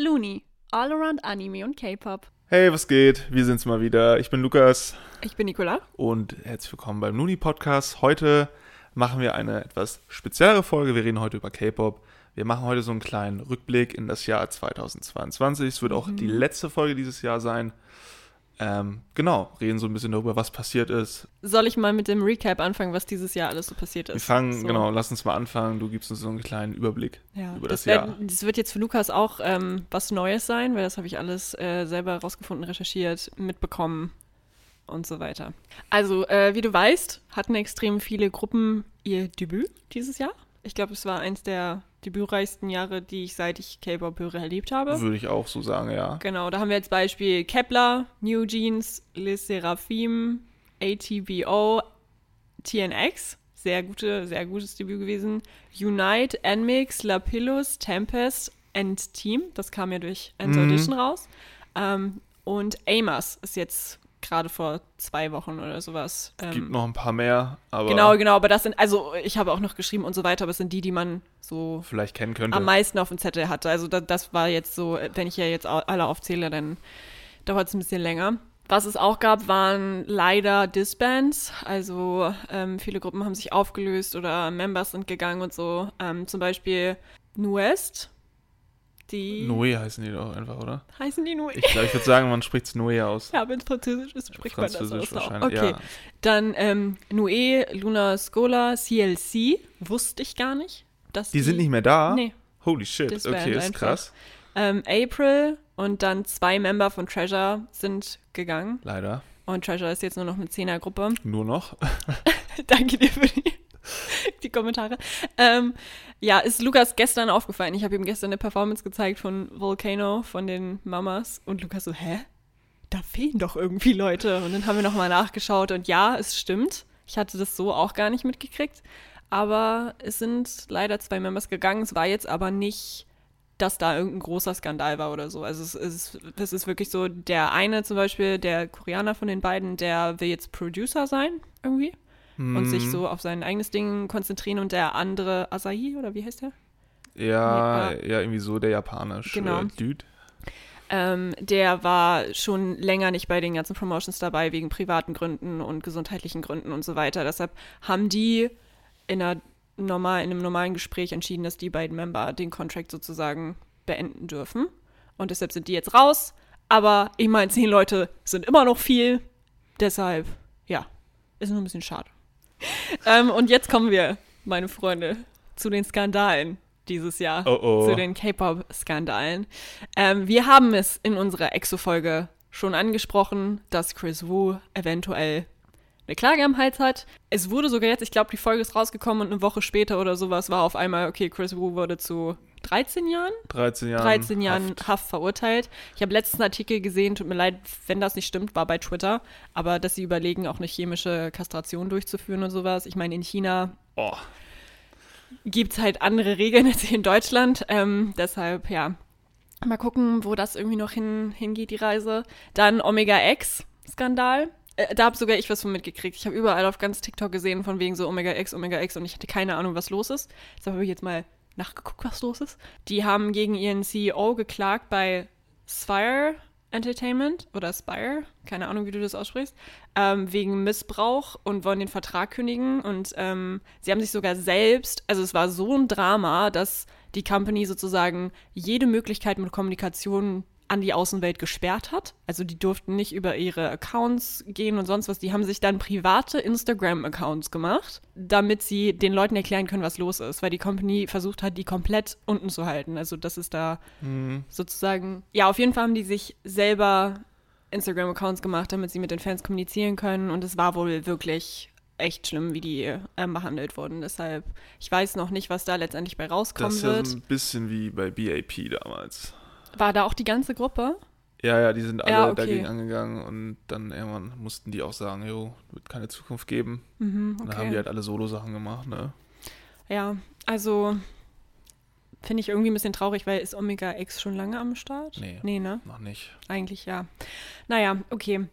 Looney, all around Anime und K-Pop. Hey, was geht? Wir sind's mal wieder. Ich bin Lukas Ich bin Nicola. und herzlich willkommen beim Nuni Podcast. Heute machen wir eine etwas speziellere Folge. Wir reden heute über K-Pop. Wir machen heute so einen kleinen Rückblick in das Jahr 2022. Es wird auch die letzte Folge dieses Jahr sein. Ähm, genau, reden so ein bisschen darüber, was passiert ist. Soll ich mal mit dem Recap anfangen, was dieses Jahr alles so passiert ist? Wir fangen, so. genau, lass uns mal anfangen. Du gibst uns so einen kleinen Überblick Ja, über das, das, Jahr. wär- das wird jetzt für Lukas auch ähm, was Neues sein, weil das habe ich alles äh, selber rausgefunden, recherchiert, mitbekommen und so weiter. Also, äh, wie du weißt, hatten extrem viele Gruppen ihr Debüt dieses Jahr. Ich glaube, es war eins der debütreichsten Jahre, die ich seit ich K-Pop höre erlebt habe. Würde ich auch so sagen, ja. Genau, da haben wir jetzt Beispiel Kepler, New Jeans, Les Seraphim, ATBO, TNX. Sehr gute, sehr gutes Debüt gewesen. Unite, Nmix, Lapillus, Tempest and Team. Das kam ja durch Ends Mhm. Audition raus. Ähm, und Amos ist jetzt gerade vor zwei Wochen oder sowas. Es Ähm, gibt noch ein paar mehr, aber genau, genau, aber das sind, also ich habe auch noch geschrieben und so weiter, aber es sind die, die man so vielleicht kennen könnte. am meisten auf dem Zettel hatte. Also da, das war jetzt so, wenn ich ja jetzt alle aufzähle, dann dauert es ein bisschen länger. Was es auch gab, waren leider Disbands. Also ähm, viele Gruppen haben sich aufgelöst oder Members sind gegangen und so. Ähm, zum Beispiel Nuest. Die Noé heißen die doch einfach, oder? heißen die Nue. Ich glaube, ich würde sagen, man spricht es Noé aus. Ja, wenn es Französisch ist, spricht man das Französisch aus. wahrscheinlich, Okay, ja. dann ähm, Nue, Luna Scola, CLC. Wusste ich gar nicht. Dass Die sind nicht mehr da? Nee. Holy shit, Disband okay, ist einfach. krass. Ähm, April und dann zwei Member von Treasure sind gegangen. Leider. Und Treasure ist jetzt nur noch eine Zehnergruppe. Nur noch. Danke dir für die, die Kommentare. Ähm, ja, ist Lukas gestern aufgefallen. Ich habe ihm gestern eine Performance gezeigt von Volcano, von den Mamas. Und Lukas so, hä? Da fehlen doch irgendwie Leute. Und dann haben wir nochmal nachgeschaut. Und ja, es stimmt. Ich hatte das so auch gar nicht mitgekriegt. Aber es sind leider zwei Members gegangen. Es war jetzt aber nicht dass da irgendein großer Skandal war oder so. Also es ist, es ist wirklich so, der eine zum Beispiel, der Koreaner von den beiden, der will jetzt Producer sein irgendwie und sich Mhm. so auf sein eigenes Ding konzentrieren und der andere, Asahi oder wie heißt der? Ja, Nee, ja, irgendwie so der japanische Genau. Dude. Ähm, der war schon länger nicht bei den ganzen Promotions dabei, wegen privaten Gründen und gesundheitlichen Gründen und so weiter. Deshalb haben die in, einer normal, in einem normalen Gespräch entschieden, dass die beiden Member den Contract sozusagen beenden dürfen. Und deshalb sind die jetzt raus. Aber ich meine, zehn Leute sind immer noch viel. Deshalb, ja, ist nur ein bisschen schade. Ähm, und jetzt kommen wir, meine Freunde, zu den Skandalen dieses Jahr. Oh, oh. Zu den K-Pop-Skandalen. Ähm, wir haben es in unserer Exo-Folge schon angesprochen, dass Chris Wu eventuell eine Klage am Hals hat. Es wurde sogar jetzt, ich glaube, die Folge ist rausgekommen und eine Woche später oder sowas war auf einmal, okay, Chris Wu wurde zu 13 Jahren 13 Jahren. 13 Jahren Haft. Haft, verurteilt. Ich habe letzten Artikel gesehen, tut mir leid, wenn das nicht stimmt, war bei Twitter, aber dass sie überlegen, auch eine chemische Kastration durchzuführen und sowas. Ich meine, in China Oh, gibt es halt andere Regeln als hier in Deutschland. Ähm, deshalb, ja, mal gucken, wo das irgendwie noch hin, hingeht, die Reise. Dann Omega X-Skandal. Äh, da habe sogar ich was von mitgekriegt. Ich habe überall auf ganz TikTok gesehen, von wegen so Omega X, Omega X und ich hatte keine Ahnung, was los ist. Deshalb habe ich jetzt mal nachgeguckt, was los ist. Die haben gegen ihren CEO geklagt bei Spire Entertainment oder Spire, keine Ahnung, wie du das aussprichst, ähm, wegen Missbrauch und wollen den Vertrag kündigen. Und ähm, sie haben sich sogar selbst, also es war so ein Drama, dass die Company sozusagen jede Möglichkeit mit Kommunikation an die Außenwelt gesperrt hat. Also die durften nicht über ihre Accounts gehen und sonst was. Die haben sich dann private Instagram-Accounts gemacht, damit sie den Leuten erklären können, was los ist, weil die Company versucht hat, die komplett unten zu halten. Also das ist da Mhm. sozusagen, ja, auf jeden Fall haben die sich selber Instagram-Accounts gemacht, damit sie mit den Fans kommunizieren können. Und es war wohl wirklich echt schlimm, wie die ähm, behandelt wurden. Deshalb, ich weiß noch nicht, was da letztendlich bei rauskommen Das ist ja wird. so ein bisschen wie bei BAP damals. War da auch die ganze Gruppe? Ja, ja, die sind alle Ja, okay. dagegen angegangen und dann irgendwann mussten die auch sagen, jo, wird keine Zukunft geben. Mhm, Und dann haben die okay. halt alle Solo-Sachen gemacht, ne? Ja, also finde ich irgendwie ein bisschen traurig, weil ist Omega X schon lange am Start? Nee. Nee, ne? Noch nicht. Eigentlich ja. Naja, okay.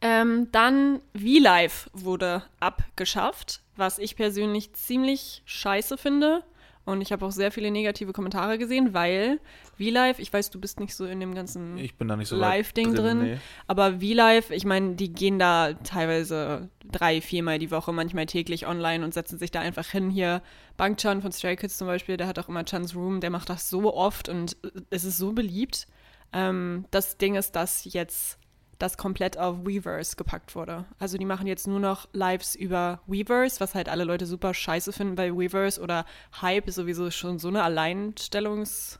Ähm, dann V-Live wurde abgeschafft, was ich persönlich ziemlich scheiße finde. Und ich habe auch sehr viele negative Kommentare gesehen, weil V-Live, ich weiß, du bist nicht so in dem ganzen Ich bin da nicht so Live-Ding weit drin. nee. Aber V-Live, ich meine, die gehen da teilweise drei, viermal die Woche, manchmal täglich online und setzen sich da einfach hin. Hier Bang Chan von Stray Kids zum Beispiel, der hat auch immer Chan's Room, der macht das so oft und es ist so beliebt. Ähm, das Ding ist, dass jetzt das komplett auf Weverse gepackt wurde. Also die machen jetzt nur noch Lives über Weverse, was halt alle Leute super scheiße finden bei Weverse oder Hype ist sowieso schon so eine Alleinstellungs...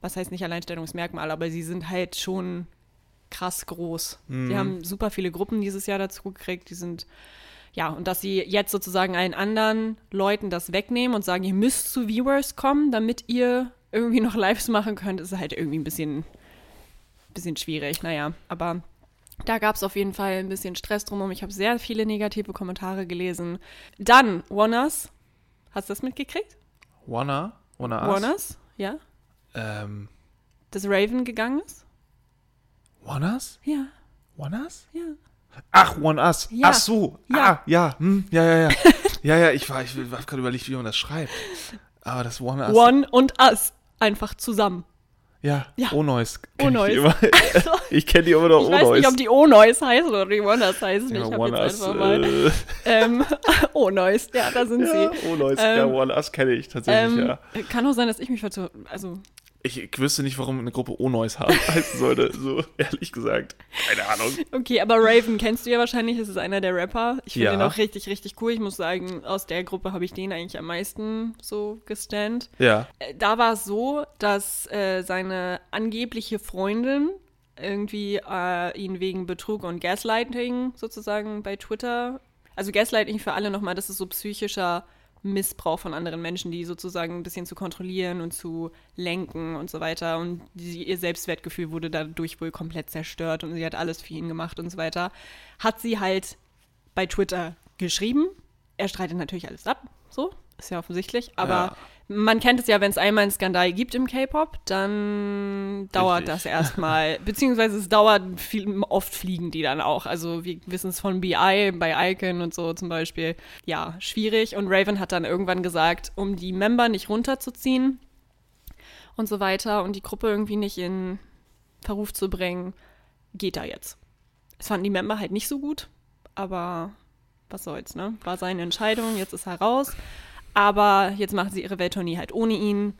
Was heißt nicht Alleinstellungsmerkmal, aber sie sind halt schon krass groß. Mhm. Die haben super viele Gruppen dieses Jahr dazu gekriegt, die sind ja, und dass sie jetzt sozusagen allen anderen Leuten das wegnehmen und sagen, ihr müsst zu Viewers kommen, damit ihr irgendwie noch Lives machen könnt, ist halt irgendwie ein bisschen, bisschen schwierig. Naja, aber da gab es auf jeden Fall ein bisschen Stress drumherum. Ich habe sehr viele negative Kommentare gelesen. Dann, Warners. Hast du das mitgekriegt? Wanna? Wanna Us? Warners, ja. Ähm, Dass Raven gegangen ist? Wannas? Ja, Wannas? ja. Ach, One Us. Ja. Ach so. Ja. Ah, ja. Hm, ja, ja, ja. ja, ja, ich war, ich war gerade überlegt, wie man das schreibt. Aber das One Us. One und Us. Einfach zusammen. Ja, Ja. Onois. Onois. Ich, immer- ich kenne die immer noch Ich weiß Onois. nicht, ob die O-Noise heißen oder die Warners heißen. ja, ich habe jetzt einfach mal. Äh, Ähm, O-Noise, ja, da sind ja, sie. Onois. ja, Ähm, One Us kenne ich tatsächlich, Ähm, ja. Kann auch sein, dass ich mich vertue. Also, Ich, ich wüsste nicht, warum eine Gruppe Onois haben, heißen sollte, so ehrlich gesagt. Keine Ahnung. okay, aber Raven kennst du ja wahrscheinlich. Das ist einer der Rapper. Ich finde Ja. ihn auch richtig, richtig cool. Ich muss sagen, aus der Gruppe habe ich den eigentlich am meisten so gestand. Ja. Äh, Da war es so, dass äh, seine angebliche Freundin irgendwie äh, ihn wegen Betrug und Gaslighting sozusagen bei Twitter. Also Gaslighting für alle nochmal, das ist so psychischer Missbrauch von anderen Menschen, die sozusagen ein bisschen zu kontrollieren und zu lenken und so weiter. Und die, ihr Selbstwertgefühl wurde dadurch wohl komplett zerstört und sie hat alles für ihn gemacht und so weiter. Hat sie halt bei Twitter geschrieben. Er streitet natürlich alles ab, so, ist ja offensichtlich. Aber Ja. man kennt es ja, wenn es einmal einen Skandal gibt im K-Pop, dann dauert Richtig. das erstmal. Beziehungsweise es dauert viel, oft fliegen die dann auch. Also wir wissen es von BI, bei Icon und so zum Beispiel. Ja, schwierig. Und Raven hat dann irgendwann gesagt, um die Member nicht runterzuziehen und so weiter und die Gruppe irgendwie nicht in Verruf zu bringen, geht da jetzt. Es fanden die Member halt nicht so gut, aber was soll's, ne? War seine Entscheidung, jetzt ist er raus. Aber jetzt machen sie ihre Welttournee halt ohne ihn.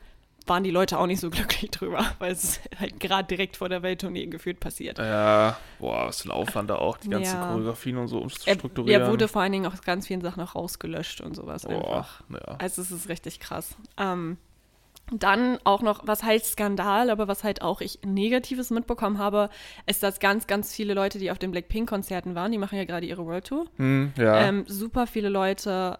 Waren die Leute auch nicht so glücklich drüber, weil es halt gerade direkt vor der Welttournee gefühlt passiert. Ja, boah, was ein Aufwand da auch, die ganzen Ja. Choreografien und so Er, umzustrukturieren. er wurde vor allen Dingen auch ganz vielen Sachen auch rausgelöscht und sowas Boah, einfach. ja. Also es ist richtig krass. Ähm, dann auch noch, was halt Skandal, aber was halt auch ich Negatives mitbekommen habe, ist, dass ganz, ganz viele Leute, die auf den Blackpink-Konzerten waren, die machen ja gerade ihre World Tour, Hm, ja. ähm, super viele Leute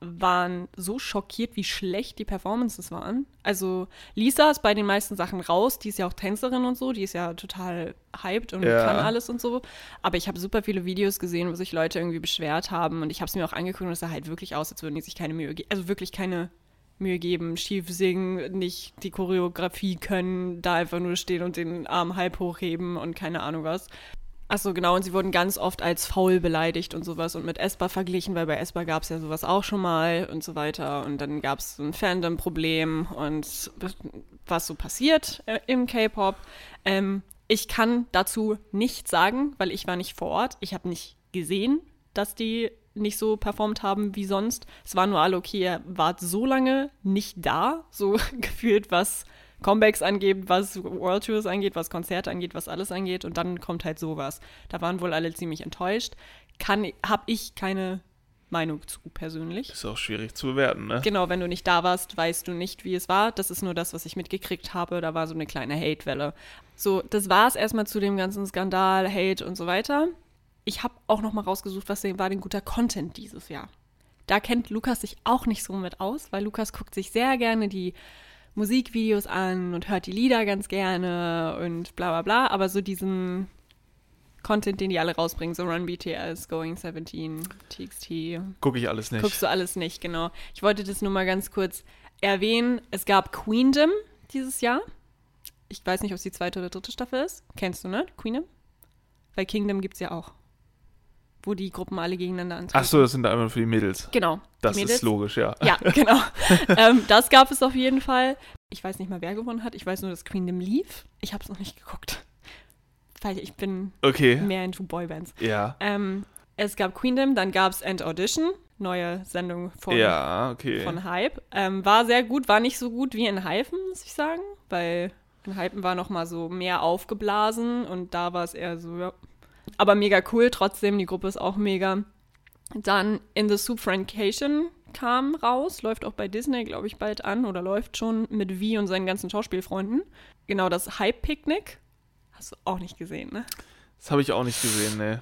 waren so schockiert, wie schlecht die Performances waren. Also Lisa ist bei den meisten Sachen raus, die ist ja auch Tänzerin und so, die ist ja total hyped und Ja. kann alles und so. Aber ich habe super viele Videos gesehen, wo sich Leute irgendwie beschwert haben und ich habe es mir auch angeguckt und es sah halt wirklich aus, als würden die sich keine Mühe geben, also wirklich keine Mühe geben, schief singen, nicht die Choreografie können, da einfach nur stehen und den Arm halb hochheben und keine Ahnung was. Achso, genau, und sie wurden ganz oft als faul beleidigt und sowas und mit Espa verglichen, weil bei Espa gab es ja sowas auch schon mal und so weiter. Und dann gab es ein Fandom-Problem und was so passiert äh, im K-Pop. Ähm, ich kann dazu nichts sagen, weil ich war nicht vor Ort. Ich habe nicht gesehen, dass die nicht so performt haben wie sonst. Es war nur alle okay, ihr wart so lange nicht da, so gefühlt, was Comebacks angeht, was World Tours angeht, was Konzerte angeht, was alles angeht und dann kommt halt sowas. Da waren wohl alle ziemlich enttäuscht. Kann, hab ich keine Meinung zu persönlich. Ist auch schwierig zu bewerten, ne? Genau, wenn du nicht da warst, weißt du nicht, wie es war. Das ist nur das, was ich mitgekriegt habe. Da war so eine kleine Hate-Welle. So, das war es erstmal zu dem ganzen Skandal, Hate und so weiter. Ich habe auch noch mal rausgesucht, was war denn guter Content dieses Jahr. Da kennt Lukas sich auch nicht so mit aus, weil Lukas guckt sich sehr gerne die Musikvideos an und hört die Lieder ganz gerne und bla bla bla. Aber so diesen Content, den die alle rausbringen, so Run BTS, Going 17, TXT, Gucke ich alles nicht. Guckst du alles nicht, genau. Ich wollte das nur mal ganz kurz erwähnen. Es gab Queendom dieses Jahr. Ich weiß nicht, ob es die zweite oder dritte Staffel ist. Kennst du, ne? Queendom? Weil Kingdom gibt es ja auch. Wo die Gruppen alle gegeneinander antreten. Ach so, das sind da einmal für die Mädels. Genau. Das Mädels. ist logisch, ja. Ja, genau. ähm, das gab es auf jeden Fall. Ich weiß nicht mal, wer gewonnen hat. Ich weiß nur, dass Queendom lief. Ich habe es noch nicht geguckt. Weil ich bin Okay. mehr into Boybands. Ja. Ähm, es gab Queendom, dann gab es End Audition, neue Sendung von, Ja, okay. von Hype. Ähm, war sehr gut, war nicht so gut wie in Hypen, muss ich sagen, weil in Hypen war noch mal so mehr aufgeblasen und da war es eher so, ja. Aber mega cool, trotzdem, die Gruppe ist auch mega. Dann In the Soup Francation kam raus, läuft auch bei Disney, glaube ich, bald an oder läuft schon mit V und seinen ganzen Schauspielfreunden. Genau, das Hype-Picknick. Hast du auch nicht gesehen, ne? Das habe ich auch nicht gesehen, ne.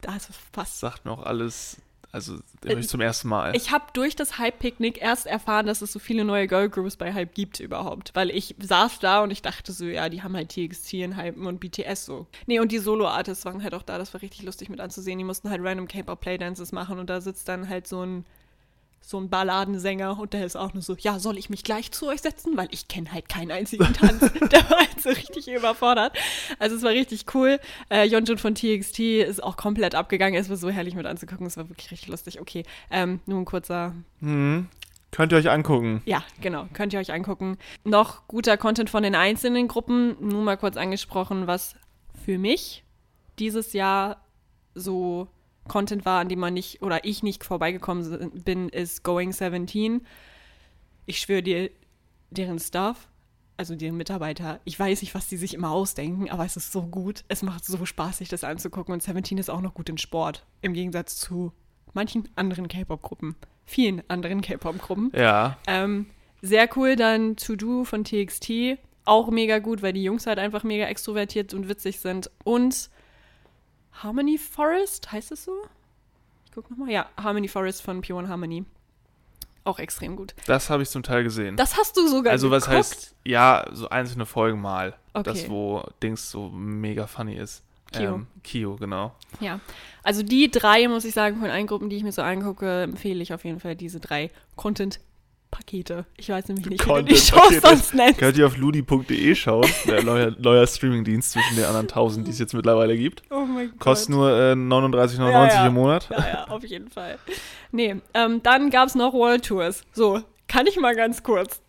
Da hast du fast Sagt mir auch alles, also höre ich zum ersten Mal. Ich habe durch das Hype-Picknick erst erfahren, dass es so viele neue Girlgroups bei Hype gibt überhaupt. Weil ich saß da und ich dachte so, ja, die haben halt TXT in Hypen und BTS so. Nee, und die Solo-Artists waren halt auch da. Das war richtig lustig mit anzusehen. Die mussten halt random K-Pop Playdances machen und da sitzt dann halt so ein so ein Balladensänger und der ist auch nur so, ja, soll ich mich gleich zu euch setzen? Weil ich kenne halt keinen einzigen Tanz. der war halt so richtig überfordert. Also es war richtig cool. Äh, Yeonjun von TXT ist auch komplett abgegangen. Es war so herrlich mit anzugucken. Es war wirklich richtig lustig. Okay, ähm, nur ein kurzer Hm. Könnt ihr euch angucken. ja, genau. Könnt ihr euch angucken. Noch guter Content von den einzelnen Gruppen. Nur mal kurz angesprochen, was für mich dieses Jahr so Content war, an dem man nicht oder ich nicht vorbeigekommen bin, ist Going 17. Ich schwöre dir, deren Staff, also deren Mitarbeiter, ich weiß nicht, was die sich immer ausdenken, aber es ist so gut. Es macht so Spaß, sich das anzugucken. Und 17 ist auch noch gut in Sport. Im Gegensatz zu manchen anderen K-Pop-Gruppen. Vielen anderen K-Pop-Gruppen. Ja. Ähm, sehr cool dann To Do von TXT. Auch mega gut, weil die Jungs halt einfach mega extrovertiert und witzig sind. Und Harmony Forest, heißt es so? Ich guck nochmal. Ja, Harmony Forest von Pure One Harmony. Auch extrem gut. Das habe ich zum Teil gesehen. Das hast du sogar also was geguckt? heißt, ja, so einzelne Folgen mal. Okay. Das, wo Dings so mega funny ist. Kio. Ähm, Kio, genau. Ja, also die drei, muss ich sagen, von allen Gruppen, die ich mir so angucke, empfehle ich auf jeden Fall diese drei Content-Pakete. Ich weiß nämlich nicht, wie die Shows sonst nennst. Könnt ihr auf ludi.de schauen. Der neuer, neuer Streamingdienst zwischen den anderen 1000, die es jetzt mittlerweile gibt. Oh mein Gott. Kostet nur äh, 39,99 Ja, ja. im Monat. Ja, ja, auf jeden Fall. Nee, ähm, dann gab es noch World Tours. So, kann ich mal ganz kurz.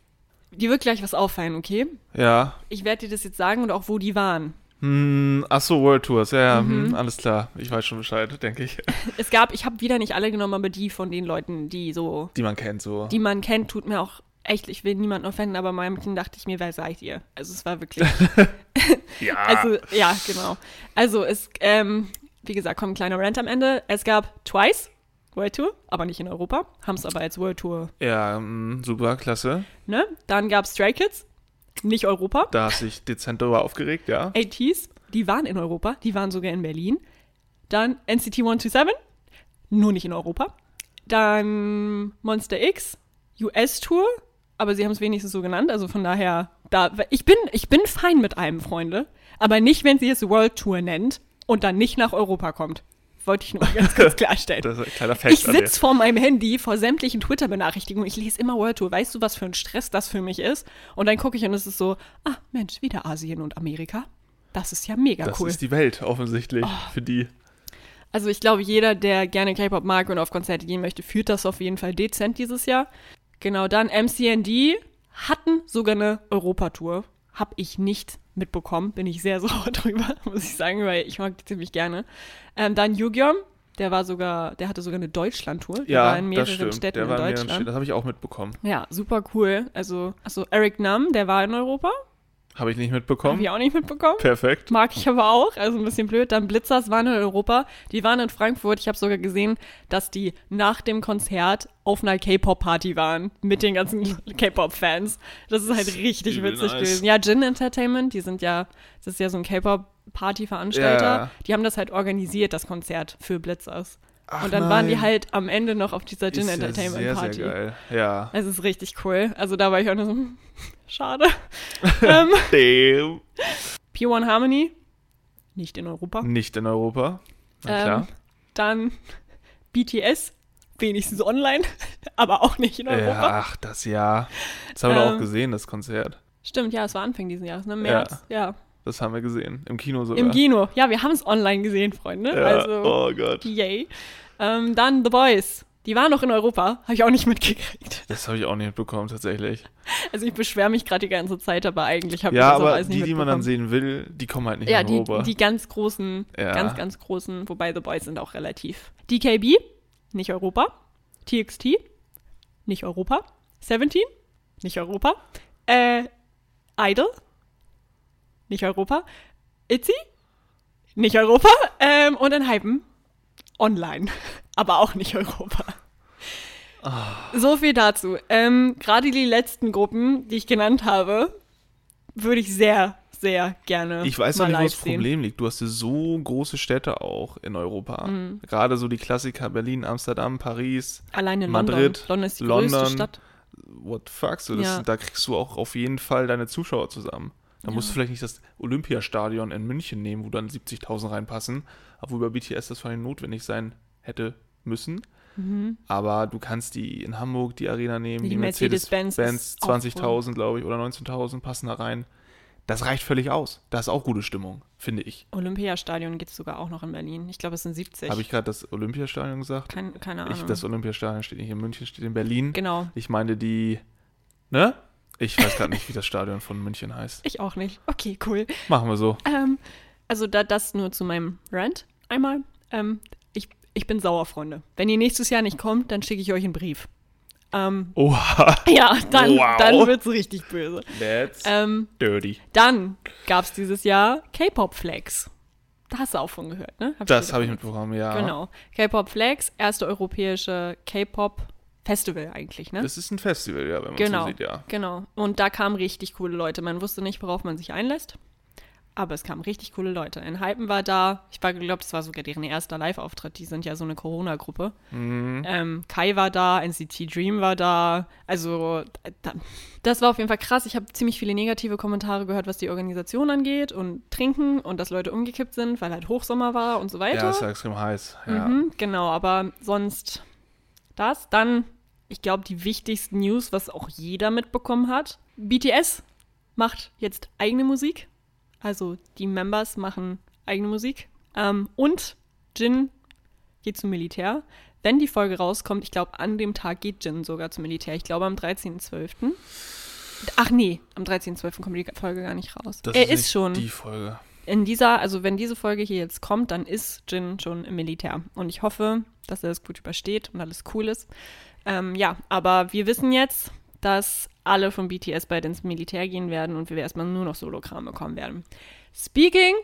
Die wird gleich was auffallen, okay? Ja. Ich werde dir das jetzt sagen und auch wo die waren. Hm, ach so, World Tours. Ja, ja, Mhm. hm, alles klar. Ich weiß schon Bescheid, denke ich. Es gab, ich habe wieder nicht alle genommen, aber die von den Leuten, die so, Die man kennt so. die man kennt, tut mir auch echt, ich will niemanden offenden, aber Kind dachte ich mir, wer seid ihr? Also es war wirklich, ja. also ja, genau. Also es, ähm, wie gesagt, kommt ein kleiner Rant am Ende. Es gab Twice World Tour, aber nicht in Europa, haben es aber als World Tour, ja, hm, super, klasse. ne? Dann gab es Stray Kids, nicht Europa. Da hast du dich dezent darüber aufgeregt, ja. ATs, die waren in Europa, die waren sogar in Berlin. Dann NCT 127, nur nicht in Europa. Dann Monster X, US-Tour, aber sie haben es wenigstens so genannt, also von daher, da, ich bin, ich bin fein mit allem, Freunde, aber nicht, wenn sie es World Tour nennt und dann nicht nach Europa kommt. Wollte ich nur ganz kurz klarstellen. Das ist ein kleiner Fact Ich sitze vor meinem Handy vor sämtlichen Twitter-Benachrichtigungen. Ich lese immer World Tour. Weißt du, was für ein Stress das für mich ist? Und dann gucke ich und es ist so, ah, Mensch, wieder Asien und Amerika. Das ist ja mega Das cool. Oh. ist die Welt, offensichtlich, für die. Also ich glaube, jeder, der gerne K-Pop mag und auf Konzerte gehen möchte, fühlt das auf jeden Fall dezent dieses Jahr. Genau, dann MCND hatten sogar eine Europatour. Hab ich nicht mitbekommen. Bin ich sehr sauer drüber, muss ich sagen, weil ich mag die ziemlich gerne. Ähm, dann Yugyeom, der war sogar, der hatte sogar eine Deutschland-Tour. Der Ja, war in das mehreren stimmt. Städten Der in war in Deutschland. Städten, das habe ich auch mitbekommen. Ja, super cool. Also, also Eric Nam, der war in Europa. Habe ich nicht Habe mitbekommen. ich auch nicht mitbekommen. Perfekt. Mag ich aber auch, also ein bisschen blöd. Dann Blitzers waren in Europa, die waren in Frankfurt. Ich habe sogar gesehen, dass die nach dem Konzert auf einer K-Pop-Party waren mit den ganzen K-Pop-Fans. Das ist halt richtig Übel witzig nice. gewesen. Ja, Jin Entertainment, die sind ja, das ist ja so ein K-Pop-Party-Veranstalter. Ja. Die haben das halt organisiert, das Konzert für Blitzers. Ach Und dann waren die nein. halt am Ende noch auf dieser Jin Ist ja Entertainment sehr, Party. sehr geil. Ja. Es ist richtig cool. Also da war ich auch nur so, schade. ähm, Damn. Pure One Harmony, nicht in Europa. Nicht in Europa. Na klar. Ähm, dann BTS, wenigstens online, aber auch nicht in Europa. ja, ach, das Jahr. Das haben wir doch auch Ähm, gesehen, das Konzert. Stimmt, ja, es war Anfang dieses Jahres, ne? März, ja. Das haben wir gesehen. Im Kino sogar. Im Kino. Ja, wir haben es online gesehen, Freunde. Ja. Also, oh Gott. yay. Ähm, dann The Boys. Die waren noch in Europa. Habe ich auch nicht mitgekriegt. Das habe ich auch nicht mitbekommen, tatsächlich. Also ich beschwere mich gerade die ganze Zeit, aber eigentlich habe ich Ja, das auch aber alles nicht die, die man dann sehen will, die kommen halt nicht Ja, die, Europa. die ganz großen, Ja. ganz, ganz großen, wobei The Boys sind auch relativ. DKB, nicht Europa. TXT, nicht Europa. Seventeen, nicht Europa. Äh, Idol, nicht Europa. Itzy, nicht Europa. Ähm, und dann Hypen, online, aber auch nicht Europa. So viel dazu. Ähm, Gerade die letzten Gruppen, die ich genannt habe, würde ich sehr, sehr gerne Ich weiß noch nicht, wo das. Problem liegt. Du hast ja so große Städte auch in Europa. Mhm. Gerade so die Klassiker Berlin, Amsterdam, Paris, Allein in Madrid, London. London ist die London. größte Stadt. what the fuck, so das, Ja. da kriegst du auch auf jeden Fall deine Zuschauer zusammen. Da musst Ja. du vielleicht nicht das Olympiastadion in München nehmen, wo dann 70.000 reinpassen, obwohl bei BTS das vor allem notwendig sein hätte müssen. Aber du kannst die in Hamburg die Arena nehmen, Die die, Mercedes-Benz auch 20.000 glaube ich oder 19.000 passen da rein. Das reicht völlig aus. Da ist auch gute Stimmung, finde ich. Olympiastadion gibt es sogar auch noch in Berlin. Ich glaube, es sind 70. Habe ich gerade das Olympiastadion gesagt? Kein, keine Ahnung. Ich, das Olympiastadion steht nicht in München, steht in Berlin. genau. Ich meine die, ne? Ich weiß gerade nicht, wie das Stadion von München heißt. Ich auch nicht. Okay, cool. Machen wir so. Ähm, also da, das nur zu meinem Rant einmal. Ähm, ich, bin sauer, Freunde. Wenn ihr nächstes Jahr nicht kommt, dann schicke ich euch einen Brief. Ähm, Oha, ja, dann, Wow. dann wird es richtig böse. that's Ähm, dirty. dann gab es dieses Jahr K-Pop-Flex. Da hast du auch von gehört, ne? Hab Das habe ich mitbekommen, ja. Genau. K-Pop Flex, erste europäische K-Pop-Festival eigentlich, ne? Das ist ein Festival, ja, wenn man genau. so sieht, ja. Genau. Und da kamen richtig coole Leute. Man wusste nicht, worauf man sich einlässt. Aber es kamen richtig coole Leute. In Hypen war da, ich war glaube, das war sogar deren erster Live-Auftritt. Die sind ja so eine Corona-Gruppe. Mhm. Ähm, Kai war da, NCT Dream war da. Also, da, das war auf jeden Fall krass. Ich habe ziemlich viele negative Kommentare gehört, was die Organisation angeht und Trinken und dass Leute umgekippt sind, weil halt Hochsommer war und so weiter. Ja, ist ja extrem heiß. Ja. Mhm, genau, aber sonst das. Dann, ich glaube, die wichtigsten News, was auch jeder mitbekommen hat. BTS macht jetzt eigene Musik. Also die Members machen eigene Musik. Ähm, und Jin geht zum Militär. Wenn die Folge rauskommt, ich glaube, an dem Tag geht Jin sogar zum Militär. Ich glaube, am 13.12. Ach nee, am 13.12. kommt die Folge gar nicht raus. Das er ist, ist, schon die Folge. in dieser, also wenn diese Folge hier jetzt kommt, dann ist Jin schon im Militär. Und ich hoffe, dass er das gut übersteht und alles cool ist. Ähm, ja, aber wir wissen jetzt, dass alle von BTS bald ins Militär gehen werden und wir erstmal nur noch Sologramm bekommen werden. Speaking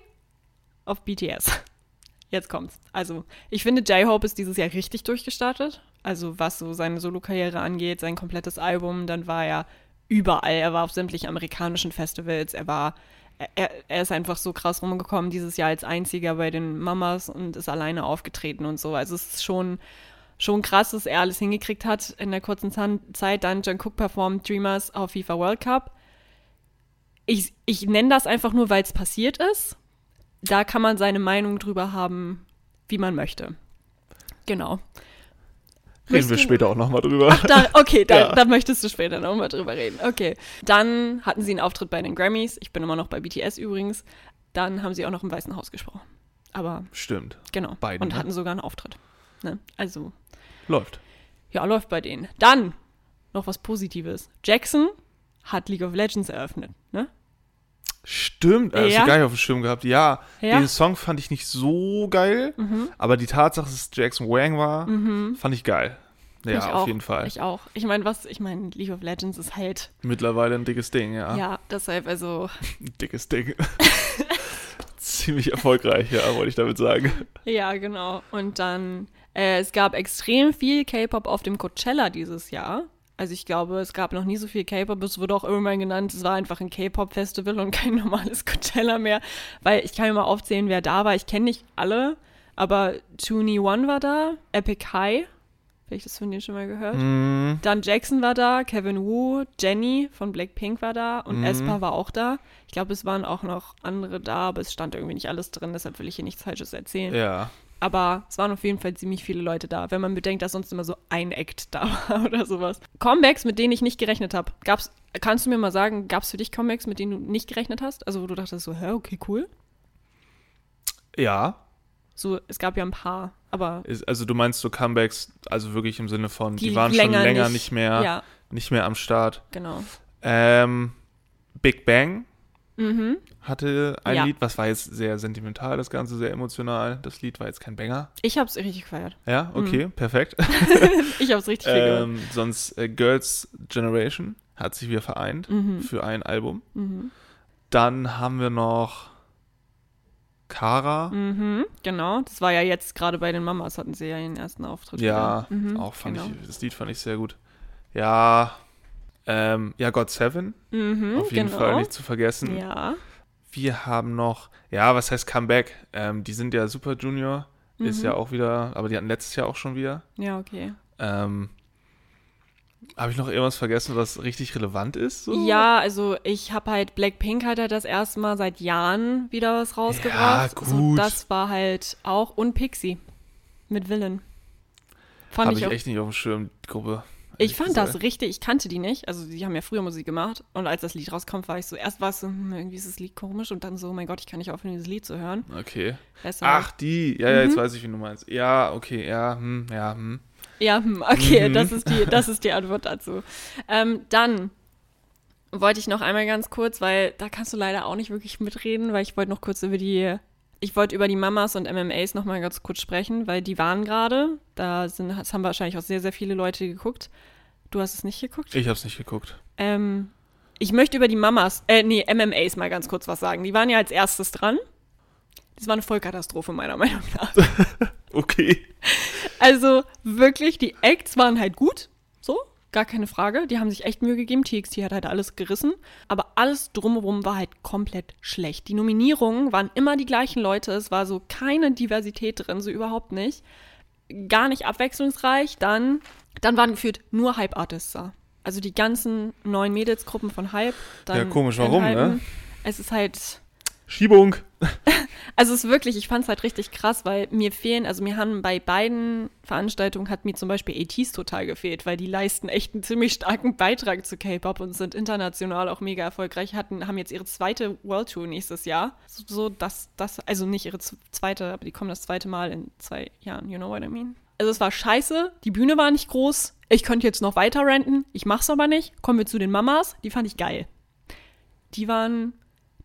of BTS. Jetzt kommt's. Also, ich finde, J-Hope ist dieses Jahr richtig durchgestartet. Also, was so seine Solokarriere angeht, sein komplettes Album, dann war er überall. Er war auf sämtlichen amerikanischen Festivals. Er war, er, er ist einfach so krass rumgekommen dieses Jahr als einziger bei den Mamas und ist alleine aufgetreten und so. Also, es ist schon, schon krass, dass er alles hingekriegt hat in der kurzen Zeit. Dann Jungkook performt Dreamers auf FIFA World Cup. Ich, ich nenne das einfach nur, weil es passiert ist. Da kann man seine Meinung drüber haben, wie man möchte. Genau. Reden wir später auch nochmal drüber. Ach, da, okay, da, Ja. da möchtest du später nochmal drüber reden. Okay. Dann hatten sie einen Auftritt bei den Grammys. Ich bin immer noch bei BTS übrigens. Dann haben sie auch noch im Weißen Haus gesprochen. Aber Stimmt. genau. Beiden, Und ne? hatten sogar einen Auftritt. Ne? Also, Läuft. ja, läuft bei denen. Dann noch was Positives. Jackson hat League of Legends eröffnet. Ne? Stimmt, äh, hast Ja. du gar nicht auf dem Schirm gehabt. Ja, Ja. den Song fand ich nicht so geil, Mhm. aber die Tatsache, dass es Jackson Wang war, fand ich geil. Ja, ich auf auch, jeden Fall. Ich auch. Ich meine, was, ich meine, League of Legends ist halt, Mittlerweile ein dickes Ding, ja. ja, deshalb, also, Ein dickes Ding. Ziemlich erfolgreich, ja, wollte ich damit sagen. Ja, genau. Und dann, äh, es gab extrem viel K-Pop auf dem Coachella dieses Jahr. Also ich glaube, es gab noch nie so viel K-Pop. Es wurde auch irgendwann genannt, es war einfach ein K-Pop-Festival und kein normales Coachella mehr. Weil ich kann mir mal aufzählen, wer da war. Ich kenne nicht alle, aber Toonie One war da, Epic High, vielleicht das von dir schon mal gehört. Mhm. Dann Jackson war da, Kevin Wu, Jenny von Blackpink war da und Mhm. Aespa war auch da. Ich glaube, es waren auch noch andere da, aber es stand irgendwie nicht alles drin, deshalb will ich hier nichts Falsches erzählen. Ja. Aber es waren auf jeden Fall ziemlich viele Leute da, wenn man bedenkt, dass sonst immer so ein Act da war oder sowas. Comebacks, mit denen ich nicht gerechnet habe. Gab's, kannst du mir mal sagen, gab es für dich Comebacks, mit denen du nicht gerechnet hast? Also wo du dachtest so, hä, okay, cool. Ja. So, es gab ja ein paar, aber Ist, also du meinst so Comebacks, also wirklich im Sinne von, die, Die waren schon länger länger nicht- nicht, mehr, ja, nicht mehr am Start. genau. Ähm, Big Bang Mhm. hatte ein Ja. Lied, was war jetzt sehr sentimental, das Ganze sehr emotional. Das Lied war jetzt kein Banger. Ich hab's richtig gefeiert. Ja, okay, perfekt. Ich hab's richtig viel gehört. ähm, sonst äh, Girls Generation hat sich wieder vereint Mhm. für ein Album. Mhm. Dann haben wir noch Kara. Mhm, genau. Das war ja jetzt gerade bei den Mamas, hatten sie ja ihren ersten Auftritt. Ja. Mhm, auch fand genau. ich, das Lied fand ich sehr gut. Ja, ähm, ja, God Seven, Mhm, auf jeden genau. Fall nicht zu vergessen. Ja. Wir haben noch, ja, was heißt Comeback? Ähm, die sind ja Super Junior, ist Mhm. ja auch wieder, aber die hatten letztes Jahr auch schon wieder. Ja, okay. Ähm, Habe ich noch irgendwas vergessen, was richtig relevant ist? So? Ja, also ich habe halt Blackpink halt, halt das erste Mal seit Jahren wieder was rausgebracht. Ja, So, gut. das war halt auch und Pixie mit Villain. Fand Habe ich, ich echt nicht auf dem Schirm, die Gruppe. Ich fand das richtig, ich kannte die nicht. Also die haben ja früher Musik gemacht und als das Lied rauskommt, war ich so, erst war es so, hm, irgendwie ist das Lied komisch und dann so, oh mein Gott, ich kann nicht aufhören, dieses Lied zu hören. Okay. Deshalb- Ach, die. Ja, ja, jetzt Mhm. weiß ich, wie du meinst. Ja, okay, ja, hm, ja, hm. Ja, hm, okay, Mhm. das, ist die, das ist die Antwort dazu. Ähm, dann wollte ich noch einmal ganz kurz, weil da kannst du leider auch nicht wirklich mitreden, weil ich wollte noch kurz über die, ich wollte über die Mamas und MMAs noch mal ganz kurz sprechen, weil die waren gerade, da sind, das haben wahrscheinlich auch sehr, sehr viele Leute geguckt. Du hast es nicht geguckt? Ich hab's nicht geguckt. Ähm, ich möchte über die Mamas, äh, nee, MMAs mal ganz kurz was sagen. Die waren ja als erstes dran. Das war eine Vollkatastrophe, meiner Meinung nach. Okay. Also wirklich, die Acts waren halt gut, so, gar keine Frage. Die haben sich echt Mühe gegeben. TXT hat halt alles gerissen. Aber alles drumherum war halt komplett schlecht. Die Nominierungen waren immer die gleichen Leute. Es war so keine Diversität drin, so überhaupt nicht. Gar nicht abwechslungsreich. Dann, dann waren gefühlt nur Hype-Artists da. Also die ganzen neuen Mädelsgruppen von Hype. Dann Ja, komisch, warum, ne? Es ist halt, Schiebung. also es ist wirklich, ich fand es halt richtig krass, weil mir fehlen, also mir haben bei beiden Veranstaltungen hat mir zum Beispiel ATs total gefehlt, weil die leisten echt einen ziemlich starken Beitrag zu K-Pop und sind international auch mega erfolgreich, hatten, haben jetzt ihre zweite World Tour nächstes Jahr. So, so dass das, also nicht ihre zweite, aber die kommen das zweite Mal in zwei Jahren, you know what I mean? Also es war scheiße, die Bühne war nicht groß, ich könnte jetzt noch weiter renten, ich mach's aber nicht. Kommen wir zu den Mamas, die fand ich geil. Die waren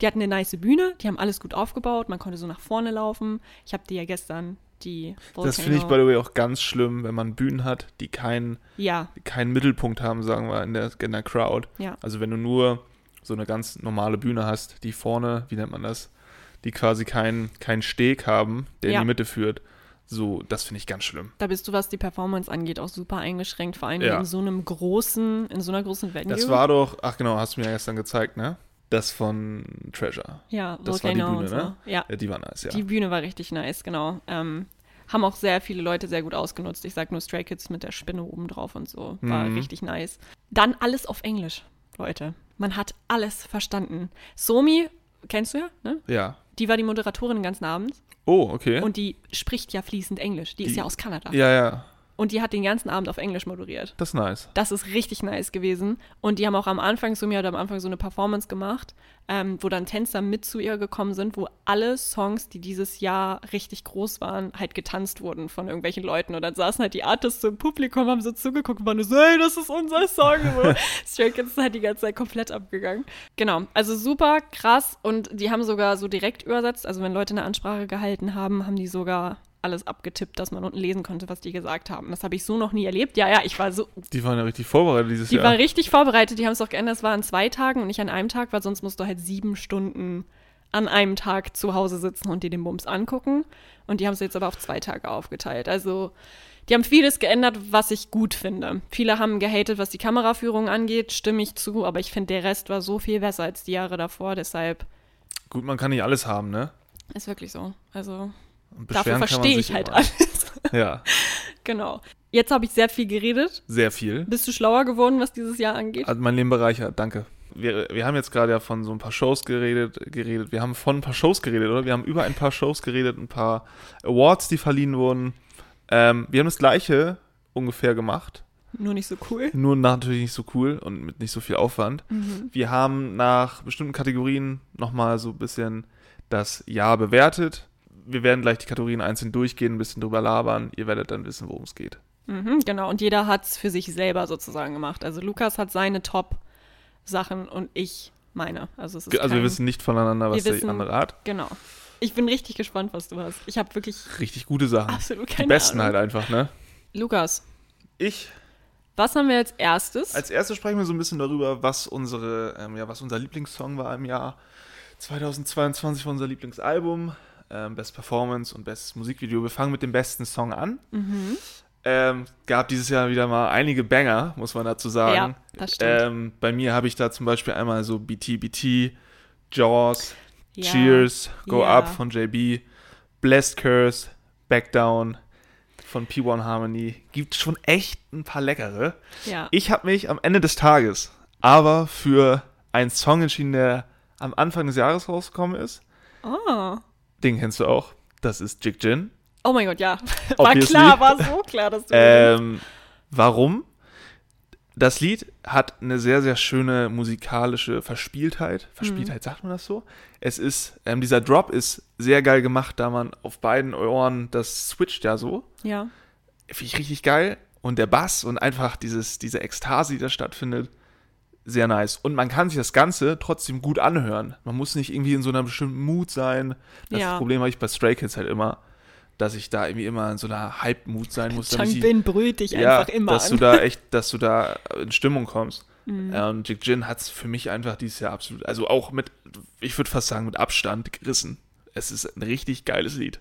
die hatten eine nice Bühne, die haben alles gut aufgebaut, man konnte so nach vorne laufen. Ich habe dir ja gestern die Das finde ich, by the way, auch ganz schlimm, wenn man Bühnen hat, die keinen, Ja, keinen Mittelpunkt haben, sagen wir, in der, in der Crowd. ja. Also wenn du nur so eine ganz normale Bühne hast, die vorne, wie nennt man das, die quasi keinen keinen Steg haben, der Ja. in die Mitte führt. So, das finde ich ganz schlimm. Da bist du, was die Performance angeht, auch super eingeschränkt, vor allem Ja. in so einem großen, in so einer großen Venue. Das war doch, ach genau, hast du mir ja gestern gezeigt, ne? Das von Treasure. ja, das war die Volcano Bühne, und so. ne? Ja, Ja, die war nice, ja. die Bühne war richtig nice, genau. Ähm, haben auch sehr viele Leute sehr gut ausgenutzt. Ich sag nur Stray Kids mit der Spinne oben drauf und so. War Mhm. richtig nice. Dann alles auf Englisch, Leute. Man hat alles verstanden. Somi, kennst du ja, ne? ja. Die war die Moderatorin den ganzen Abend. Oh, okay. Und die spricht ja fließend Englisch. Die, ist Die- ja aus Kanada. ja, ja. Und die hat den ganzen Abend auf Englisch moderiert. Das ist nice. Das ist richtig nice gewesen. Und die haben auch am Anfang, Sumi hat am Anfang so eine Performance gemacht, ähm, wo dann Tänzer mit zu ihr gekommen sind, wo alle Songs, die dieses Jahr richtig groß waren, halt getanzt wurden von irgendwelchen Leuten. Und dann saßen halt die Artists so im Publikum, haben so zugeguckt und waren so, hey, das ist unser Song. So. Stray Kids ist halt die ganze Zeit komplett abgegangen. Genau, also super krass. Und die haben sogar so direkt übersetzt, also wenn Leute eine Ansprache gehalten haben, haben die sogar alles abgetippt, dass man unten lesen konnte, was die gesagt haben. Das habe ich so noch nie erlebt. Ja, ja, ich war so Die waren ja richtig vorbereitet dieses die Jahr. war richtig vorbereitet. Die haben es auch geändert. Es war an zwei Tagen und nicht an einem Tag, weil sonst musst du halt sieben Stunden an einem Tag zu Hause sitzen und dir den Bums angucken. Und die haben es jetzt aber auf zwei Tage aufgeteilt. Also, die haben vieles geändert, was ich gut finde. Viele haben gehatet, was die Kameraführung angeht, stimme ich zu, aber ich finde, der Rest war so viel besser als die Jahre davor. Deshalb Gut, man kann nicht alles haben, ne? ist wirklich so. Also, Und dafür verstehe ich halt immer. alles. Ja, genau. Jetzt habe ich sehr viel geredet. sehr viel. Bist du schlauer geworden, was dieses Jahr angeht? Hat mein Leben bereichert, danke. wir, wir haben jetzt gerade ja von so ein paar Shows geredet, geredet. Wir haben von ein paar Shows geredet, oder? Wir haben über ein paar Shows geredet, ein paar Awards, die verliehen wurden. Ähm, wir haben das gleiche ungefähr gemacht. Nur nicht so cool. Nur natürlich nicht so cool und mit nicht so viel Aufwand. Mhm. Wir haben nach bestimmten Kategorien nochmal so ein bisschen das Jahr bewertet. Wir werden gleich die Kategorien einzeln durchgehen, ein bisschen drüber labern. Ihr werdet dann wissen, worum es geht. Mhm, genau, und jeder hat es für sich selber sozusagen gemacht. Also Lukas hat seine Top-Sachen und ich meine. Also, es ist Also wir kein- wissen nicht voneinander, was Wir der wissen- andere hat. Genau. Ich bin richtig gespannt, was du hast. Ich habe wirklich Richtig gute Sachen. absolut die keine besten Ahnung. halt einfach, ne? Lukas, Ich was haben wir als erstes? Als erstes sprechen wir so ein bisschen darüber, was unsere, ähm, ja, was unser Lieblingssong war im Jahr 2022 war unser Lieblingsalbum, ähm, Best Performance und Bestes Musikvideo. Wir fangen mit dem besten Song an. mhm. Ähm, gab dieses Jahr wieder mal einige Banger, muss man dazu sagen. Ja, das stimmt. Ähm, bei mir habe ich da zum Beispiel einmal so BT BT, Jaws, Ja. Cheers, Go Ja. Up von JB, Blessed Curse, Back Down von P1 Harmony. Gibt schon echt ein paar leckere. Ja. Ich habe mich am Ende des Tages aber für einen Song entschieden, der am Anfang des Jahres rausgekommen ist. Oh. Den kennst du auch. Das ist Jig Jin. oh mein Gott, ja. War Obviously. klar, war so klar, dass du. Ähm, warum? Das Lied hat eine sehr, sehr schöne musikalische Verspieltheit. Verspieltheit, sagt man das so? Es ist, ähm, dieser Drop ist sehr geil gemacht, da man auf beiden Ohren, das switcht ja so. ja. Finde ich richtig geil. Und der Bass und einfach dieses, diese Ekstase, die da stattfindet, sehr nice. Und man kann sich das Ganze trotzdem gut anhören. Man muss nicht irgendwie in so einer bestimmten Mut sein. Das Ja. Problem habe ich bei Stray Kids halt immer, dass ich da irgendwie immer in so einer Hype-Mut sein muss. Changbin brüllt dich ja, einfach immer dass an. du da echt, dass du da in Stimmung kommst. Mhm. Und Jig Jin hat es für mich einfach dieses Jahr absolut, also auch mit, ich würde fast sagen, mit Abstand gerissen. Es ist ein richtig geiles Lied.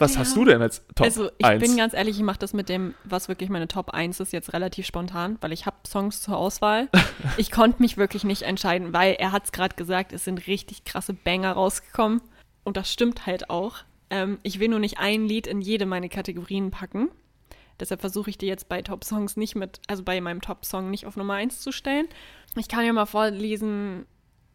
Was Ja. hast du denn als Top also ich 1? bin ganz ehrlich, ich mache das mit dem, was wirklich meine Top 1 ist, jetzt relativ spontan, weil ich habe Songs zur Auswahl. ich konnte mich wirklich nicht entscheiden, weil er hat es gerade gesagt, es sind richtig krasse Banger rausgekommen. Und das stimmt halt auch. Ähm, ich will nur nicht ein Lied in jede meine Kategorien packen. Deshalb versuche ich dir jetzt bei Top Songs nicht mit, also bei meinem Top Song nicht auf Nummer 1 zu stellen. Ich kann ja mal vorlesen,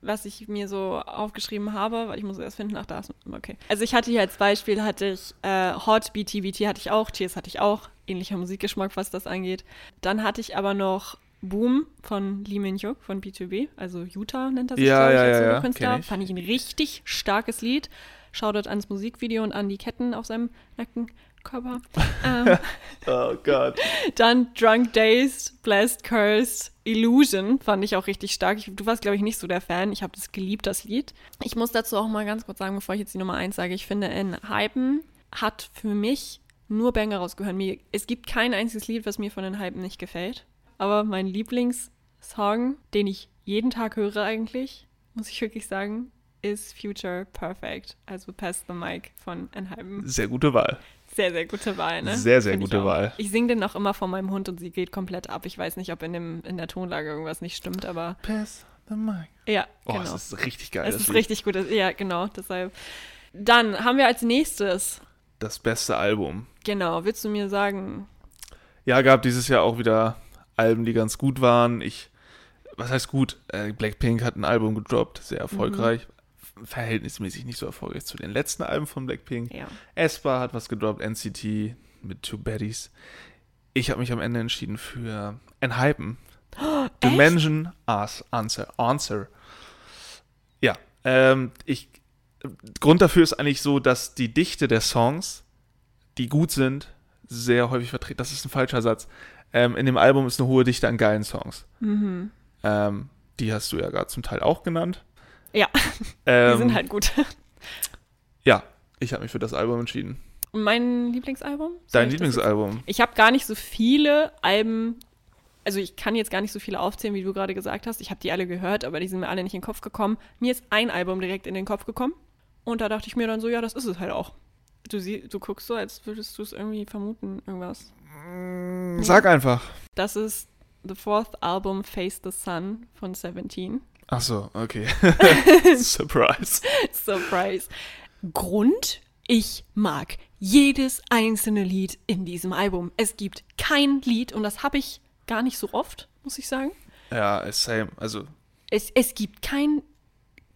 was ich mir so aufgeschrieben habe, weil ich muss erst finden, ach da ist, okay. Also ich hatte hier als Beispiel, hatte ich äh, Hot, BT, BT hatte ich auch, Cheers hatte ich auch, ähnlicher Musikgeschmack, was das angeht. Dann hatte ich aber noch Boom von Lee Min-hyuk von B2B, also Utah nennt er sich, Ja, glaube ich, ja, als ja, kenn ich. Fand ich ein richtig starkes Lied. Shoutout ans Musikvideo und an die Ketten auf seinem nackten Körper. ähm, oh Gott. dann Drunk Dazed, Blessed Cursed, Illusion fand ich auch richtig stark. Ich, du warst, glaube ich, nicht so der Fan. Ich habe das geliebt, das Lied. Ich muss dazu auch mal ganz kurz sagen, bevor ich jetzt die Nummer 1 sage, ich finde, in Hypen hat für mich nur Banger rausgehört. Mir, es gibt kein einziges Lied, was mir von den Hypen nicht gefällt. Aber mein Lieblingssong, den ich jeden Tag höre eigentlich, muss ich wirklich sagen, ist Future Perfect. Also Pass the Mic von Enhypen. Sehr gute Wahl. Sehr, sehr gute Wahl, ne? Sehr, sehr Find ich gute auch. Wahl. Ich singe den auch immer vor meinem Hund und sie geht komplett ab. Ich weiß nicht, ob in, dem, in der Tonlage irgendwas nicht stimmt, aber Pass the mic. ja, Oh, genau. das ist richtig geil. es das ist Lied. richtig gut. Ja, genau, deshalb. Dann haben wir als nächstes, Das beste Album. genau, willst du mir sagen, Ja, gab dieses Jahr auch wieder Alben, die ganz gut waren. Ich, was heißt gut? Äh, Blackpink hat ein Album gedroppt, sehr erfolgreich. Verhältnismäßig nicht so erfolgreich zu den letzten Alben von Blackpink. ja. Espa hat was gedroppt, NCT mit Two Baddies. Ich habe mich am Ende entschieden für Enhypen. Dimension As Answer. Answer. Ja, ähm, ich, Grund dafür ist eigentlich so, dass die Dichte der Songs, die gut sind, sehr häufig vertreten. Das ist ein falscher Satz. Ähm, in dem Album ist eine hohe Dichte an geilen Songs. Mhm. Ähm, die hast du ja gerade zum Teil auch genannt. Ja, Ähm, die sind halt gut. Ja, ich habe mich für das Album entschieden. Mein Lieblingsalbum? Soll Dein ich Lieblingsalbum? Ich habe gar nicht so viele Alben, also ich kann jetzt gar nicht so viele aufzählen, wie du gerade gesagt hast. Ich habe die alle gehört, aber die sind mir alle nicht in den Kopf gekommen. Mir ist ein Album direkt in den Kopf gekommen und da dachte ich mir dann so, ja, das ist es halt auch. Du, sie, du guckst so, als würdest du es irgendwie vermuten, irgendwas. Sag einfach. Das ist The Fourth Album Face the Sun von Seventeen. Ach so, okay. Surprise. Surprise. Grund? Ich mag jedes einzelne Lied in diesem Album. Es gibt kein Lied, und das habe ich gar nicht so oft, muss ich sagen. Ja, same. Also, es, es gibt kein,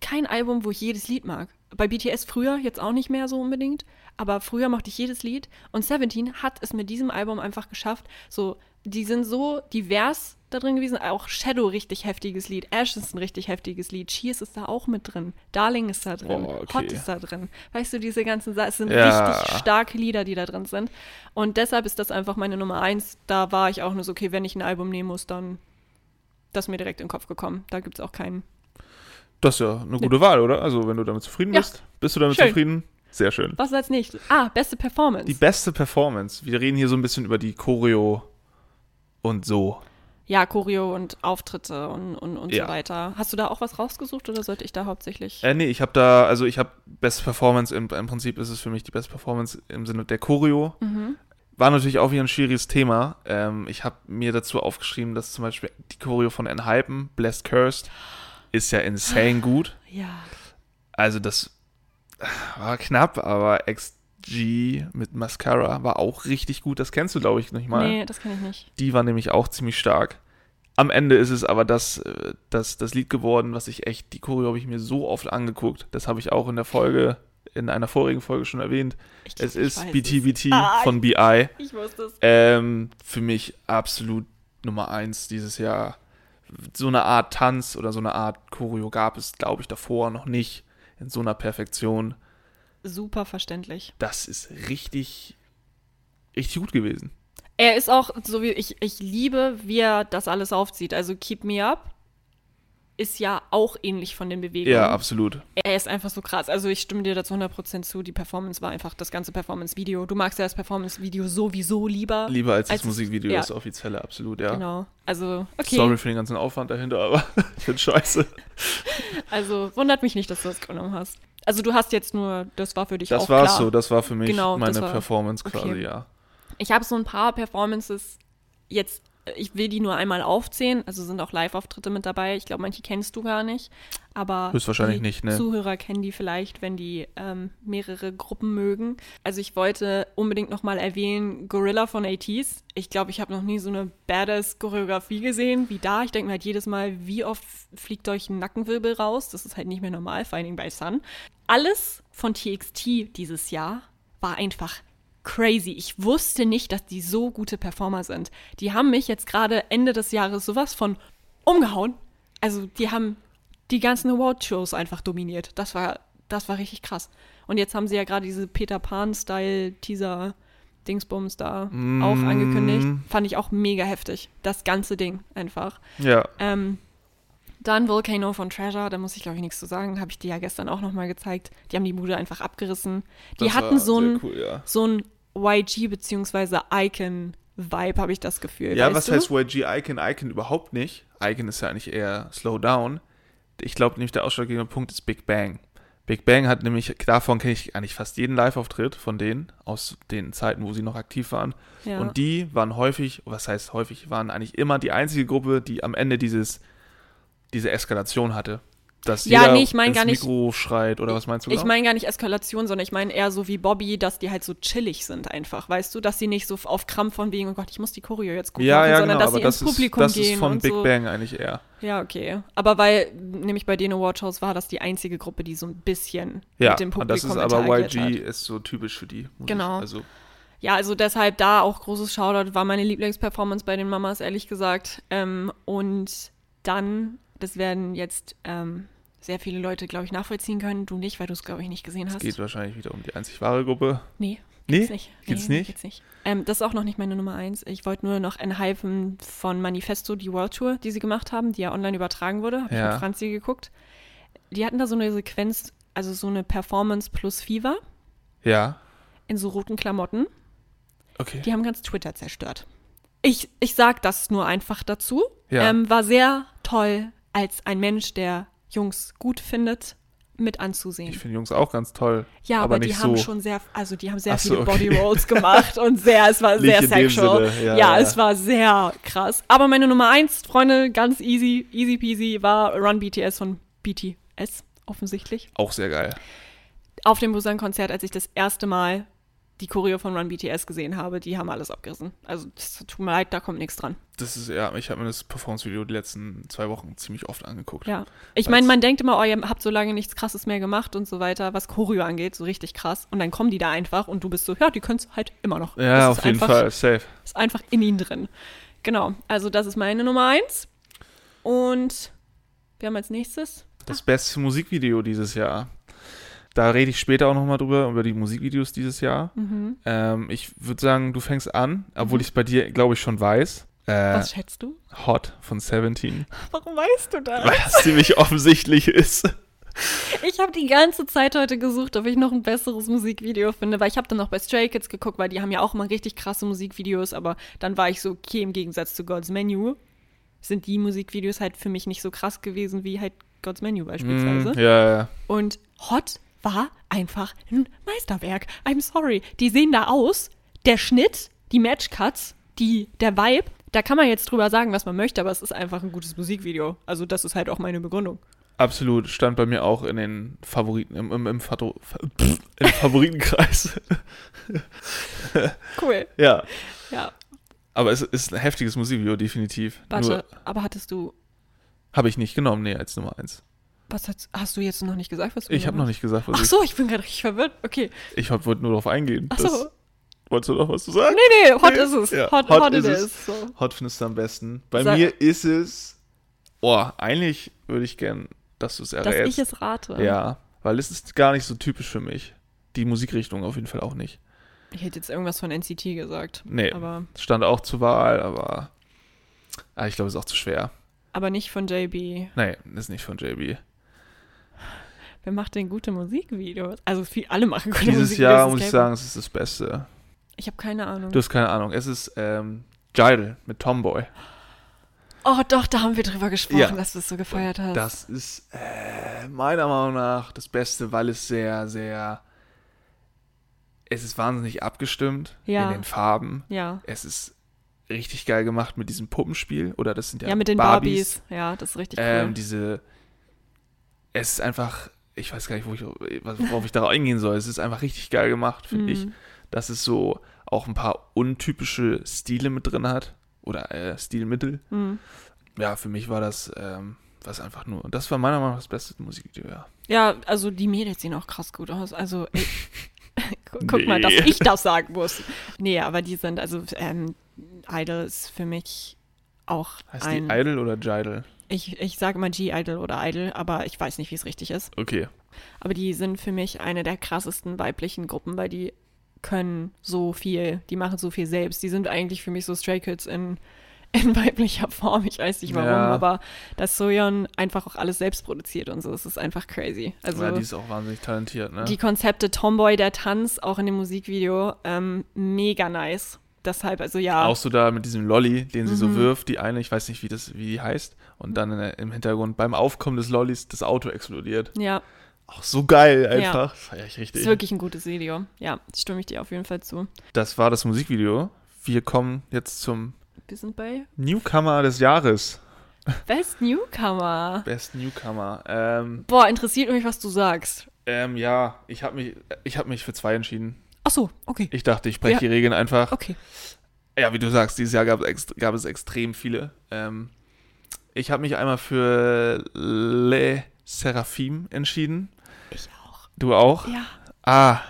kein Album, wo ich jedes Lied mag. Bei BTS früher, jetzt auch nicht mehr so unbedingt, aber früher mochte ich jedes Lied. Und Seventeen hat es mit diesem Album einfach geschafft. So, die sind so divers da drin gewesen. Auch Shadow richtig heftiges Lied. Ash ist ein richtig heftiges Lied. Cheers ist da auch mit drin. Darling ist da drin. Boah, okay. Hot ist da drin. Weißt du, diese ganzen Sachen, es sind Ja. richtig starke Lieder, die da drin sind. Und deshalb ist das einfach meine Nummer eins. Da war ich auch nur so, okay, wenn ich ein Album nehmen muss, dann das ist mir direkt in den Kopf gekommen. Da gibt es auch keinen. Das ist ja eine gute Wahl, oder? Also, wenn du damit zufrieden Ja. bist. Bist du damit Schön. zufrieden? Sehr schön. Was als nächstes? Ah, beste Performance. Die beste Performance. Wir reden hier so ein bisschen über die Choreo und so. ja, Choreo und Auftritte und, und, und Ja. so weiter. Hast du da auch was rausgesucht oder sollte ich da hauptsächlich? Äh, nee, ich habe da, also ich habe beste Performance, im, im Prinzip ist es für mich die beste Performance im Sinne der Choreo. Mhm. War natürlich auch wieder ein schwieriges Thema. Ähm, ich habe mir dazu aufgeschrieben, dass zum Beispiel die Choreo von Enhypen, Blessed Cursed, ist ja insane gut. Ja. Also das war knapp, aber XG mit Mascara war auch richtig gut. Das kennst du, glaube ich, nicht mal. Nee, das kann ich nicht. Die war nämlich auch ziemlich stark. Am Ende ist es aber das, äh, das, das Lied geworden, was ich echt, die Choreo habe ich mir so oft angeguckt. Das habe ich auch in der Folge, in einer vorigen Folge schon erwähnt. Ich glaub, Es ich ist BTBT Ah, von BI. Ich wusste es. Ähm, für mich absolut Nummer eins dieses Jahr. So eine Art Tanz oder so eine Art Choreo gab es, glaube ich, davor noch nicht in so einer Perfektion. Super verständlich. Das ist richtig, richtig gut gewesen. Er ist auch, so wie ich, ich liebe, wie er das alles aufzieht. Also Keep Me Up ist ja auch ähnlich von den Bewegungen. Ja, absolut. Er ist einfach so krass. Also ich stimme dir dazu 100% zu. Die Performance war einfach das ganze Performance-Video. Du magst ja das Performance-Video sowieso lieber. Lieber als das Als es- Musikvideo, ja. das offizielle, absolut, ja. Genau. Also, okay. Sorry für den ganzen Aufwand dahinter, aber ich finde scheiße. Also wundert mich nicht, dass du das genommen hast. Also du hast jetzt nur, das war für dich Das auch klar. so, das war für mich Genau, das meine war- Performance okay. quasi, ja. Ich habe so ein paar Performances jetzt, ich will die nur einmal aufzählen, also sind auch Live-Auftritte mit dabei. Ich glaube, manche kennst du gar nicht, aber Höchstwahrscheinlich die nicht, ne? Zuhörer kennen die vielleicht, wenn die ähm, mehrere Gruppen mögen. Also ich wollte unbedingt nochmal erwähnen, Gorilla von ATs. Ich glaube, ich habe noch nie so eine Badass-Choreografie gesehen wie da. Ich denke mir halt jedes Mal, wie oft fliegt euch ein Nackenwirbel raus? Das ist halt nicht mehr normal, vor allen Dingen bei Sun. Alles von TXT dieses Jahr war einfach crazy. Ich wusste nicht, dass die so gute Performer sind. Die haben mich jetzt gerade Ende des Jahres sowas von umgehauen. Also die haben die ganzen Award-Shows einfach dominiert. Das war, das war richtig krass. Und jetzt haben sie ja gerade diese Peter Pan-Style-Teaser Dingsbums da Mm. auch angekündigt. Fand ich auch mega heftig. Das ganze Ding einfach. Ja, Ähm, dann Volcano von Treasure, da muss ich glaube ich nichts zu sagen, habe ich dir ja gestern auch nochmal gezeigt. Die haben die Bude einfach abgerissen. Die das hatten so ein, Cool, ja. so ein YG beziehungsweise Icon-Vibe, habe ich das Gefühl. Ja, was du? heißt YG Icon? Icon überhaupt nicht. Icon ist ja eigentlich eher Slow Down. Ich glaube nämlich, der ausschlaggebende Punkt ist Big Bang. Big Bang hat nämlich, davon kenne ich eigentlich fast jeden Live-Auftritt von denen, aus den Zeiten, wo sie noch aktiv waren. Ja. Und die waren häufig, was heißt häufig, waren eigentlich immer die einzige Gruppe, die am Ende dieses, diese Eskalation hatte. Dass Ja, jeder nee, ich mein ins gar nicht- Mikro schreit oder was meinst du? Ich genau? meine gar nicht Eskalation, sondern ich meine eher so wie Bobby, dass die halt so chillig sind einfach, weißt du, dass sie nicht so auf Krampf von wegen, oh Gott, ich muss die Choreo jetzt gut ja, machen, ja, sondern genau, dass sie das ins ist, Publikum das gehen ist von und Big so. Bang eigentlich eher. Ja, okay. Aber weil, nämlich bei den Award-Shows war das die einzige Gruppe, die so ein bisschen Ja, mit dem Publikum das ist aber YG hat. ist so typisch für die. Genau. Also, Ja, also deshalb da auch großes Shoutout, war meine Lieblingsperformance bei den Mamas, ehrlich gesagt. Ähm, und dann, das werden jetzt ähm, sehr viele Leute, glaube ich, nachvollziehen können. Du nicht, weil du es, glaube ich, nicht gesehen es hast. geht wahrscheinlich wieder um die einzig wahre Gruppe. Nee, Nee? gibt's nicht. Gibt's nee, nicht? Gibt's nicht. Ähm, das ist auch noch nicht meine Nummer eins. Ich wollte nur noch enhypen von Manifesto, die World Tour, die sie gemacht haben, die ja online übertragen wurde. Habe ich Ja. mit Franzi geguckt. Die hatten da so eine Sequenz, also so eine Performance plus Fever Ja, in so roten Klamotten. okay. Die haben ganz Twitter zerstört. Ich, ich sag das nur einfach dazu. Ja. Ähm, war sehr toll, als ein Mensch, der Jungs gut findet, mit anzusehen. Ich finde Jungs auch ganz toll. Ja, aber, aber die haben so. schon sehr, also die haben sehr so, viele okay. Body Rolls gemacht und sehr, es war Nicht sehr sexual. Ja, ja, ja. es war sehr krass. Aber meine Nummer eins, Freunde, ganz easy, easy peasy, war Run BTS von BTS, offensichtlich. Auch sehr geil. Auf dem Busan-Konzert, als ich das erste Mal die Choreo von Run BTS gesehen habe, die haben alles abgerissen. Also das tut mir leid, da kommt nichts dran. Das ist, ja, ich habe mir das Performance-Video die letzten zwei Wochen ziemlich oft angeguckt. Ja. Ich meine, man denkt immer, oh, ihr habt so lange nichts krasses mehr gemacht und so weiter, was Choreo angeht, so richtig krass. Und dann kommen die da einfach und du bist so, ja, die können es halt immer noch. Ja, Das auf jeden einfach, Fall, safe. Ist einfach in ihnen drin. Genau. Also das ist meine Nummer eins. Und wir haben als nächstes. Das beste Musikvideo dieses Jahr. Da rede ich später auch nochmal drüber, über die Musikvideos dieses Jahr. Mhm. Ähm, ich würde sagen, du fängst an, obwohl ich es bei dir, glaube ich, schon weiß. Äh, Was schätzt du? Hot von 17. Warum weißt du das? Weil das ziemlich offensichtlich ist. Ich habe die ganze Zeit heute gesucht, ob ich noch ein besseres Musikvideo finde, weil ich habe dann noch bei Stray Kids geguckt, weil die haben ja auch immer richtig krasse Musikvideos, aber dann war ich so, okay, im Gegensatz zu God's Menu sind die Musikvideos halt für mich nicht so krass gewesen wie halt God's Menu beispielsweise. Mm, ja, ja. Und Hot war einfach ein Meisterwerk. I'm sorry. Die sehen da aus. Der Schnitt, die Matchcuts, die, der Vibe, da kann man jetzt drüber sagen, was man möchte, aber es ist einfach ein gutes Musikvideo. Also das ist halt auch meine Begründung. Absolut, stand bei mir auch in den Favoriten, im, im, im, Fato, pff, im Favoritenkreis. Cool. ja, Ja, aber es ist ein heftiges Musikvideo, definitiv. warte, aber hattest du, Habe ich nicht genommen, nee, als Nummer eins. Was hast, hast du jetzt noch nicht gesagt, was du Ich habe noch nicht gesagt, was hast? Ach so, ich bin gerade richtig verwirrt. Okay. ich, ich wollte nur darauf eingehen. Ach so. Wolltest du noch was zu sagen? Nee, nee, hot Nee. ist es. Ja, Hot, hot hot, es. is. So. Hot findest du am besten. Bei Sag- mir ist es, oh, eigentlich würde ich gern, dass du es Dass errätst. ich es rate. Ja, weil es ist gar nicht so typisch für mich. Die Musikrichtung auf jeden Fall auch nicht. Ich hätte jetzt irgendwas von NCT gesagt. Nee, Aber, stand auch zur Wahl, aber ah, ich glaube, es ist auch zu schwer. aber nicht von JB. Nee, ist nicht von JB. Wer macht denn gute Musikvideos? Also viel, alle machen gute Dieses Musikvideos. Jahr das muss ich sagen, es ist das Beste. Ich habe keine Ahnung. Du hast keine Ahnung. Es ist ähm, Jidal mit Tomboy. Oh, doch, da haben wir drüber gesprochen, Ja. dass du es so gefeiert hast. Das ist äh, meiner Meinung nach das Beste, weil es sehr, sehr. Es ist wahnsinnig abgestimmt Ja. in den Farben. ja. Es ist richtig geil gemacht mit diesem Puppenspiel. Oder das sind ja, Ja, mit den Barbies. Ja, das ist richtig Ähm, cool. diese. Es ist einfach. Ich weiß gar nicht, wo ich, worauf ich darauf eingehen soll. Es ist einfach richtig geil gemacht, finde ich. Mhm. Dass es so auch ein paar untypische Stile mit drin hat. Oder äh, Stilmittel. Mhm. Ja, für mich war das ähm, was einfach nur. Und das war meiner Meinung nach das beste Musikvideo, ja. Ja, also die Mädels sehen auch krass gut aus. Also, ey, gu- guck mal, dass Nee. ich das sagen muss. Nee, aber die sind, also, ähm, Idol ist für mich auch Heißt ein. die Idol oder Jidal? ich, ich sage immer G-Idol oder Idol, aber ich weiß nicht, wie es richtig ist. Okay. Aber die sind für mich eine der krassesten weiblichen Gruppen, weil die können so viel, die machen so viel selbst. Die sind eigentlich für mich so Stray Kids in, in weiblicher Form. Ich weiß nicht warum, Ja. aber dass Soyeon einfach auch alles selbst produziert und so, es ist einfach crazy. Also ja, die ist auch wahnsinnig talentiert, ne? die Konzepte Tomboy, der Tanz, auch in dem Musikvideo, ähm, mega nice. Deshalb, also ja. Auch so da mit diesem Lolly, den sie so Mhm. wirft, die eine, ich weiß nicht, wie das wie die heißt, und dann äh, im Hintergrund beim Aufkommen des Lollys das Auto explodiert. ja, Auch so geil einfach. Feier ich richtig. ist wirklich ein gutes Video. Ja, stimme ich dir auf jeden Fall zu. Das war das Musikvideo. Wir kommen jetzt zum Wir sind bei Newcomer des Jahres. Best Newcomer. Best Newcomer. Ähm, Boah, interessiert mich, was du sagst. ähm, ja, ich habe mich, ich hab mich für zwei entschieden. Ach so, okay. Ich dachte, ich spreche Ja. die Regeln einfach. Okay. Ja, wie du sagst, dieses Jahr gab gab es extrem viele. Ähm, ich habe mich einmal für Le Seraphim entschieden. Ich auch. Du auch? Ja. Ah,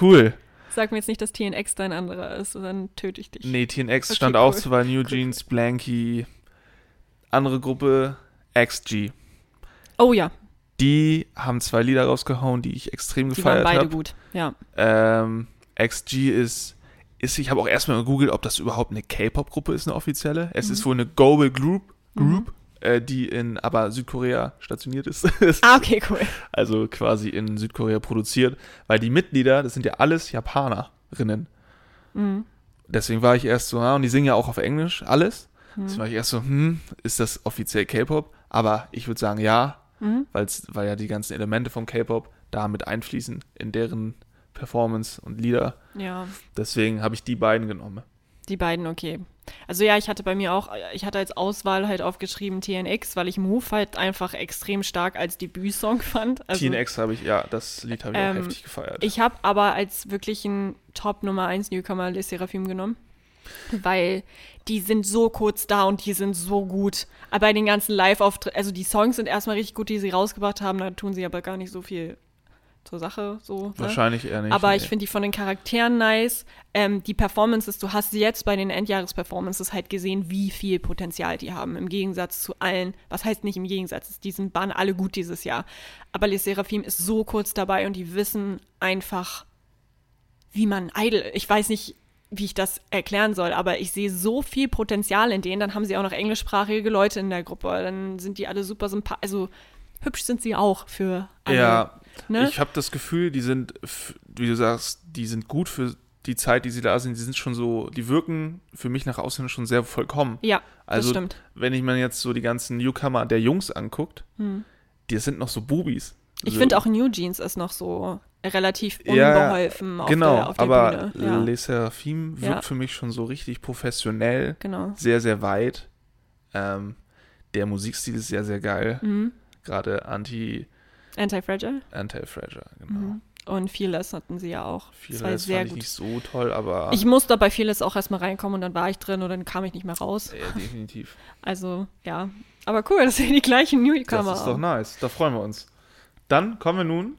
cool. Sag mir jetzt nicht, dass TNX dein anderer ist, dann töte ich dich. Nee, TNX Okay, stand auch cool. zu Wahl, New Jeans, Blanky, andere Gruppe, XG. Oh ja, Die haben zwei Lieder rausgehauen, die ich extrem die gefeiert beide habe. gut. Ja. Ähm, XG ist, ist ich habe auch erstmal gegoogelt, ob das überhaupt eine K-Pop-Gruppe ist, eine offizielle. Es Mhm. ist wohl eine Global Group, Group äh, die in aber Südkorea stationiert ist. Ah, okay, cool. also quasi in Südkorea produziert, weil die Mitglieder, das sind ja alles Japanerinnen. Mhm. Deswegen war ich erst so, ja, und die singen ja auch auf Englisch, alles. Mhm. Deswegen war ich erst so, hm, ist das offiziell K-Pop? Aber ich würde sagen, ja, Mhm. weil ja die ganzen Elemente vom K-Pop da mit einfließen in deren Performance und Lieder. Ja. Deswegen habe ich die beiden genommen. Die beiden, okay. Also ja, ich hatte bei mir auch, ich hatte als Auswahl halt aufgeschrieben TNX, weil ich Move halt einfach extrem stark als Debütsong fand. Also, TNX habe ich, ja, das Lied habe ich Ähm, auch heftig gefeiert. Ich habe aber als wirklichen Top Nummer 1 Newcomer Les Seraphim genommen. Weil die sind so kurz da und die sind so gut. Aber bei den ganzen Live-Auftritten, also die Songs sind erstmal richtig gut, die sie rausgebracht haben, da tun sie aber gar nicht so viel zur Sache. So, ne? Wahrscheinlich eher nicht. Aber nee. ich finde die von den Charakteren nice. Ähm, die Performances, du hast jetzt bei den Endjahres-Performances halt gesehen, wie viel Potenzial die haben. Im Gegensatz zu allen, was heißt nicht im Gegensatz, die sind, waren alle gut dieses Jahr. Aber Les Seraphim ist so kurz dabei und die wissen einfach, wie man Idol, ich weiß nicht, wie ich das erklären soll, aber ich sehe so viel Potenzial in denen. Dann haben sie auch noch englischsprachige Leute in der Gruppe. Dann sind die alle super sympathisch. Also hübsch sind sie auch für alle. Ja, ne? ich habe das Gefühl, die sind, wie du sagst, die sind gut für die Zeit, die sie da sind. Die sind schon so, die wirken für mich nach außen schon sehr vollkommen. ja, Also, das stimmt. wenn ich mir jetzt so die ganzen Newcomer der Jungs anguckt, die sind noch so Bubis. Ich finde auch New Jeans ist noch so relativ Ja, ja, unbeholfen auf genau, der, auf der aber Bühne. Ja, Les Seraphim wirkt Ja. für mich schon so richtig professionell, genau. sehr, sehr weit. Ähm, der Musikstil ist sehr, sehr geil. Mhm. Gerade Anti, Anti-Fragile Anti-Fragile, genau. und Fearless hatten sie ja auch. Das sehr fand ich nicht so toll, aber Ich musste bei Fearless auch erstmal reinkommen und dann war ich drin und dann kam ich nicht mehr raus. äh, definitiv. Also, ja. Aber cool, dass wir die gleichen Newcomer Das ist doch haben. nice. Da freuen wir uns. Dann kommen wir nun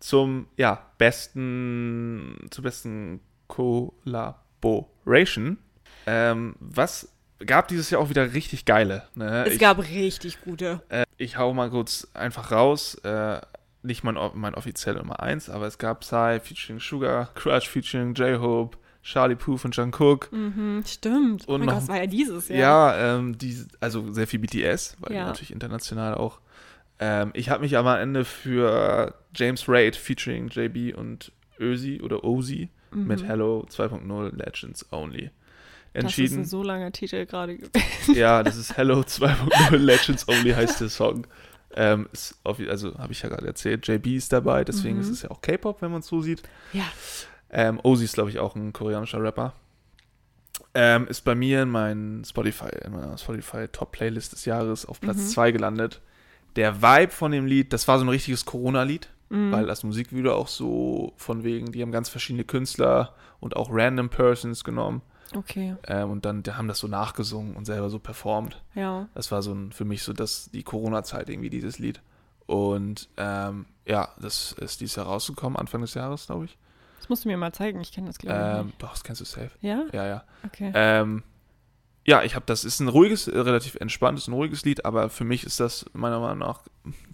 zum ja, besten, zur besten Collaboration. Ähm, was gab dieses Jahr auch wieder richtig geile. Ne? Es ich, gab richtig gute. äh, ich hau mal kurz einfach raus. Äh, nicht mein, mein offiziell Nummer 1, aber es gab Psy featuring Sugar, Crush featuring J-Hope, Charlie Puth und Jungkook. Mhm, stimmt. Und oh mein noch- Gott, das war ja dieses Jahr. Ja, ähm, die, also sehr viel BTS, weil die Ja. natürlich international auch. Ähm, ich habe mich aber am Ende für James Raid featuring JB und Ösi oder Ozi mit Hello 2.0 Legends Only Mhm. Das ist ein entschieden. so langer Titel gerade gewesen. ja, das ist Hello 2.0 Legends Only heißt der Song. Ähm, ist auf, also habe ich ja gerade erzählt, JB ist dabei, deswegen Mhm. ist es ja auch K-Pop, wenn man es so sieht. Ja. Ähm, Ozi ist, glaube ich, auch ein koreanischer Rapper. Ähm, ist bei mir in meinen Spotify, in meiner Spotify Top Playlist des Jahres auf Platz Mhm. 2 gelandet. Der Vibe von dem Lied, das war so ein richtiges Corona-Lied, Mhm. weil das Musikvideo auch so von wegen, die haben ganz verschiedene Künstler und auch random Persons genommen Okay, ähm, und dann die haben das so nachgesungen und selber so performt. ja. Das war so ein, für mich so das, die Corona-Zeit irgendwie, dieses Lied. Und ähm, ja, das ist dieses Jahr rausgekommen, Anfang des Jahres, glaube ich. Das musst du mir mal zeigen, ich kenne das glaube ich Ähm, nicht. doch, das kennst du safe. Ja? Ja, ja. Okay. Ähm, ja, ich habe das ist ein ruhiges, äh, relativ entspanntes, ein ruhiges Lied, aber für mich ist das meiner Meinung nach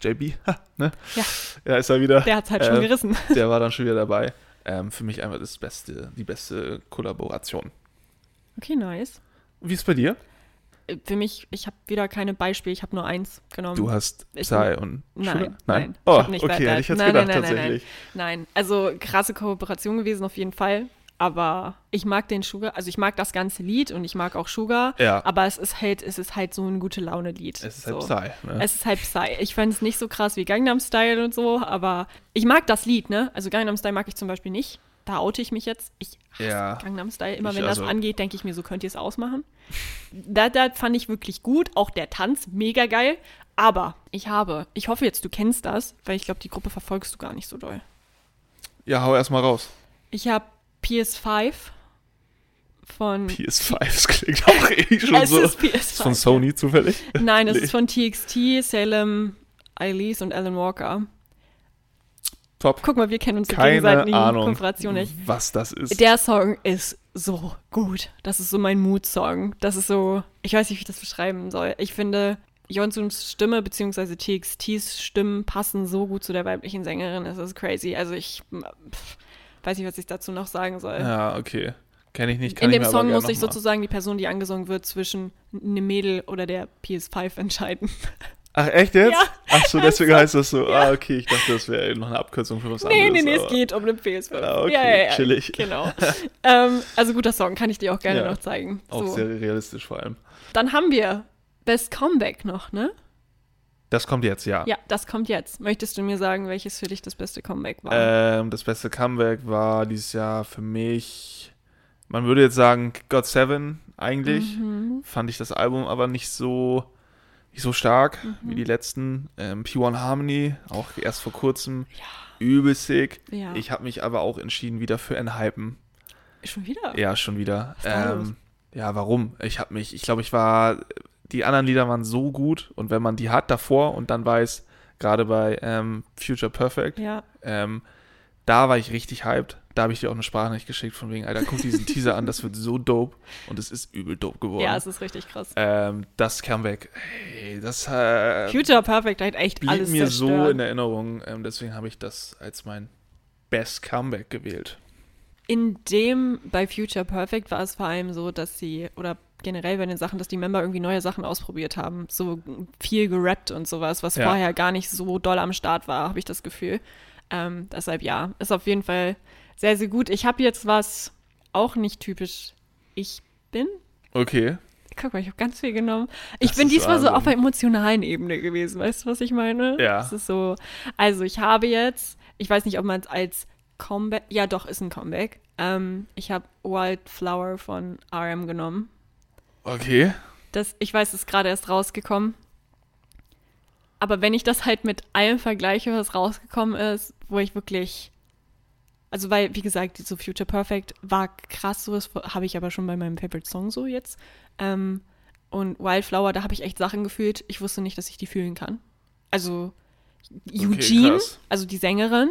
JB, ne? Ja. Ja, ist er wieder. Der hat's halt schon äh, gerissen. Der war dann schon wieder dabei. Ähm, für mich einfach das beste, die beste Kollaboration. Okay, nice. Wie ist bei dir? Äh, Für mich, ich habe wieder keine Beispiele, ich habe nur eins genommen. Du hast ich- Psy und Nein, nein, Nein. ich Oh, hab nicht okay, hätte ich jetzt Nein, gedacht nein, nein, nein, tatsächlich. Nein, also krasse Kooperation gewesen auf jeden Fall. Aber ich mag den Sugar, also ich mag das ganze Lied und ich mag auch Sugar. Ja. Aber es ist halt, es ist halt so ein gute Laune-Lied. Es ist so. halt Psy. Ne? Es ist halt Psy. Ich fand es nicht so krass wie Gangnam Style und so, aber ich mag das Lied, ne? Also Gangnam Style mag ich zum Beispiel nicht. Da oute ich mich jetzt. Ich hasse Ja. Gangnam Style. Immer Ich wenn das also- angeht, denke ich mir, so könnt ihr es ausmachen. Das, das fand ich wirklich gut. Auch der Tanz, mega geil. Aber ich habe, ich hoffe jetzt, du kennst das, weil ich glaube, die Gruppe verfolgst du gar nicht so doll. ja, hau erstmal raus. Ich habe PS5 von. PS5, das klingt auch irgendwie schon es so. ist PS5. Ist von Sony zufällig? Nein, es Nee. ist von TXT, Salem, Elise und Alan Walker. Top. Guck mal, wir kennen unsere Keine gegenseitigen Ahnung, Kooperation nicht. was das ist. Der Song ist so gut. Das ist so mein Mood-Song. Das ist so, ich weiß nicht, wie ich das beschreiben soll. Ich finde, Jonsuns Stimme bzw. TXTs Stimmen passen so gut zu der weiblichen Sängerin. Es ist crazy. Also ich pff, weiß nicht, was ich dazu noch sagen soll. ja, okay. Kenne ich nicht. Kann In dem Song muss sich sozusagen die Person, die angesungen wird, zwischen einem Mädel oder der PS5 entscheiden. Ach, echt jetzt? Ja. Ach so, deswegen heißt das so. Ah, okay, ich dachte, das wäre noch eine Abkürzung für was Nee, anderes. nee, nee, es aber- geht um eine PS5. Ah, okay, ja, ja, ja, chillig. Genau. ähm, also guter Song, kann ich dir auch gerne Ja, noch zeigen. Auch So. sehr realistisch vor allem. Dann haben wir Best Comeback noch, ne? Das kommt jetzt, ja. Ja, das kommt jetzt. Möchtest du mir sagen, welches für dich das beste Comeback war? Ähm, das beste Comeback war dieses Jahr für mich Man würde jetzt sagen, God Seven eigentlich. Mhm. Fand ich das Album aber nicht so, nicht so stark Mhm. wie die letzten. Ähm, P1 Harmony, auch erst vor kurzem. Ja. Übel sick. Ja. Ich habe mich aber auch entschieden wieder für Enhypen. Schon wieder? Ja, schon wieder. Ähm, ja, warum? Ich habe mich, ich glaube, ich war, die anderen Lieder waren so gut und wenn man die hat davor und dann weiß, gerade bei ähm, Future Perfect, Ja. ähm, da war ich richtig hyped. Da habe ich dir auch eine Sprachnachricht geschickt von wegen, Alter, guck diesen Teaser an, das wird so dope und es ist übel dope geworden. Ja, es ist richtig krass. ähm, das Comeback, hey, das äh, Future Perfect hat echt blieb alles mir so zerstört. in Erinnerung. Ähm, deswegen habe ich das als mein Best Comeback gewählt. In dem bei Future Perfect war es vor allem so, dass sie, oder generell bei den Sachen, dass die Member irgendwie neue Sachen ausprobiert haben. So viel gerappt und sowas, was Ja. vorher gar nicht so doll am Start war, habe ich das Gefühl. Ähm, deshalb ja, ist auf jeden Fall sehr, sehr gut. Ich habe jetzt was auch nicht typisch ich bin. Okay. Guck mal, ich habe ganz viel genommen. Ich Das bin diesmal so Wahnsinn. auf einer emotionalen Ebene gewesen. Weißt du, was ich meine? Ja. Es ist so. Also, ich habe jetzt, ich weiß nicht, ob man es als Comeback, ja doch, ist ein Comeback. Ähm, ich habe Wildflower von RM genommen. Okay. Das, ich weiß, es ist gerade erst rausgekommen. Aber wenn ich das halt mit allem vergleiche, was rausgekommen ist, wo ich wirklich. Also, weil, wie gesagt, so Future Perfect war krass, so das habe ich aber schon bei meinem Favorite Song so jetzt. Ähm, und Wildflower, da habe ich echt Sachen gefühlt. Ich wusste nicht, dass ich die fühlen kann. Also, Eugene, krass. also die Sängerin,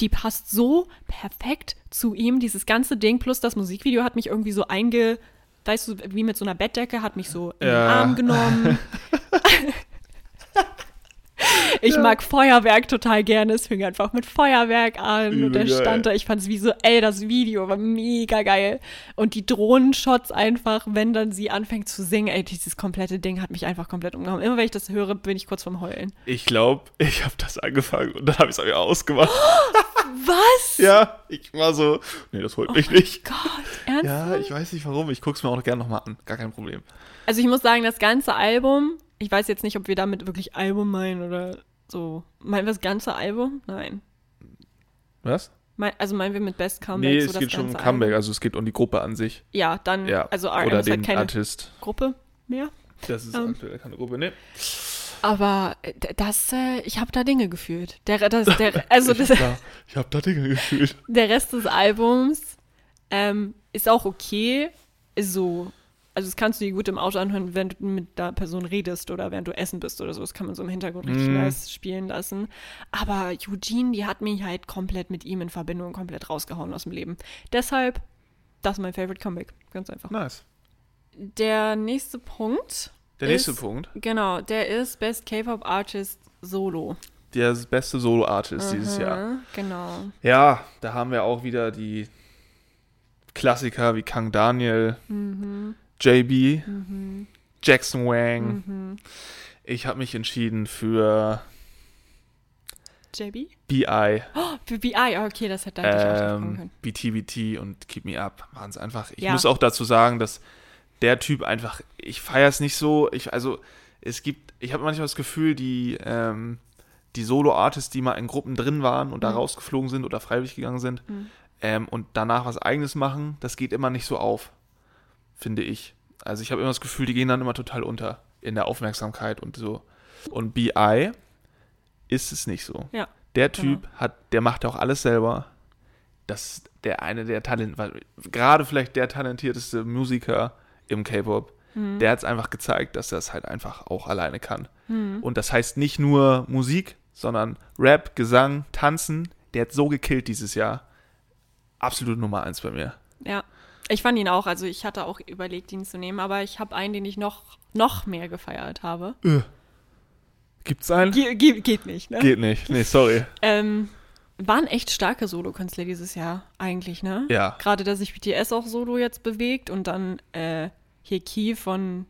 die passt so perfekt zu ihm. Dieses ganze Ding plus das Musikvideo hat mich irgendwie so einge. Weißt du, wie mit so einer Bettdecke, hat mich so in den Ja. Arm genommen. Ich mag Feuerwerk total gerne. Es fing einfach mit Feuerwerk an und Übel der geil. stand da. Ich fand es visuell, das Video war mega geil. Und die Drohnenshots einfach, wenn dann sie anfängt zu singen, ey, dieses komplette Ding hat mich einfach komplett umgehauen. Immer wenn ich das höre, bin ich kurz vorm Heulen. Ich glaube, ich habe das angefangen und dann habe ich es auch wieder ausgemacht. Was? ja, ich war so, nee, das holt mich nicht. Gott, ernsthaft? Ja, ich weiß nicht warum. Ich gucke es mir auch gerne nochmal an. Gar kein Problem. Also ich muss sagen, das ganze Album, ich weiß jetzt nicht, ob wir damit wirklich Album meinen oder so. Meinen wir das ganze Album? Nein. Was? Mein, also meinen wir mit Best Comeback nee, so es geht schon um Comeback. Album? Also es geht um die Gruppe an sich. Ja, dann, Ja. also RM Oder ist halt den keine Artist. Gruppe mehr. Das ist Ähm. aktuell keine Gruppe, ne? Aber äh, das, äh, ich habe da Dinge gefühlt. Der, das, der, also ich das, hab da, ich hab da Dinge gefühlt. der Rest des Albums ähm, ist auch okay. Ist so, also das kannst du dir gut im Auto anhören, wenn du mit der Person redest oder während du essen bist oder so. Das kann man so im Hintergrund richtig Mhm. nice spielen lassen. Aber Eugene, die hat mich halt komplett mit ihm in Verbindung komplett rausgehauen aus dem Leben. Deshalb, das ist mein Favorite Comeback. Ganz einfach. Nice. Der nächste Punkt. Der nächste ist, Punkt. Genau, der ist Best K-Pop Artist Solo. Der beste Solo-Artist dieses Mhm, Jahr. Genau. Ja, da haben wir auch wieder die Klassiker wie Kang Daniel, Mhm. JB, Mhm. Jackson Wang. Mhm. Ich habe mich entschieden für JB? BI, Oh, für BI, ah, okay, das hätte ich auch kommen ähm, können. BTBT und Keep Me Up. Waren es einfach. Ich Ja. muss auch dazu sagen, dass der Typ einfach, ich feiere es nicht so. Ich, also, es gibt, ich habe manchmal das Gefühl, die, ähm, die Solo-Artists, die mal in Gruppen drin waren und da Mhm. rausgeflogen sind oder freiwillig gegangen sind Mhm. ähm, und danach was Eigenes machen, das geht immer nicht so auf, finde ich. Also ich habe immer das Gefühl, die gehen dann immer total unter in der Aufmerksamkeit und so. Und BI ist es nicht so. Ja, Der genau. Typ hat, der macht auch alles selber. Das ist der eine der Talent, gerade vielleicht der talentierteste Musiker im K-Pop. Mhm. Der hat es einfach gezeigt, dass er es halt einfach auch alleine kann. Mhm. Und das heißt nicht nur Musik, sondern Rap, Gesang, Tanzen. Der hat so gekillt dieses Jahr. Absolut Nummer eins bei mir. Ja. Ich fand ihn auch, also ich hatte auch überlegt, ihn zu nehmen, aber ich habe einen, den ich noch, noch mehr gefeiert habe. Gibt's einen? Ge ge geht nicht, ne? Geht nicht. Nee, sorry. Ähm, waren echt starke Solo-Künstler dieses Jahr, eigentlich, ne? Ja. Gerade, dass sich BTS auch solo jetzt bewegt und dann äh, hier Key von.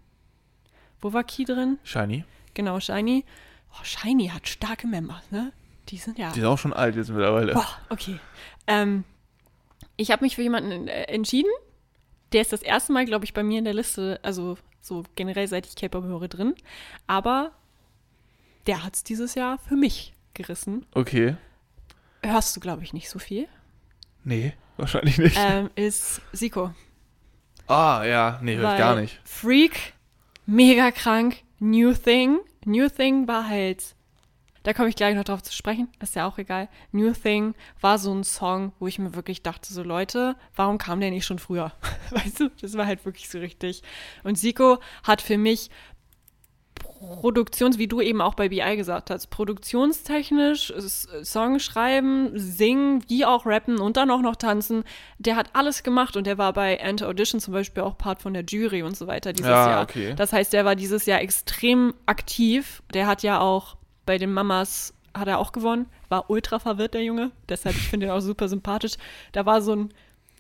Wo war Key drin? Shiny. Genau, Shiny. Oh, Shiny hat starke Members, ne? Die sind ja. Die sind auch schon alt jetzt mittlerweile. Boah, okay. Ähm, ich habe mich für jemanden äh, entschieden. Der ist das erste Mal, glaube ich, bei mir in der Liste, also so generell seit ich K-Pop höre, drin. Aber der hat es dieses Jahr für mich gerissen. Okay. Hörst du, glaube ich, nicht so viel. Nee, wahrscheinlich nicht. ähm, ist Siko. Ah, ja, nee, höre ich gar nicht. Freak, mega krank, New Thing. New Thing war halt, da komme ich gleich noch drauf zu sprechen, ist ja auch egal. New Thing war so ein Song, wo ich mir wirklich dachte, so Leute, warum kam der nicht schon früher? Weißt du, das war halt wirklich so richtig. Und Siko hat für mich Produktions, wie du eben auch bei BI gesagt hast, produktionstechnisch, Song schreiben, singen, wie auch rappen und dann auch noch tanzen, der hat alles gemacht und der war bei Enter Audition zum Beispiel auch Part von der Jury und so weiter dieses Ja, Jahr. okay. Das heißt, der war dieses Jahr extrem aktiv. Der hat ja auch bei den Mamas hat er auch gewonnen, war ultra verwirrt, der Junge. Deshalb, ich finde ihn auch super sympathisch. Da war so ein,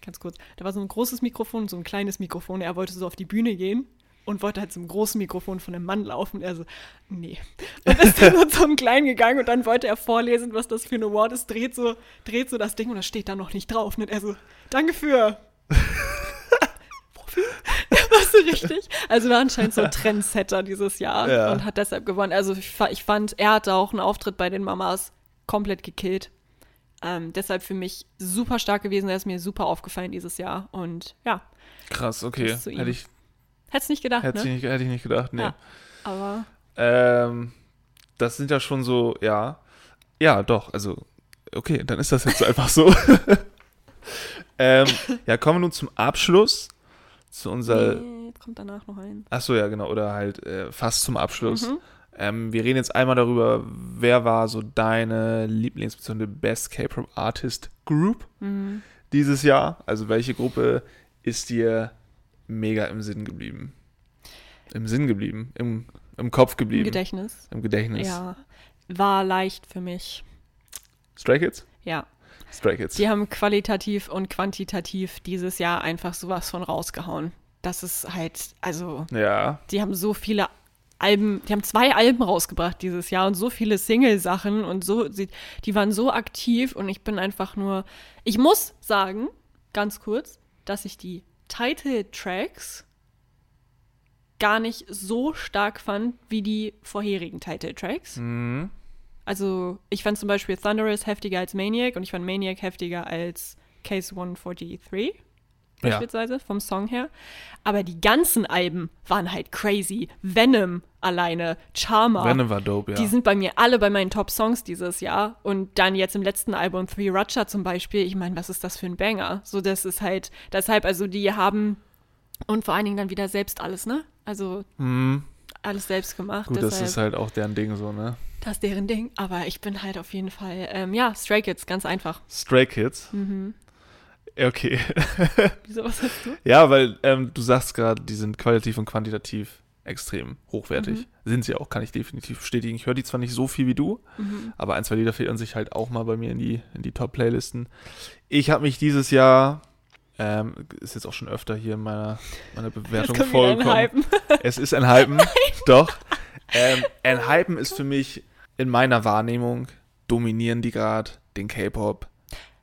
ganz kurz, da war so ein großes Mikrofon so ein kleines Mikrofon. Er wollte so auf die Bühne gehen und wollte halt zum großen Mikrofon von einem Mann laufen. Er so, nee. Und ist dann nur zum Kleinen gegangen und dann wollte er vorlesen, was das für ein Award ist, dreht so, dreht so das Ding und das steht da noch nicht drauf. Und er so, danke für. Wofür? Er war so richtig. Also war anscheinend so ein Trendsetter dieses Jahr Ja. und hat deshalb gewonnen. Also ich, fa- ich fand, er hatte auch einen Auftritt bei den Mamas komplett gekillt. Ähm, deshalb für mich super stark gewesen. Er ist mir super aufgefallen dieses Jahr. Und ja, Krass, okay. Hätte ich, hätte nicht gedacht, hätte, ich ne? nicht, hätte ich nicht gedacht, nee. Ja. Aber Ähm, das sind ja schon so, ja. Ja, doch, also, okay, dann ist das jetzt einfach so. ähm, ja, kommen wir nun zum Abschluss. Zu unserer. nee, kommt danach noch ein. Achso, ja, genau, oder halt äh, fast zum Abschluss. Mhm. Ähm, wir reden jetzt einmal darüber, wer war so deine Lieblings- bzw. Best K-Pop Artist Group Mhm. dieses Jahr? Also welche Gruppe ist dir mega im Sinn geblieben? Im Sinn geblieben? Im, im Kopf Im geblieben? Gedächtnis. Im Gedächtnis. Ja. War leicht für mich. Stray Kids? Ja. Stray Kids. Die haben qualitativ und quantitativ dieses Jahr einfach sowas von rausgehauen. Das ist halt, also, Ja. die haben so viele Alben, die haben zwei Alben rausgebracht dieses Jahr und so viele Single-Sachen und so, die waren so aktiv und ich bin einfach nur, ich muss sagen, ganz kurz, dass ich die Title-Tracks gar nicht so stark fand wie die vorherigen Title-Tracks. Mhm. Also, ich fand zum Beispiel Thunderous heftiger als Maniac und ich fand Maniac heftiger als Case 143, Ja. beispielsweise, vom Song her. Aber die ganzen Alben waren halt crazy. Venom alleine, Charmer. Venom war dope, ja. Die sind bei mir alle bei meinen Top-Songs dieses Jahr. Und dann jetzt im letzten Album Three Ratcha zum Beispiel, ich meine, was ist das für ein Banger? So, das ist halt, deshalb, also die haben und vor allen Dingen dann wieder selbst alles, ne? Also mhm. alles selbst gemacht. Gut, das deshalb- ist halt auch deren Ding so, ne? das ist deren Ding, aber ich bin halt auf jeden Fall, ähm, ja, Stray Kids, ganz einfach. Stray Kids. Mhm. Okay. Wieso, was hast du? ja, weil ähm, du sagst gerade, die sind qualitativ und quantitativ extrem hochwertig. Mhm. Sind sie auch, kann ich definitiv bestätigen. Ich höre die zwar nicht so viel wie du, Mhm. aber ein, zwei Lieder fehlen sich halt auch mal bei mir in die, in die Top-Playlisten. Ich habe mich dieses Jahr, ähm, ist jetzt auch schon öfter hier in meiner, meiner Bewertung vorgekommen. Hypen. Es ist ein Hypen, doch. Ähm, ein Hypen ist für mich in meiner Wahrnehmung, dominieren die gerade den K-Pop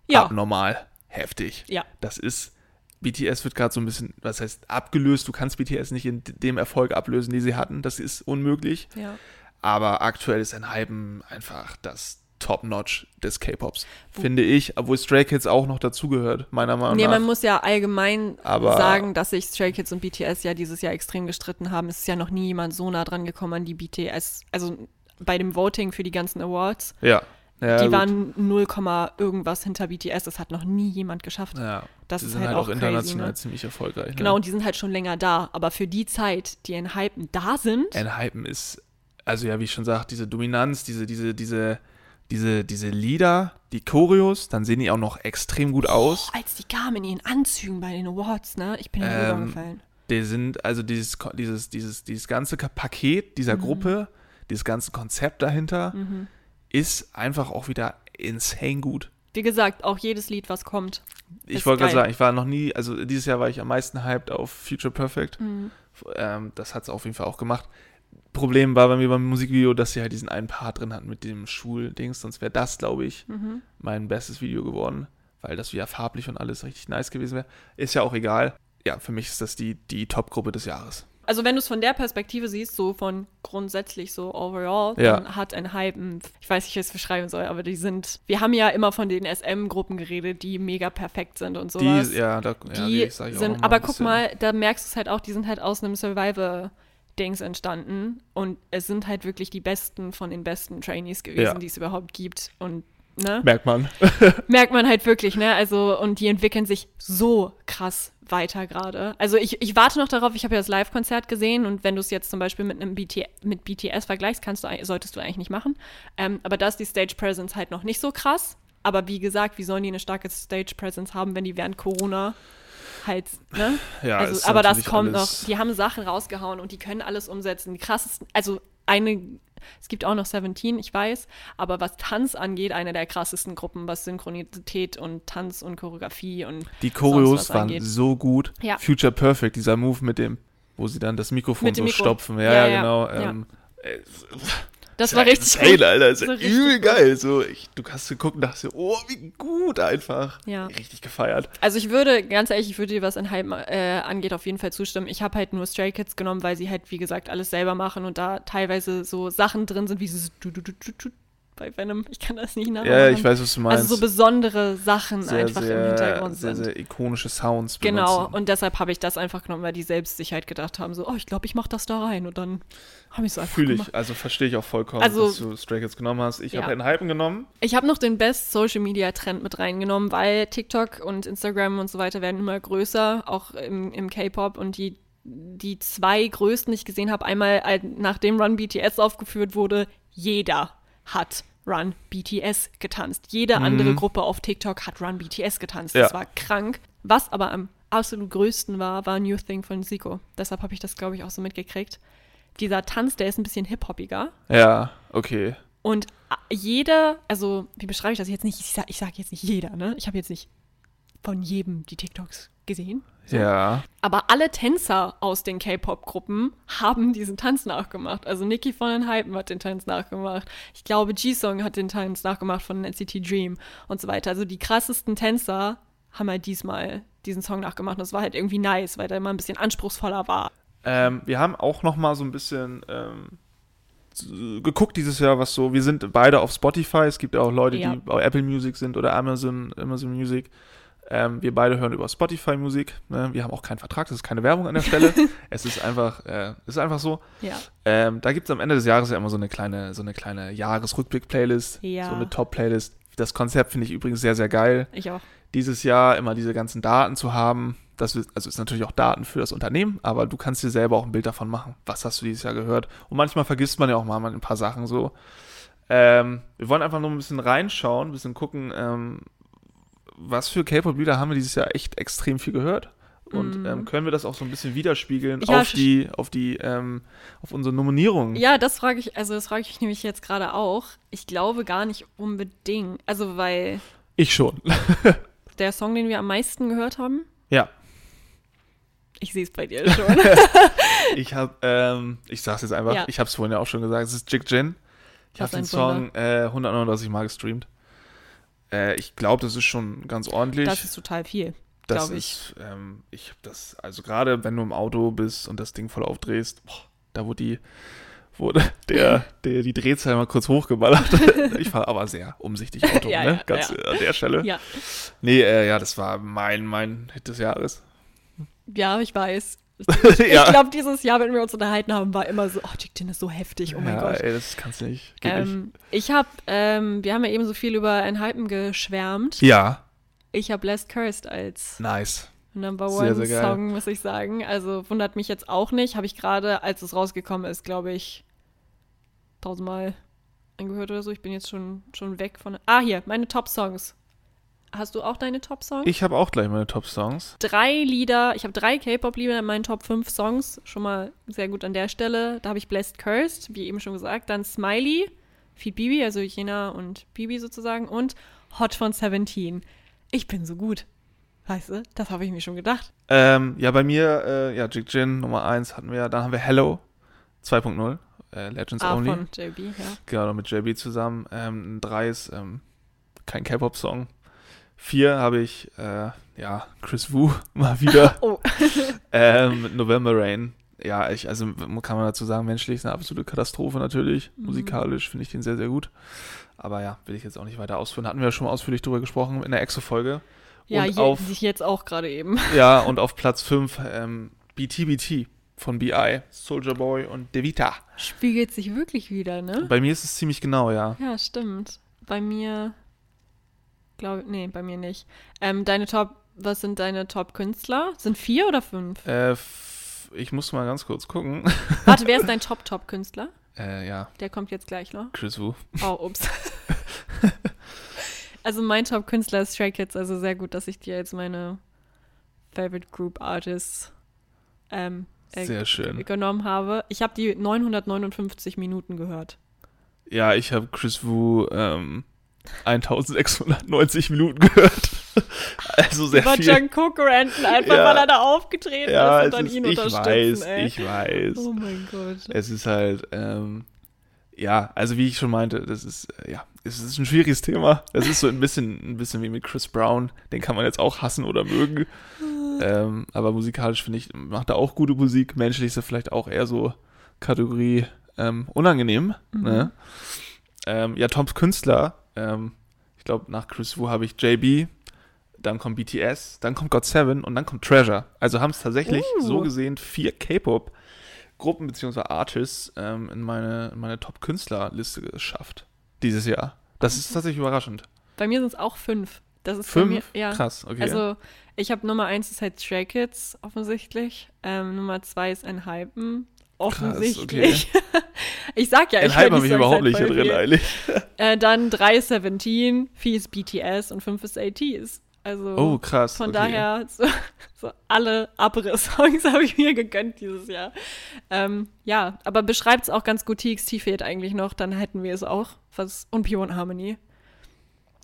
Ja, abnormal heftig. ja, Das ist, BTS wird gerade so ein bisschen, was heißt abgelöst, du kannst BTS nicht in dem Erfolg ablösen, die sie hatten, das ist unmöglich. ja. Aber aktuell ist ein Hypen einfach das Top-Notch des K-Pops, finde ich, obwohl Stray Kids auch noch dazugehört, meiner Meinung Nee, nach. man muss ja allgemein Aber- sagen, dass sich Stray Kids und BTS ja dieses Jahr extrem gestritten haben. Es ist ja noch nie jemand so nah dran gekommen an die BTS, also bei dem Voting für die ganzen Awards. ja. Ja die gut. waren 0, irgendwas hinter BTS. Das hat noch nie jemand geschafft. ja. Das die ist sind halt halt auch auch international crazy, ne? ziemlich erfolgreich. Genau, Ne? und die sind halt schon länger da. Aber für die Zeit, die in Hypen da sind, Ein Hypen ist, also ja, wie ich schon sagte, diese Dominanz, diese, diese, diese, diese, diese Lieder, die Choreos, dann sehen die auch noch extrem gut aus. als die kamen in ihren Anzügen bei den Awards, ne? Ich bin ja Ähm, übergefallen. Die sind, also dieses, dieses, dieses, dieses ganze Paket dieser Gruppe, dieses ganze Konzept dahinter, Mhm. Ist einfach auch wieder insane gut. Wie gesagt, auch jedes Lied, was kommt. Ich wollte gerade sagen, ich war noch nie, also dieses Jahr war ich am meisten hyped auf Future Perfect. Mhm. Ähm, das hat es auf jeden Fall auch gemacht. Problem war bei mir beim Musikvideo, dass sie halt diesen einen Part drin hatten mit dem Schuldings, sonst wäre das, glaube ich, Mhm. mein bestes Video geworden, weil das wieder farblich und alles richtig nice gewesen wäre. Ist ja auch egal. Ja, für mich ist das die, die Top-Gruppe des Jahres. Also wenn du es von der Perspektive siehst, so von grundsätzlich so overall, Ja. dann hat ein Hype, ein- ich weiß nicht, wie ich es beschreiben soll, aber die sind, wir haben ja immer von den SM-Gruppen geredet, die mega perfekt sind und sowas. Die, ja, da, ja, die sag ich auch sind, aber guck mal, da merkst du es halt auch, die sind halt aus einem Survivor-Dings entstanden und es sind halt wirklich die besten von den besten Trainees gewesen, Ja. die es überhaupt gibt und ne? Merkt man. merkt man halt wirklich, ne? Also, und die entwickeln sich so krass weiter gerade. Also ich, ich warte noch darauf, ich habe ja das Live-Konzert gesehen und wenn du es jetzt zum Beispiel mit einem BT, mit BTS vergleichst, kannst du, solltest du eigentlich nicht machen. Ähm, aber da ist die Stage Presence halt noch nicht so krass. Aber wie gesagt, wie sollen die eine starke Stage Presence haben, wenn die während Corona halt, ne? Ja, also, aber das kommt noch. Die haben Sachen rausgehauen und die können alles umsetzen. Die krassesten, also eine, es gibt auch noch 17, ich weiß, aber was Tanz angeht, eine der krassesten Gruppen, was Synchronität und Tanz und Choreografie und Die Choreos waren angeht. so gut. Ja. Future Perfect, dieser Move mit dem, wo sie dann das Mikrofon so Mikro. stopfen. Ja, Ja, ja, genau. ja. Ähm, Das war richtig gut. Alter, ist So ja richtig übel geil. So, ich, du hast geguckt und dachte, oh, wie gut einfach. Ja. Richtig gefeiert. Also ich würde, ganz ehrlich, ich würde dir, was ein Hype äh, angeht, auf jeden Fall zustimmen. Ich habe halt nur Stray Kids genommen, weil sie halt, wie gesagt, alles selber machen und da teilweise so Sachen drin sind, wie dieses du du du du du bei Venom. Ich kann das nicht nachmachen. Ja, ich weiß, was du meinst. Also so besondere Sachen sehr, einfach sehr, im Hintergrund sehr, sind. sehr ikonische Sounds Genau, benutzen. und deshalb habe ich das einfach genommen, weil die selbst sich halt gedacht haben, so, oh, ich glaube, ich mache das da rein. Und dann habe ich es einfach Fühle gemacht. ich, also verstehe ich auch vollkommen, Also- dass du Stray Kids genommen hast. Ich Ja. habe einen Hypen genommen. Ich habe noch den Best Social Media Trend mit reingenommen, weil TikTok und Instagram und so weiter werden immer größer, auch im, im K-Pop. Und die, die zwei größten, die ich gesehen habe, einmal nachdem Run BTS aufgeführt wurde, jeder hat Run BTS getanzt. Jede andere Gruppe auf TikTok hat Run BTS getanzt. Das Ja. war krank. Was aber am absolut größten war, war New Thing von Zico. Deshalb habe ich das, glaube ich, auch so mitgekriegt. Dieser Tanz, der ist ein bisschen hip-hoppiger. Ja, okay. Und jeder, also wie beschreibe ich das jetzt nicht? Ich sage sag jetzt nicht jeder, ne? Ich habe jetzt nicht von jedem die TikToks gesehen. So. Ja. Aber alle Tänzer aus den K-Pop-Gruppen haben diesen Tanz nachgemacht. Also Nicki von den Hypen hat den Tanz nachgemacht. Ich glaube, G-Song hat den Tanz nachgemacht von NCT Dream und so weiter. Also die krassesten Tänzer haben halt diesmal diesen Song nachgemacht. Und das war halt irgendwie nice, weil der immer ein bisschen anspruchsvoller war. Ähm, wir haben auch noch mal so ein bisschen ähm, geguckt dieses Jahr, was so. Wir sind beide auf Spotify. Es gibt auch Leute, Ja. die bei Apple Music sind oder Amazon, Amazon Music. Ähm, wir beide hören über Spotify Musik. Ne? Wir haben auch keinen Vertrag, das ist keine Werbung an der Stelle. es ist einfach, äh, ist einfach so. Ja. Ähm, da gibt es am Ende des Jahres ja immer so eine kleine, so eine kleine Jahresrückblick-Playlist, Ja. so eine Top-Playlist. Das Konzept finde ich übrigens sehr, sehr geil. Ich auch. Dieses Jahr immer diese ganzen Daten zu haben, das ist, also ist natürlich auch Daten für das Unternehmen, aber du kannst dir selber auch ein Bild davon machen. Was hast du dieses Jahr gehört? Und manchmal vergisst man ja auch mal ein paar Sachen so. Ähm, wir wollen einfach nur ein bisschen reinschauen, ein bisschen gucken, ähm, was für K-Pop-Lieder haben wir dieses Jahr echt extrem viel gehört. Und ähm, können wir das auch so ein bisschen widerspiegeln Ja, auf die, auf die, ähm, auf unsere Nominierung? Ja, das frage ich, also das frage ich mich nämlich jetzt gerade auch. Ich glaube gar nicht unbedingt. Also, weil Ich schon. der Song, den wir am meisten gehört haben, ja. Ich sehe es bei dir schon. Ich habe, ähm, ich sag's jetzt einfach, Ja. ich habe es vorhin ja auch schon gesagt, es ist Jig Jin. Ich habe den Song äh, 139 Mal gestreamt. Äh, ich glaube, das ist schon ganz ordentlich. das ist total viel, Das ich. ist, ähm, ich habe das, also gerade wenn du im Auto bist und das Ding voll aufdrehst, boah, da wurde die, wurde der, der die Drehzahl mal kurz hochgeballert. ich fahre aber sehr umsichtig Auto, Ja, ne? ja, Ganz ja. an der Stelle. Ja. Nee, äh, ja, das war mein, mein Hit des Jahres. Ja, ich weiß. ja. Ich glaube, dieses Jahr, wenn wir uns unterhalten haben, war immer so, oh, TikTok ist so heftig, oh mein ja, Gott. ey, das kannst du nicht. Geht nicht. Ähm, ich habe, ähm, wir haben ja eben so viel über ein Hypen geschwärmt. Ja, Ich habe Blessed Cursed als nice. Number Sehr, One sehr geil. Song, muss ich sagen. Also wundert mich jetzt auch nicht. Habe ich gerade, als es rausgekommen ist, glaube ich, tausendmal angehört oder so. Ich bin jetzt schon, schon weg von. Ah, hier, meine Top-Songs. Hast du auch deine Top-Songs? Ich habe auch gleich meine Top-Songs. Drei Lieder, ich habe drei K-Pop-Lieder in meinen Top 5 Songs. Schon mal sehr gut an der Stelle. Da habe ich Blessed Cursed, wie eben schon gesagt. Dann Smiley, Feed Bibi, also Jena und Bibi sozusagen. Und Hot von Seventeen. Ich bin so gut. Weißt du, das habe ich mir schon gedacht. Ähm, ja, bei mir, äh, ja, Jig Jin Nummer 1 hatten wir, dann haben wir Hello 2.0, äh, Legends Ah, Only. von JB, ja. Genau, mit JB zusammen. Ähm, 3 ist ähm, kein K-Pop-Song. 4 habe ich, äh, ja, Chris Wu mal wieder Oh. ähm, mit November Rain. ja, ich, also kann man dazu sagen, menschlich ist eine absolute Katastrophe natürlich. Mhm. Musikalisch finde ich den sehr, sehr gut. Aber ja, will ich jetzt auch nicht weiter ausführen. Hatten wir ja schon mal ausführlich drüber gesprochen in der Exo-Folge. Ja, und je, auf, sich jetzt auch gerade eben. ja, und auf Platz 5 ähm, BTBT von BI, Soldier Boy und Devita. Spiegelt sich wirklich wieder, ne? Bei mir ist es ziemlich genau, ja. Ja, stimmt. Bei mir, glaube nee, bei mir nicht. Ähm, deine Top, was sind deine Top-Künstler? Sind vier oder fünf? Äh, ich muss mal ganz kurz gucken. Warte, wer ist dein Top-Top-Künstler? äh, ja, Der kommt jetzt gleich noch. Chris Wu. Oh, ups. also mein Top-Künstler ist Stray Kids, also sehr gut, dass ich dir jetzt meine Favorite Group Artists ähm, äh, Sehr schön. genommen habe. Ich habe die 959 Minuten gehört. Ja, ich habe Chris Wu ähm, 1690 Minuten gehört. also sehr Über viel. Jungkook ranten, einfach Ja. weil er da aufgetreten ja, ist und dann ist, ihn ich unterstützen. weiß, ey. ich weiß. Oh mein Gott. Es ist halt, ähm, ja, also wie ich schon meinte, das ist, äh, ja, es ist ein schwieriges Thema. Es ist so ein bisschen, ein bisschen wie mit Chris Brown. Den kann man jetzt auch hassen oder mögen. ähm, aber musikalisch finde ich, macht er auch gute Musik. Menschlich ist er vielleicht auch eher so Kategorie ähm, unangenehm. Mhm. Ne? Ja, Toms Künstler, ähm, ich glaube, nach Chris Wu habe ich JB, dann kommt BTS, dann kommt God Seven und dann kommt Treasure. Also haben es tatsächlich Uh. so gesehen vier K-Pop-Gruppen bzw. Artists ähm, in meine, in meine Top-Künstlerliste geschafft dieses Jahr. Das ist tatsächlich überraschend. Bei mir sind es auch fünf. Das ist Fünf? mir, ja. Krass, okay. Also, ich habe Nummer eins ist halt Stray Kids, offensichtlich. Ähm, Nummer zwei ist ein Hypen. Offensichtlich. ich sag ja, ich Den Hype höre habe die ich Songs überhaupt nicht viel. eigentlich. Äh, dann drei ist 17, vier ist BTS und fünf ist ATs. Also Oh, krass. von okay. daher, so, so alle Abriss-Songs habe ich mir gegönnt dieses Jahr. Ähm, ja, aber beschreibt es auch ganz gut. TXT fehlt eigentlich noch, dann hätten wir es auch. Was, und Pure Harmony.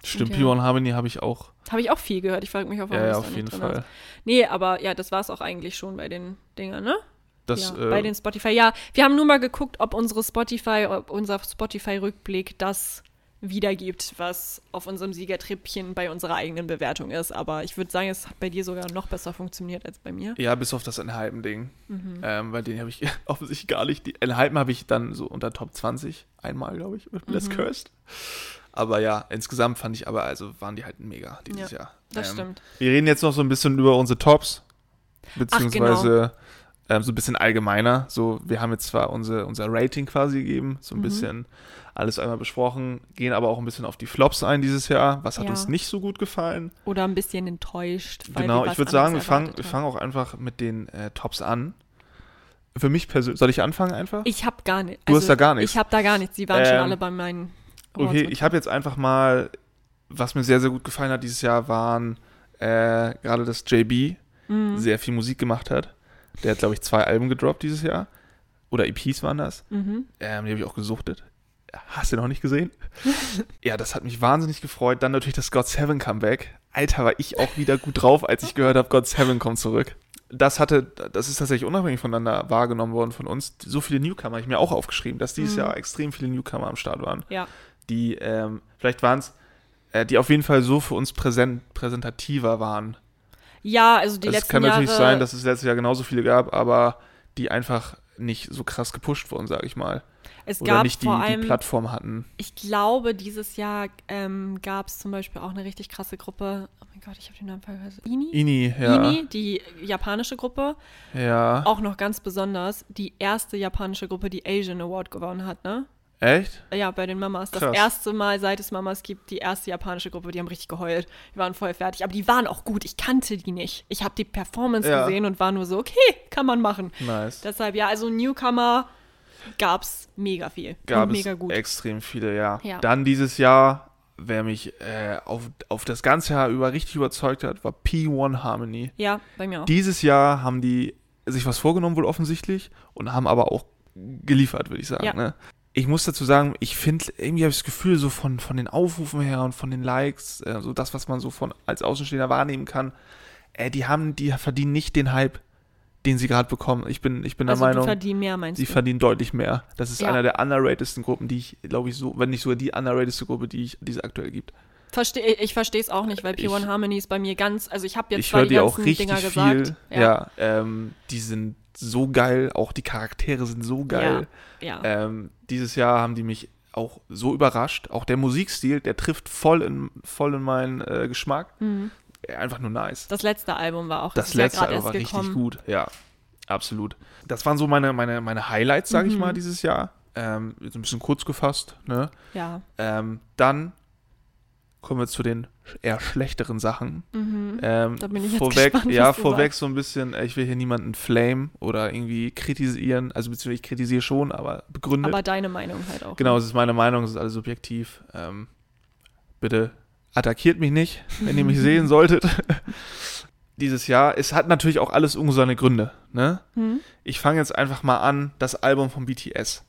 Stimmt, Okay. P1 Harmony habe ich auch. Habe ich auch viel gehört. Ich frage mich, auf Ja, warum ja, da auf jeden Fall. ist. Nee, aber ja, das war es auch eigentlich schon bei den Dingern, ne? Das, ja, äh, bei den Spotify. Ja, wir haben nur mal geguckt, ob unsere Spotify, ob unser Spotify-Rückblick das wiedergibt, was auf unserem Siegertrippchen bei unserer eigenen Bewertung ist. Aber ich würde sagen, es hat bei dir sogar noch besser funktioniert als bei mir. Ja, bis auf das Enhypen-Ding. Mhm. Ähm, bei denen habe ich offensichtlich gar nicht. Die Enhypen habe ich dann so unter Top 20 einmal, glaube ich, mit Bless Mhm. Cursed. Aber ja, insgesamt fand ich aber, also waren die halt mega dieses Jahr. Das ähm, stimmt. Wir reden jetzt noch so ein bisschen über unsere Tops, beziehungsweise genau. Ähm, so ein bisschen allgemeiner. So, wir haben jetzt zwar unsere, unser Rating quasi gegeben, so ein Mhm. bisschen alles einmal besprochen, gehen aber auch ein bisschen auf die Flops ein dieses Jahr. Was hat Ja. uns nicht so gut gefallen? Oder ein bisschen enttäuscht. Genau, ich würde sagen, wir fangen, wir fangen auch einfach mit den äh, Tops an. Für mich persönlich, soll ich anfangen einfach? Ich habe gar nicht. Du hast da gar nichts. Ich habe da gar nichts. Sie waren schon Ähm, alle bei meinen. Awards Okay, ich habe jetzt einfach mal, was mir sehr, sehr gut gefallen hat dieses Jahr, waren äh, gerade, dass JB Mhm. sehr viel Musik gemacht hat. Der hat, glaube ich, zwei Alben gedroppt dieses Jahr. Oder EPs waren das. Mhm. Ähm, die habe ich auch gesuchtet. Hast du noch nicht gesehen? ja, das hat mich wahnsinnig gefreut. Dann natürlich das God Seven Comeback. Alter, war ich auch wieder gut drauf, als ich gehört habe, God Seven kommt zurück. Das hatte, das ist tatsächlich unabhängig voneinander wahrgenommen worden von uns. So viele Newcomer, habe ich mir auch aufgeschrieben, dass dieses Mhm. Jahr extrem viele Newcomer am Start waren Ja. die, ähm, vielleicht waren es, äh, die auf jeden Fall so für uns präsent, präsentativer waren. Ja, also die es letzten kann natürlich Jahre. sein, dass es letztes Jahr genauso viele gab, aber die einfach nicht so krass gepusht wurden, sage ich mal. es Oder gab nicht die, vor die allem Plattform hatten. Ich glaube, dieses Jahr ähm, gab es zum Beispiel auch eine richtig krasse Gruppe. Oh mein Gott, ich habe den Namen vergessen. Ini? Ini, ja. Ini, die japanische Gruppe. Ja. Auch noch ganz besonders die erste japanische Gruppe, die Asian Award gewonnen hat, ne? Echt? Ja, bei den Mamas. Das Krass. erste Mal, seit es Mamas gibt, die erste japanische Gruppe, die haben richtig geheult. Die waren voll fertig. Aber die waren auch gut. Ich kannte die nicht. Ich habe die Performance Ja. gesehen und war nur so, okay, kann man machen. Nice. Deshalb, ja, also Newcomer gab's mega viel. Gab und es mega gut. extrem viele, ja. Ja. Dann dieses Jahr, wer mich äh, auf, auf das ganze Jahr über richtig überzeugt hat, war P1 Harmony. Ja, bei mir auch. Dieses Jahr haben die sich was vorgenommen, wohl offensichtlich, und haben aber auch geliefert, würde ich sagen. Ja. Ne? Ich muss dazu sagen, ich finde, irgendwie habe ich das Gefühl, so von, von den Aufrufen her und von den Likes, äh, so das, was man so von als Außenstehender wahrnehmen kann, äh, die haben, die verdienen nicht den Hype, den sie gerade bekommen. Ich bin, ich bin also der die Meinung, verdienen mehr, meinst sie du? verdienen deutlich mehr. Das ist Ja. einer der underratedsten Gruppen, die ich, glaube ich, so, wenn nicht sogar die underratedste Gruppe, die ich, die es aktuell gibt. Versteh, ich verstehe es auch nicht, weil P1 Ich- Harmony ist bei mir ganz, also ich habe jetzt ich zwar höre die die auch richtig Dinger viel. gesagt. Ja, ähm, die sind so geil, auch die Charaktere sind so geil. Ja. Ähm, dieses Jahr haben die mich auch so überrascht. Auch der Musikstil, der trifft voll in, voll in meinen äh, Geschmack. Mhm. Einfach nur nice. Das letzte Album war auch Das ja letzte Album war richtig gekommen. gut, ja. Absolut. Das waren so meine, meine, meine Highlights, sage ich Mhm. mal, dieses Jahr. Ähm, so ein bisschen kurz gefasst. Ne? Ja. Ähm, dann kommen wir zu den eher schlechteren Sachen. Mhm. Ähm, Da bin ich jetzt vorweg, gespannt, ja, vorweg sagst. so ein bisschen, äh, ich will hier niemanden flame oder irgendwie kritisieren. Also beziehungsweise ich kritisiere schon, aber begründet. Aber deine Meinung halt auch. Genau, es ist meine Meinung, es ist alles subjektiv. Ähm, bitte attackiert mich nicht, wenn ihr mich sehen solltet. Dieses Jahr, es hat natürlich auch alles irgendwo seine Gründe. Ne? Hm? Ich fange jetzt einfach mal an, das Album von BTS.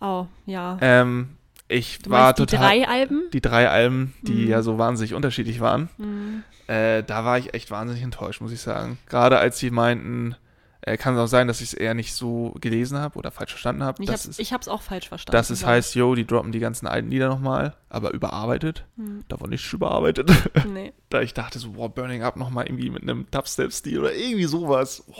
Oh, ja. Ähm, ich du war meinst die total. drei Alben? die drei Alben, die Mhm. ja so wahnsinnig unterschiedlich waren, Mhm. äh, da war ich echt wahnsinnig enttäuscht, muss ich sagen. Gerade als sie meinten, äh, kann es auch sein, dass ich es eher nicht so gelesen habe oder falsch verstanden habe. Ich, ich hab's auch falsch verstanden. dass es ich. heißt, yo, die droppen die ganzen alten Lieder nochmal, aber überarbeitet. Hm. Davon nicht überarbeitet. Nee. da ich dachte so, boah, Burning Up nochmal irgendwie mit einem Dubstep-Stil oder irgendwie sowas. Boah.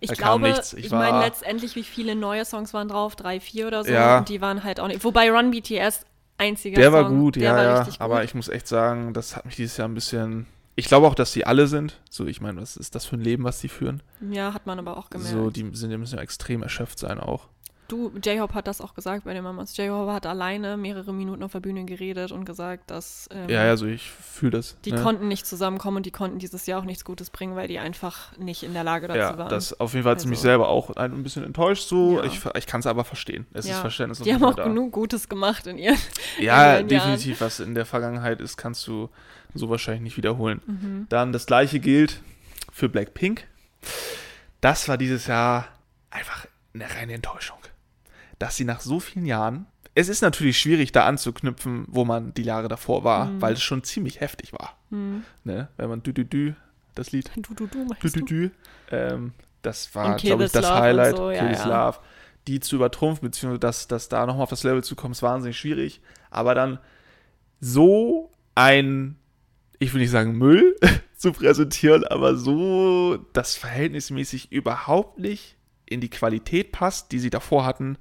Ich Da glaube, nichts. Ich ich, war- meine letztendlich, wie viele neue Songs waren drauf? Drei, vier oder so. Ja. Und die waren halt auch nicht. Wobei Run BTS einziger Der war Song, gut, der ja, war ja. gut. Aber ich muss echt sagen, das hat mich dieses Jahr ein bisschen. Ich glaube auch, dass die alle sind. So, ich meine, was ist das für ein Leben, was die führen? ja, hat man aber auch gemerkt. So, die sind, die müssen ja extrem erschöpft sein auch. Du, J-Hope hat das auch gesagt bei den Mamas. J-Hope hat alleine mehrere Minuten auf der Bühne geredet und gesagt, dass ähm, Ja, ja, so ich fühle das. die ne? konnten nicht zusammenkommen und die konnten dieses Jahr auch nichts Gutes bringen, weil die einfach nicht in der Lage dazu Ja, waren. das auf jeden Fall hat sie mich Also- selber auch ein bisschen enttäuscht. So, Ja. ich, ich kann es aber verstehen. Es ist Ja. Verständnis. die haben auch da. genug Gutes gemacht in ihren. Ja, in den Jahren. definitiv. Was in der Vergangenheit ist, kannst du so wahrscheinlich nicht wiederholen. Mhm. Dann das gleiche gilt für Blackpink. Das war dieses Jahr einfach eine reine Enttäuschung. Dass sie nach so vielen Jahren. Es ist natürlich schwierig, da anzuknüpfen, wo man die Jahre davor war, Mhm. weil es schon ziemlich heftig war. Mhm. Ne? Wenn man dü dü dü, das Lied Du, du, du, dü du? dü, ähm, das war, glaube ich, das Love Highlight. so, ja, ja. Love. Die zu übertrumpfen, beziehungsweise dass, dass da nochmal auf das Level zu kommen, ist wahnsinnig schwierig. Aber dann so ein, ich will nicht sagen Müll zu präsentieren, aber so das verhältnismäßig überhaupt nicht in die Qualität passt, die sie davor hatten,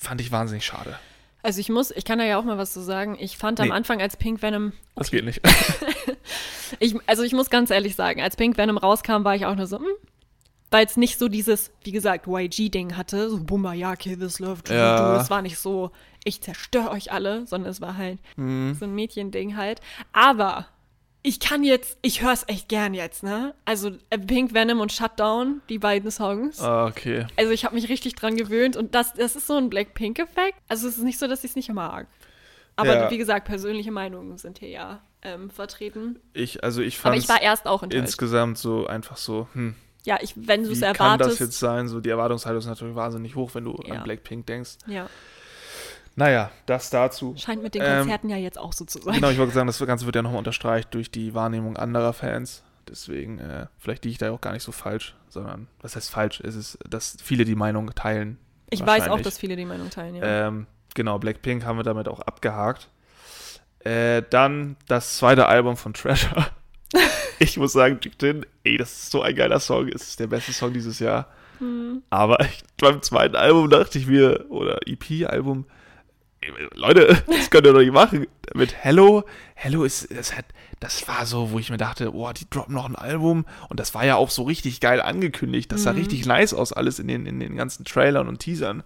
fand ich wahnsinnig schade. Also ich muss, ich kann da ja auch mal was zu sagen. Ich fand am Nee. Anfang als Pink Venom, Das geht nicht. ich, also ich muss ganz ehrlich sagen, als Pink Venom rauskam, war ich auch nur so, hm, weil es nicht so dieses, wie gesagt, YG-Ding hatte, so Bumba, ja, kill this love, du, Ja. du. Es war nicht so, ich zerstöre euch alle, sondern es war halt Hm. so ein Mädchending halt. Aber ich kann jetzt, ich höre es echt gern jetzt, ne? Also äh, Pink Venom und Shutdown, die beiden Songs. Ah, okay. Also ich habe mich richtig dran gewöhnt und das, das ist so ein Blackpink-Effekt. Also es ist nicht so, dass ich es nicht mag. Aber Ja. wie gesagt, persönliche Meinungen sind hier ja ähm, vertreten. Ich, also ich Aber fand ich war erst auch enttäuscht. insgesamt so einfach so, hm, Ja, ich, wenn du es wie kann das erwartest. jetzt sein? So, die Erwartungshaltung ist natürlich wahnsinnig hoch, wenn du Ja. an Blackpink denkst. ja, Naja, das dazu. scheint mit den Ähm, Konzerten ja jetzt auch so zu sein. Genau, ich wollte sagen, das Ganze wird ja nochmal unterstreicht durch die Wahrnehmung anderer Fans. Deswegen, äh, vielleicht liege ich da auch gar nicht so falsch, sondern, was heißt falsch? Es ist, dass viele die Meinung teilen. ich weiß auch, dass viele die Meinung teilen, ja. Ähm, genau, Blackpink haben wir damit auch abgehakt. Äh, dann das zweite Album von Treasure. ich muss sagen, ey, das ist so ein geiler Song. Es ist der beste Song dieses Jahr. Hm. Aber ich, beim zweiten Album dachte ich mir, oder EP-Album, Leute, das könnt ihr doch nicht machen. Mit Hello, Hello ist, das hat, das war so, wo ich mir dachte, boah, die droppen noch ein Album. Und das war ja auch so richtig geil angekündigt. Das sah Mhm. richtig nice aus, alles in den, in den ganzen Trailern und Teasern.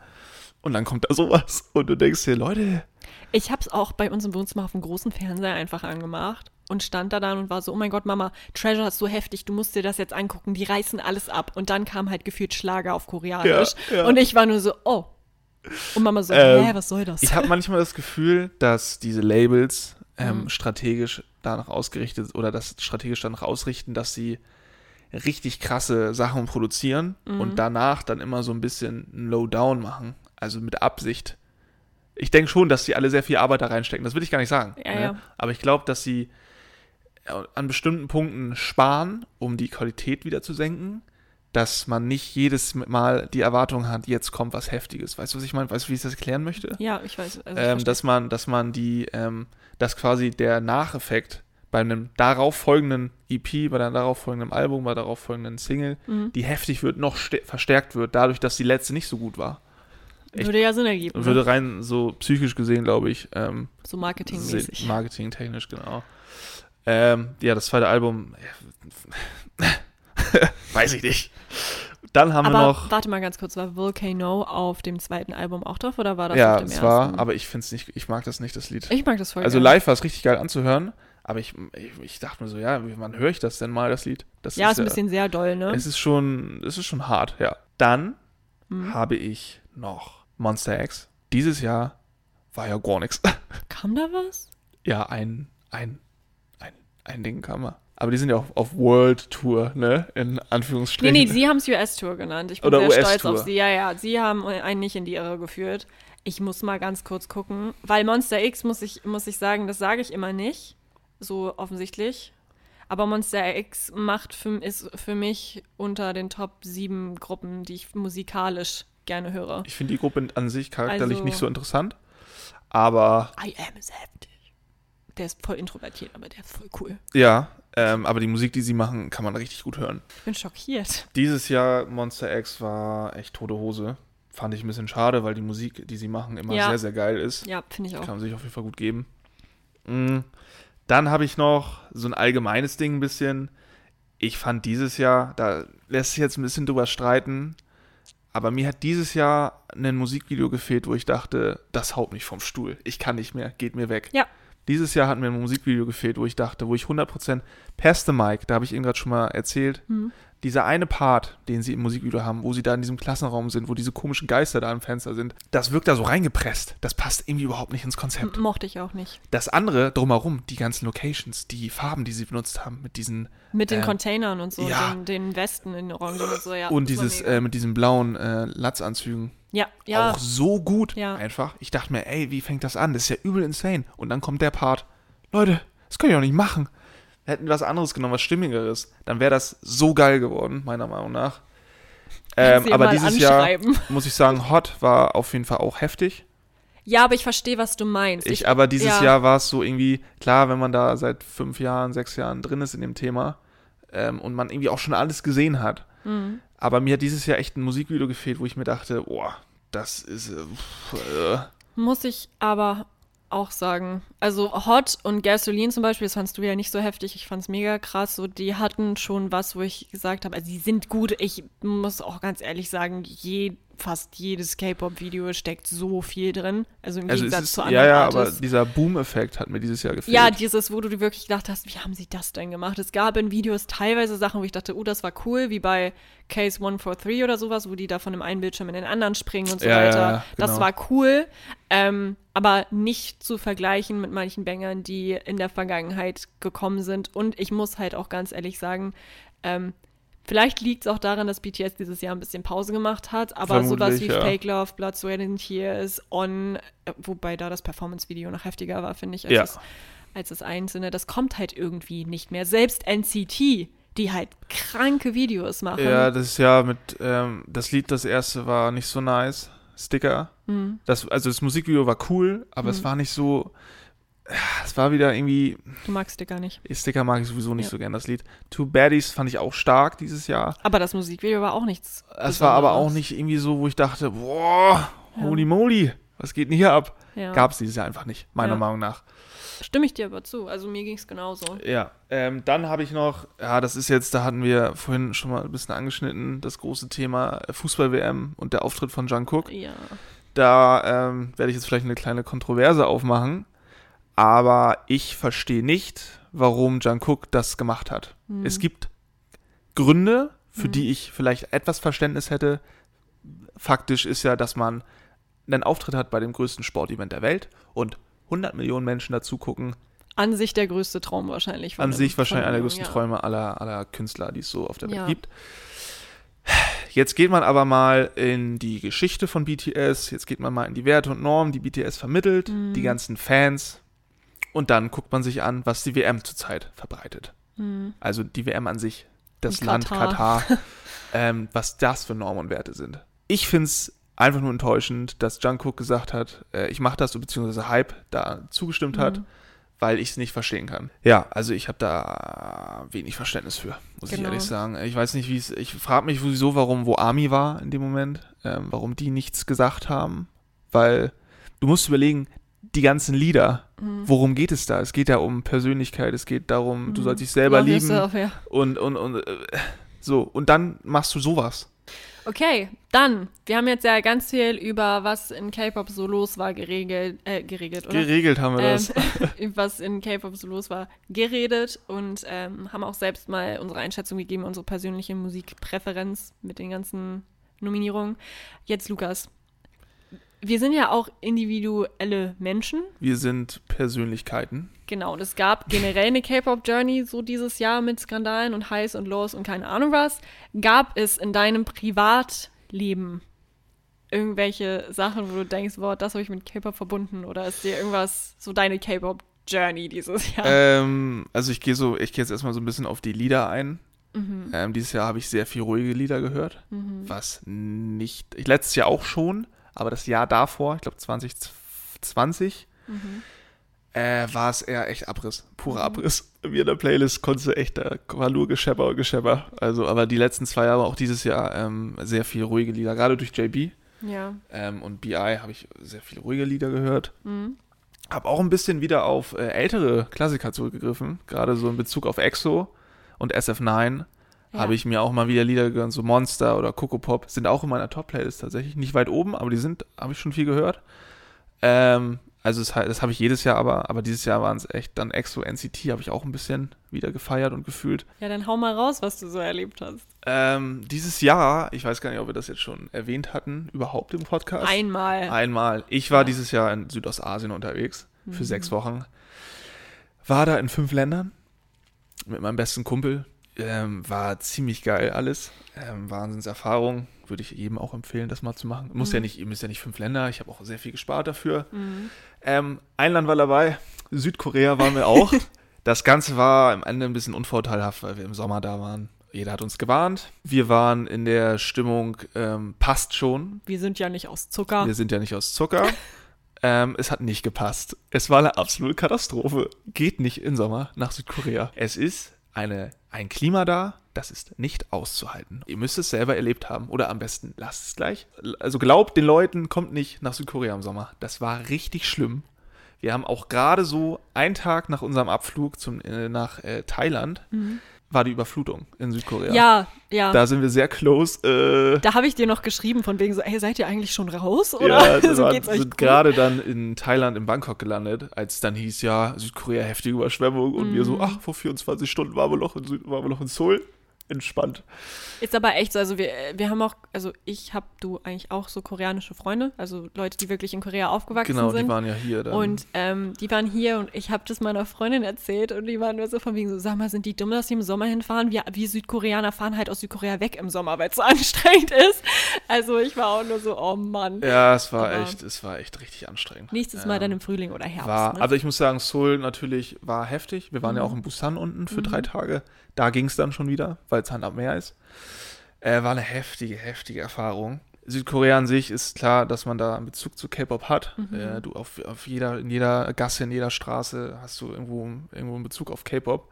Und dann kommt da sowas. Und du denkst dir, Leute, Ich habe es auch bei uns im Wohnzimmer auf dem großen Fernseher einfach angemacht und stand da dann und war so, oh mein Gott, Mama, Treasure ist so heftig, du musst dir das jetzt angucken, die reißen alles ab. Und dann kam halt gefühlt Schlager auf Koreanisch. Ja, ja. Und ich war nur so, oh. Und Mama so, Ähm, hä, was soll das? Ich habe manchmal das Gefühl, dass diese Labels ähm, Mhm. strategisch danach ausgerichtet oder das strategisch danach ausrichten, dass sie richtig krasse Sachen produzieren Mhm. und danach dann immer so ein bisschen ein Lowdown machen, also mit Absicht. Ich denke schon, dass sie alle sehr viel Arbeit da reinstecken. Das will ich gar nicht sagen. Ja, ne? ja. Aber ich glaube, dass sie äh, an bestimmten Punkten sparen, um die Qualität wieder zu senken, dass man nicht jedes Mal die Erwartung hat, jetzt kommt was Heftiges. Weißt du, was ich meine? Weißt du, wie ich das erklären möchte? ja, ich weiß. Also ich ähm, dass man, dass man die, ähm, dass quasi der Nacheffekt bei einem darauf folgenden EP, bei einem darauf folgenden Album, bei darauf folgenden Single, Mhm. die heftig wird, noch verstärkt wird, dadurch, dass die letzte nicht so gut war. Echt? Würde ja Sinn ergeben. Ne? würde rein so psychisch gesehen, glaube ich, ähm, so marketingmäßig. marketingtechnisch, genau. Ähm, ja, das zweite Album, weiß ich nicht. Dann haben Aber wir noch, warte mal ganz kurz, war Volcano auf dem zweiten Album auch drauf oder war das ja, auf dem ersten? war, aber ich finde es nicht, ich mag das nicht, das Lied. ich mag das voll Also gerne. live war es richtig geil anzuhören, aber ich, ich, ich dachte mir so, ja, wann höre ich das denn mal, das Lied? Das Ja, ist ein bisschen sehr doll, ne? Es ist schon, es ist schon hart, ja. Dann Hm. habe ich noch Monster X. Dieses Jahr war ja gar nichts. Kam da was? Ja, ein, ein, ein, ein Ding kam mal. Aber die sind ja auf, auf World Tour, ne? In Nee, Anführungsstrichen. nee, sie haben es US-Tour genannt. Ich bin Oder sehr stolz auf sie. Ja, ja, sie haben einen nicht in die Irre geführt. Ich muss mal ganz kurz gucken, weil Monster X, muss ich, muss ich sagen, das sage ich immer nicht, so offensichtlich. Aber Monster X macht für, ist für mich unter den Top 7 Gruppen, die ich musikalisch gerne höre. Ich finde die Gruppe an sich charakterlich Also- nicht so interessant. Aber I am septic. Der ist voll introvertiert, aber der ist voll cool. ja, ähm, aber die Musik, die sie machen, kann man richtig gut hören. Ich bin schockiert. Dieses Jahr Monster X war echt tote Hose. Fand ich ein bisschen schade, weil die Musik, die sie machen, immer Ja. sehr, sehr geil ist. Ja, finde ich auch. Kann man sich auf jeden Fall gut geben. Mm. Dann habe ich noch so ein allgemeines Ding ein bisschen. Ich fand dieses Jahr, da lässt sich jetzt ein bisschen drüber streiten, aber mir hat dieses Jahr ein Musikvideo gefehlt, wo ich dachte, das haut mich vom Stuhl. Ich kann nicht mehr, geht mir weg. Ja. Dieses Jahr hat mir ein Musikvideo gefehlt, wo ich dachte, wo ich 100% Peste Mike, da habe ich eben gerade schon mal erzählt, Mhm. Dieser eine Part, den sie im Musikvideo haben, wo sie da in diesem Klassenraum sind, wo diese komischen Geister da am Fenster sind, das wirkt da so reingepresst. Das passt irgendwie überhaupt nicht ins Konzept. M- Mochte ich auch nicht. Das andere drumherum, die ganzen Locations, die Farben, die sie benutzt haben, mit diesen Mit den Ähm, Containern und so, ja. den, den Westen in Orange und so, ja. und dieses äh, mit diesen blauen äh, Latzanzügen. ja, ja, Auch so gut Ja. einfach. Ich dachte mir, ey, wie fängt das an? Das ist ja übel insane. Und dann kommt der Part, Leute, das können wir auch nicht machen. Hätten wir was anderes genommen, was stimmigeres, dann wäre das so geil geworden, meiner Meinung nach. Ähm, aber dieses Jahr, muss ich sagen, Hot war auf jeden Fall auch heftig. Ja, aber ich verstehe, was du meinst. Ich, aber dieses ja. Jahr war es so irgendwie, klar, wenn man da seit fünf Jahren, sechs Jahren drin ist in dem Thema ähm, und man irgendwie auch schon alles gesehen hat. Mhm. Aber mir hat dieses Jahr echt ein Musikvideo gefehlt, wo ich mir dachte, boah, das ist. Äh, äh. Muss ich aber auch sagen. Also Hot und Gasoline zum Beispiel, das fandst du ja nicht so heftig. Ich fand's mega krass. So, die hatten schon was, wo ich gesagt habe, also sie sind gut. Ich muss auch ganz ehrlich sagen, je, fast jedes K-Pop-Video steckt so viel drin. Also im Also Gegensatz ist, zu ja, anderen ja, aber Artists. dieser Boom-Effekt hat mir dieses Jahr gefehlt. Ja, dieses, wo du dir wirklich gedacht hast, wie haben sie das denn gemacht? Es gab in Videos teilweise Sachen, wo ich dachte, oh, das war cool, wie bei Case 143 oder sowas, wo die da von dem einen Bildschirm in den anderen springen und so Ja, ja, weiter. ja, Das genau. war cool, ähm, aber nicht zu vergleichen mit manchen Bangern, die in der Vergangenheit gekommen sind. Und ich muss halt auch ganz ehrlich sagen, ähm, Vielleicht liegt es auch daran, dass BTS dieses Jahr ein bisschen Pause gemacht hat, aber sowas Vermutlich, wie ja. Fake Love, Blood, Sweat and Tears, On, äh, wobei da das Performance-Video noch heftiger war, finde ich, als, Ja. das, als das einzelne, das kommt halt irgendwie nicht mehr. Selbst NCT, die halt kranke Videos machen. Ja, das ist ja mit, ähm, das Lied, das erste war nicht so nice. Sticker. Mhm. Das, also das Musikvideo war cool, aber es war nicht so. Es war wieder irgendwie. Du magst Sticker nicht. Sticker mag ich sowieso nicht Ja. so gern, das Lied. Two Baddies fand ich auch stark dieses Jahr. Aber das Musikvideo war auch nichts. Es war aber auch nicht irgendwie so, wo ich dachte, boah, Ja. holy moly, was geht denn hier ab? Ja. Gab es dieses Jahr einfach nicht, meiner. Meinung nach. Stimme ich dir aber zu. Also mir ging es genauso. Ja, ähm, dann habe ich noch, ja, das ist jetzt, da hatten wir vorhin schon mal ein bisschen angeschnitten, das große Thema Fußball-WM und der Auftritt von Jungkook. Ja. Da ähm, werde ich jetzt vielleicht eine kleine Kontroverse aufmachen, aber ich verstehe nicht, warum Jungkook das gemacht hat. Hm. Es gibt Gründe, für Mhm. die ich vielleicht etwas Verständnis hätte. Faktisch ist ja, dass man einen Auftritt hat bei dem größten Sportevent der Welt und 100 Millionen Menschen dazu gucken. An sich der größte Traum wahrscheinlich. An sich wahrscheinlich einer der größten ja. Träume aller, aller Künstler, die es so auf der Welt Ja. gibt. Jetzt geht man aber mal in die Geschichte von BTS, jetzt geht man mal in die Werte und Normen, die BTS vermittelt, Mhm. die ganzen Fans und dann guckt man sich an, was die WM zurzeit verbreitet. Mhm. Also die WM an sich, das In Land Katar. Katar, ähm, was das für Normen und Werte sind. Ich finde es einfach nur enttäuschend, dass Jungkook gesagt hat, äh, ich mache das, beziehungsweise Hype da zugestimmt hat, Mhm. weil ich es nicht verstehen kann. Ja, also ich habe da wenig Verständnis für, muss ich Genau. ehrlich sagen. Ich weiß nicht, wie es. Ich frage mich sowieso, warum, wo Army war in dem Moment, ähm, warum die nichts gesagt haben, weil du musst überlegen, die ganzen Lieder, Mhm. worum geht es da? Es geht ja um Persönlichkeit, es geht darum, du sollst dich selber Love lieben yourself, ja. und und und äh, so und dann machst du sowas. Okay, dann, wir haben jetzt ja ganz viel über was in K-Pop so los war geregelt, äh, geregelt, oder? Geregelt haben wir das. ähm, was in K-Pop so los war, geredet und ähm, haben auch selbst mal unsere Einschätzung gegeben, unsere persönliche Musikpräferenz mit den ganzen Nominierungen. Jetzt Lukas. Wir sind ja auch individuelle Menschen. Wir sind Persönlichkeiten. Genau, und es gab generell eine K-Pop-Journey so dieses Jahr mit Skandalen und Highs und Lows und keine Ahnung was. Gab es in deinem Privatleben irgendwelche Sachen, wo du denkst, boah, das habe ich mit K-Pop verbunden oder ist dir irgendwas so deine K-Pop-Journey dieses Jahr? Ähm, also ich gehe so, ich gehe jetzt erstmal so ein bisschen auf die Lieder ein. Mhm. Ähm, dieses Jahr habe ich sehr viel ruhige Lieder gehört, was nicht, ich, letztes Jahr auch schon, aber das Jahr davor, ich glaube 2020, Mhm. äh, war es eher echt Abriss, purer Abriss. Bei mir in der Playlist konntest du echt, da war nur Geschepper und Geschepper. Also, aber die letzten zwei Jahre, auch dieses Jahr, ähm, sehr viel ruhige Lieder, gerade durch JB Ja. ähm, und BI habe ich sehr viele ruhige Lieder gehört. Mhm. Habe auch ein bisschen wieder auf äh, ältere Klassiker zurückgegriffen, gerade so in Bezug auf EXO und SF9 Ja. habe ich mir auch mal wieder Lieder gehört, so Monster oder Coco Pop, sind auch in meiner Top-Playlist tatsächlich, nicht weit oben, aber die sind, habe ich schon viel gehört. Ähm, also das, das habe ich jedes Jahr aber, aber dieses Jahr waren es echt dann EXO, NCT habe ich auch ein bisschen wieder gefeiert und gefühlt. Ja, dann hau mal raus, was du so erlebt hast. Ähm, dieses Jahr, ich weiß gar nicht, ob wir das jetzt schon erwähnt hatten, überhaupt im Podcast. Einmal. Einmal. Ich war Ja. dieses Jahr in Südostasien unterwegs für sechs Wochen. War da in fünf Ländern mit meinem besten Kumpel. Ähm, war ziemlich geil alles. Ähm, Wahnsinnserfahrung. Würde ich jedem auch empfehlen, das mal zu machen. Muss ja nicht, ihr müsst ja nicht fünf Länder. Ich habe auch sehr viel gespart dafür. Mhm. Ähm, ein Land war dabei. Südkorea waren wir auch. das Ganze war am Ende ein bisschen unvorteilhaft, weil wir im Sommer da waren. Jeder hat uns gewarnt. Wir waren in der Stimmung, ähm, passt schon, Wir sind ja nicht aus Zucker. wir sind ja nicht aus Zucker. ähm, es hat nicht gepasst. Es war eine absolute Katastrophe. Geht nicht im Sommer nach Südkorea. Es ist eine, ein Klima da, das ist nicht auszuhalten. Ihr müsst es selber erlebt haben. Oder am besten lasst es gleich. Also glaubt den Leuten, kommt nicht nach Südkorea im Sommer. Das war richtig schlimm. Wir haben auch gerade so einen Tag nach unserem Abflug zum, äh, nach äh, Thailand, war die Überflutung in Südkorea. Ja, ja. Da sind wir sehr close. Äh, Da habe ich dir noch geschrieben, von wegen so, ey, seid ihr eigentlich schon raus? Oder Ja, wir so geht's euch sind gerade dann in Thailand, in Bangkok gelandet, als dann hieß, ja, Südkorea heftige Überschwemmung und wir so, Mhm. ach, vor 24 Stunden waren wir noch in, Süd waren wir noch in Seoul. Entspannt. Ist aber echt so, also wir, wir haben auch, also ich habe du eigentlich auch so koreanische Freunde, also Leute, die wirklich in Korea aufgewachsen Genau, sind. die waren ja hier dann. und ähm, die waren hier und ich habe das meiner Freundin erzählt und die waren nur so von wegen so, sag mal, sind die dumm, dass die im Sommer hinfahren? Wir, wir Südkoreaner fahren halt aus Südkorea weg im Sommer, weil es so anstrengend ist. Also ich war auch nur so, oh Mann. ja, es war aber- echt, es war echt richtig anstrengend. Nächstes Mal Ähm, dann im Frühling oder Herbst. war, ne? Also ich muss sagen, Seoul natürlich war heftig. Wir waren ja Mhm. auch in Busan unten für drei Tage. Da ging es dann schon wieder, weil es Hand am Meer ist. Äh, war eine heftige, heftige Erfahrung. Südkorea an sich ist klar, dass man da einen Bezug zu K-Pop hat. Mhm. Äh, du auf, auf jeder, in jeder Gasse, in jeder Straße hast du irgendwo, irgendwo einen Bezug auf K-Pop.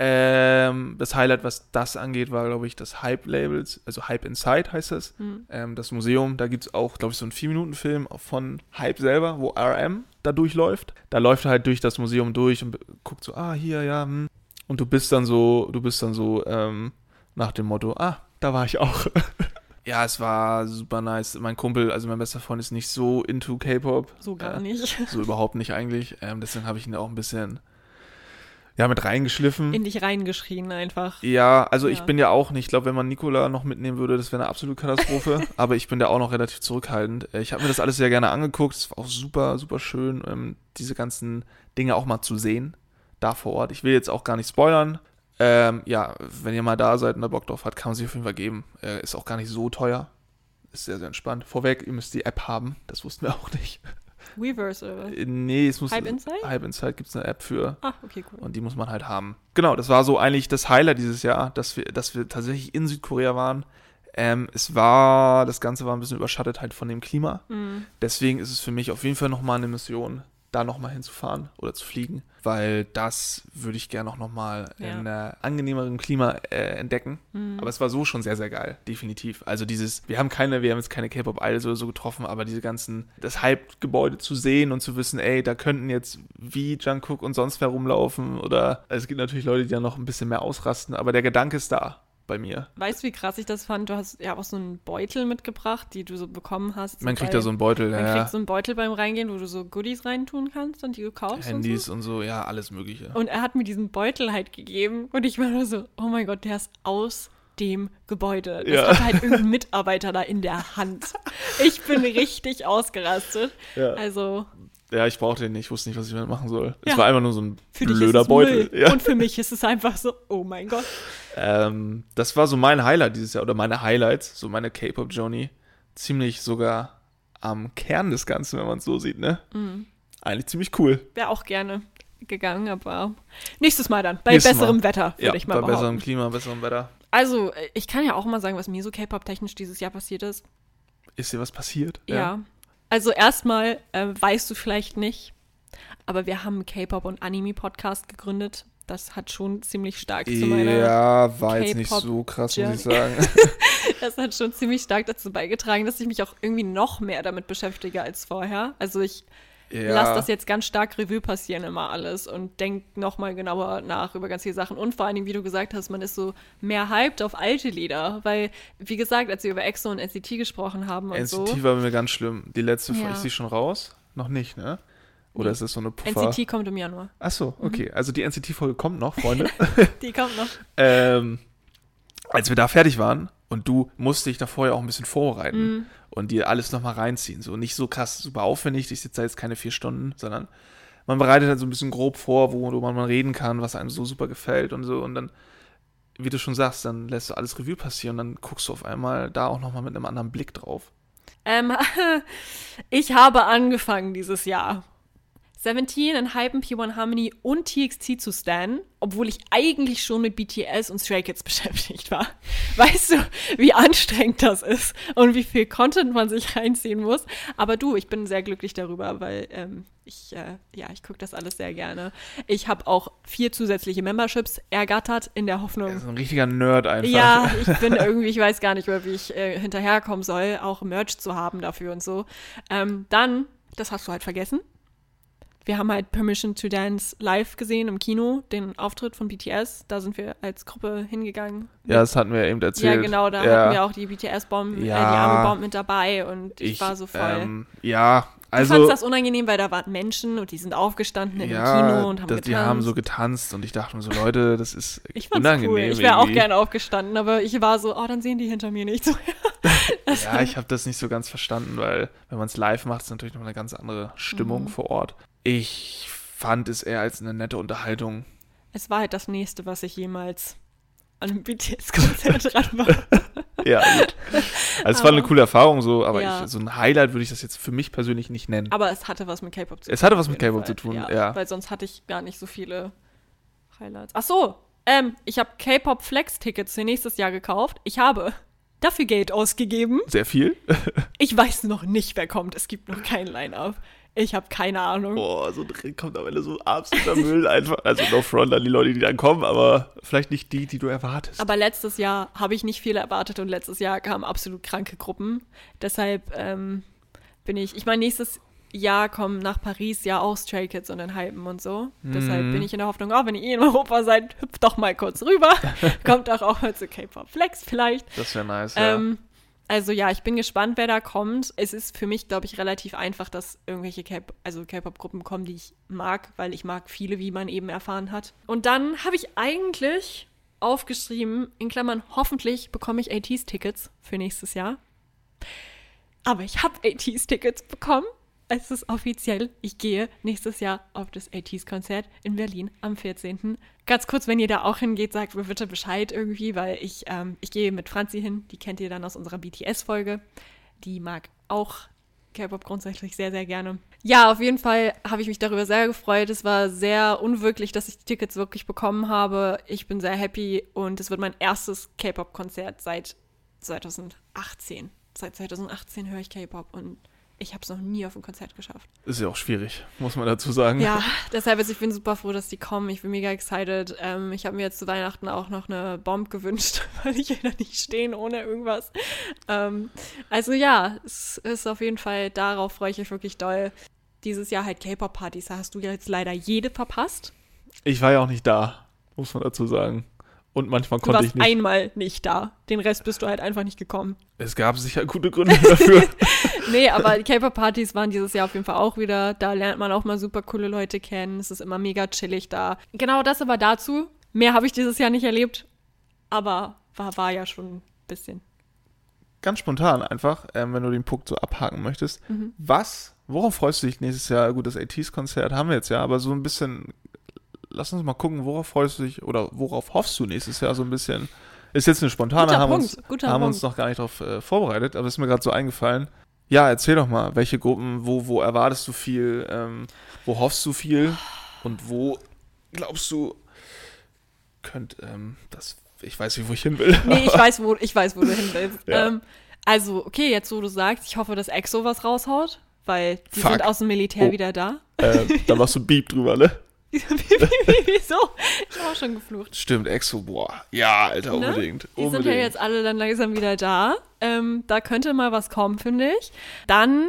Ähm, das Highlight, was das angeht, war, glaube ich, das Hype-Labels, also Hype Inside heißt es. Mhm. Ähm, das Museum, da gibt es auch, glaube ich, so einen 4-Minuten-Film von Hype selber, wo RM da durchläuft. Da läuft er halt durch das Museum durch und guckt so, ah, hier, ja, hm. Und du bist dann so, du bist dann so, ähm, nach dem Motto, ah, da war ich auch. ja, es war super nice. Mein Kumpel, also mein bester Freund, ist nicht so into K-Pop. so gar Äh, nicht. So überhaupt nicht eigentlich. Ähm, deswegen habe ich ihn auch ein bisschen, ja, mit reingeschliffen. In dich reingeschrien einfach. Ja, also ich Ja. bin ja auch nicht, ich glaube, wenn man Nikola noch mitnehmen würde, das wäre eine absolute Katastrophe. aber ich bin da auch noch relativ zurückhaltend. Äh, Ich habe mir das alles sehr gerne angeguckt. Es war auch super, super schön, ähm, diese ganzen Dinge auch mal zu sehen, da vor Ort. Ich will jetzt auch gar nicht spoilern. Ähm, ja, wenn ihr mal da seid und da Bock drauf hat, kann man sich auf jeden Fall geben. Äh, ist auch gar nicht so teuer. Ist sehr, sehr entspannt. Vorweg, ihr müsst die App haben. Das wussten wir auch nicht. Weverse oder was? Äh, nee, es muss. Hype Inside? Hype Inside gibt es eine App für. Ah, okay, cool. Und die muss man halt haben. Genau, das war so eigentlich das Highlight dieses Jahr, dass wir, dass wir tatsächlich in Südkorea waren. Ähm, es war, das Ganze war ein bisschen überschattet halt von dem Klima. Mhm. Deswegen ist es für mich auf jeden Fall nochmal eine Mission, da nochmal hinzufahren oder zu fliegen. Weil das würde ich gerne auch nochmal Ja. in äh, angenehmerem Klima äh, entdecken. Mhm. Aber es war so schon sehr, sehr geil, definitiv. Also dieses, wir haben keine, wir haben jetzt keine K-Pop-Idols oder so getroffen, aber diese ganzen, das Hype-Gebäude zu sehen und zu wissen, ey, da könnten jetzt wie Jungkook und sonst wer rumlaufen oder es gibt natürlich Leute, die da noch ein bisschen mehr ausrasten, aber der Gedanke ist da bei mir. Weißt du, wie krass ich das fand? Du hast ja auch so einen Beutel mitgebracht, die du so bekommen hast. Man kriegt bei- da so einen Beutel, Man ja, kriegt so einen Beutel beim Reingehen, wo du so Goodies reintun kannst und die du kaufst. Handys Und, und so, ja, alles mögliche. so. und er hat mir diesen Beutel halt gegeben und ich war nur so, oh mein Gott, der ist aus dem Gebäude. Das Ja. hat halt irgendein Mitarbeiter da in der Hand. Ich bin richtig ausgerastet. Ja. Also Ja, ich brauchte den nicht, ich wusste nicht, was ich damit machen soll. Es Ja. war einfach nur so ein für blöder es Beutel. Ja. Und für mich ist es einfach so, oh mein Gott. Ähm, das war so mein Highlight dieses Jahr, oder meine Highlights, so meine K-Pop-Journey. Ziemlich sogar am Kern des Ganzen, wenn man es so sieht, ne? Mhm. Eigentlich ziemlich cool. Wäre auch gerne gegangen, aber nächstes Mal dann. Bei Nächstes besserem Mal. Wetter, würde Ja, ich mal bei behaupten. besserem Klima, besserem Wetter. Also, ich kann ja auch mal sagen, was mir so K-Pop-technisch dieses Jahr passiert ist. Ist dir was passiert? Ja. Also, erstmal äh, weißt du vielleicht nicht, aber wir haben einen K-Pop- und Anime-Podcast gegründet. Das hat schon ziemlich stark zu meiner. Ja, war jetzt nicht so krass, muss ich sagen. Das hat schon ziemlich stark dazu beigetragen, dass ich mich auch irgendwie noch mehr damit beschäftige als vorher. Also, ich ja. lasse das jetzt ganz stark Revue passieren, immer alles und denke nochmal genauer nach über ganz viele Sachen. Und vor allen Dingen, wie du gesagt hast, man ist so mehr hyped auf alte Lieder. Weil, wie gesagt, als wir über EXO und NCT gesprochen haben und so. NCT war bei mir ganz schlimm. Die letzte, Ja. ist die schon raus? Noch nicht, ne? Oder ist das so eine Puffer? NCT kommt im Januar. Achso, Mhm. okay. Also die NCT-Folge kommt noch, Freunde. Die kommt noch. ähm, als wir da fertig waren und du musste dich da vorher auch ein bisschen vorbereiten Mhm. und dir alles nochmal reinziehen. So nicht so krass, super aufwendig. Ich sitze da jetzt keine vier Stunden, sondern man bereitet halt so ein bisschen grob vor, worüber man reden kann, was einem so super gefällt und so. Und dann, wie du schon sagst, dann lässt du alles Revue passieren und dann guckst du auf einmal da auch nochmal mit einem anderen Blick drauf. Ähm, ich habe angefangen dieses Jahr. 17 in Hypen, P1 Harmony und TXT zu stan, obwohl ich eigentlich schon mit BTS und Stray Kids beschäftigt war. Weißt du, wie anstrengend das ist und wie viel Content man sich reinziehen muss. Aber du, ich bin sehr glücklich darüber, weil ähm, ich, äh, ja, ich gucke das alles sehr gerne. Ich habe auch vier zusätzliche Memberships ergattert in der Hoffnung, So ein richtiger Nerd einfach. ja, ich bin irgendwie, ich weiß gar nicht mehr, wie ich äh, hinterherkommen soll, auch Merch zu haben dafür und so. Ähm, dann, das hast du halt vergessen. Wir haben halt Permission to Dance live gesehen im Kino, den Auftritt von BTS. Da sind wir als Gruppe hingegangen. Ja, das hatten wir eben erzählt. Ja, genau, da Ja. hatten wir auch die BTS-Bomb, äh, die Ja. arme Bomb mit dabei und ich, war so voll. Ähm, ja, also. fandst das unangenehm, weil da waren Menschen und die sind aufgestanden in ja, Kino und haben das, getanzt. die haben so getanzt und ich dachte mir so, Leute, das ist ich fand's unangenehm. cool. Ich wäre auch gerne aufgestanden, aber ich war so, oh, dann sehen die hinter mir nicht so. Ja, ich habe das nicht so ganz verstanden, weil wenn man es live macht, ist natürlich noch eine ganz andere Stimmung Mhm. vor Ort. Ich fand es eher als eine nette Unterhaltung. Es war halt das nächste, was ich jemals an einem BTS-Konzert dran war. Ja, gut. Also es war eine coole Erfahrung so, aber Ja. ich, so ein Highlight würde ich das jetzt für mich persönlich nicht nennen. Aber es hatte was mit K-Pop zu tun. Es hatte was mit K-Pop zu tun, ja. Weil sonst hatte ich gar nicht so viele Highlights. Ach so, ähm, ich habe K-Pop Flex-Tickets für nächstes Jahr gekauft. Ich habe dafür Geld ausgegeben. Sehr viel. Ich weiß noch nicht, wer kommt. Es gibt noch kein Line-Up. Ich habe keine Ahnung. Boah, so drin kommt am Ende so absoluter Müll einfach. Also no front an die Leute, die dann kommen, aber vielleicht nicht die, die du erwartest. Aber letztes Jahr habe ich nicht viel erwartet und letztes Jahr kamen absolut kranke Gruppen. Deshalb ähm, bin ich, ich meine, nächstes Jahr kommen nach Paris ja auch Stray Kids und dann Hypen und so. Deshalb Mhm. bin ich in der Hoffnung, auch wenn ihr in Europa seid, hüpft doch mal kurz rüber. Kommt doch auch mal zu K-Pop Flex vielleicht. das wäre nice, ja. Also ja, ich bin gespannt, wer da kommt. Es ist für mich, glaube ich, relativ einfach, dass irgendwelche K also K-Pop-Gruppen kommen, die ich mag, weil ich mag viele, wie man eben erfahren hat. Und dann habe ich eigentlich aufgeschrieben, in Klammern, hoffentlich bekomme ich ATs-Tickets für nächstes Jahr. Aber ich habe ATs-Tickets bekommen. Es ist offiziell. Ich gehe nächstes Jahr auf das ATs-Konzert in Berlin am 14. Ganz kurz, wenn ihr da auch hingeht, sagt mir bitte Bescheid irgendwie, weil ich, ähm, ich gehe mit Franzi hin. Die kennt ihr dann aus unserer BTS-Folge. Die mag auch K-Pop grundsätzlich sehr, sehr gerne. Ja, auf jeden Fall habe ich mich darüber sehr gefreut. Es war sehr unwirklich, dass ich die Tickets wirklich bekommen habe. Ich bin sehr happy und es wird mein erstes K-Pop-Konzert seit 2018. Seit 2018 höre ich K-Pop und Ich habe es noch nie auf ein Konzert geschafft. Ist ja auch schwierig, muss man dazu sagen. Ja, deshalb ist ich bin super froh, dass die kommen. Ich bin mega excited. Ähm, ich habe mir jetzt zu Weihnachten auch noch eine Bomb gewünscht, weil ich da nicht stehen ohne irgendwas. Ähm, also ja, es ist auf jeden Fall, darauf freue ich mich wirklich doll. Dieses Jahr halt K-Pop-Partys, da hast du ja jetzt leider jede verpasst. Ich war ja auch nicht da, muss man dazu sagen. Und manchmal konnte ich nicht. einmal nicht da. Den Rest bist du halt einfach nicht gekommen. Es gab sicher gute Gründe dafür. Nee, aber die K-Pop-Partys waren dieses Jahr auf jeden Fall auch wieder. Da lernt man auch mal super coole Leute kennen. Es ist immer mega chillig da. Genau das aber dazu. Mehr habe ich dieses Jahr nicht erlebt. Aber war, war ja schon ein bisschen. Ganz spontan einfach, ähm, wenn du den Punkt so abhaken möchtest. Mhm. Was, worauf freust du dich nächstes Jahr? Gut, das 80s-Konzert haben wir jetzt ja, aber so ein bisschen, lass uns mal gucken, worauf freust du dich oder worauf hoffst du nächstes Jahr so ein bisschen? Ist jetzt eine spontane, Guter haben, Punkt, uns, haben Punkt. uns noch gar nicht darauf äh, vorbereitet, aber ist mir gerade so eingefallen. Ja, erzähl doch mal, welche Gruppen, wo, wo erwartest du viel, ähm, wo hoffst du viel und wo glaubst du, könnt, ähm, das, ich weiß nicht, wo ich hin will. Nee, ich weiß, wo, ich weiß, wo du hin willst. Ja. Ähm, also, okay, jetzt wo du sagst, ich hoffe, dass EXO was raushaut. Weil die Fuck. sind aus dem Militär Oh. wieder da. ähm, da machst du Beep drüber, ne? Wieso? Ich habe auch schon geflucht. Stimmt, Exo, boah. Ja, Alter, Ne? unbedingt. Die unbedingt. sind ja jetzt alle dann langsam wieder da. Ähm, da könnte mal was kommen, finde ich. Dann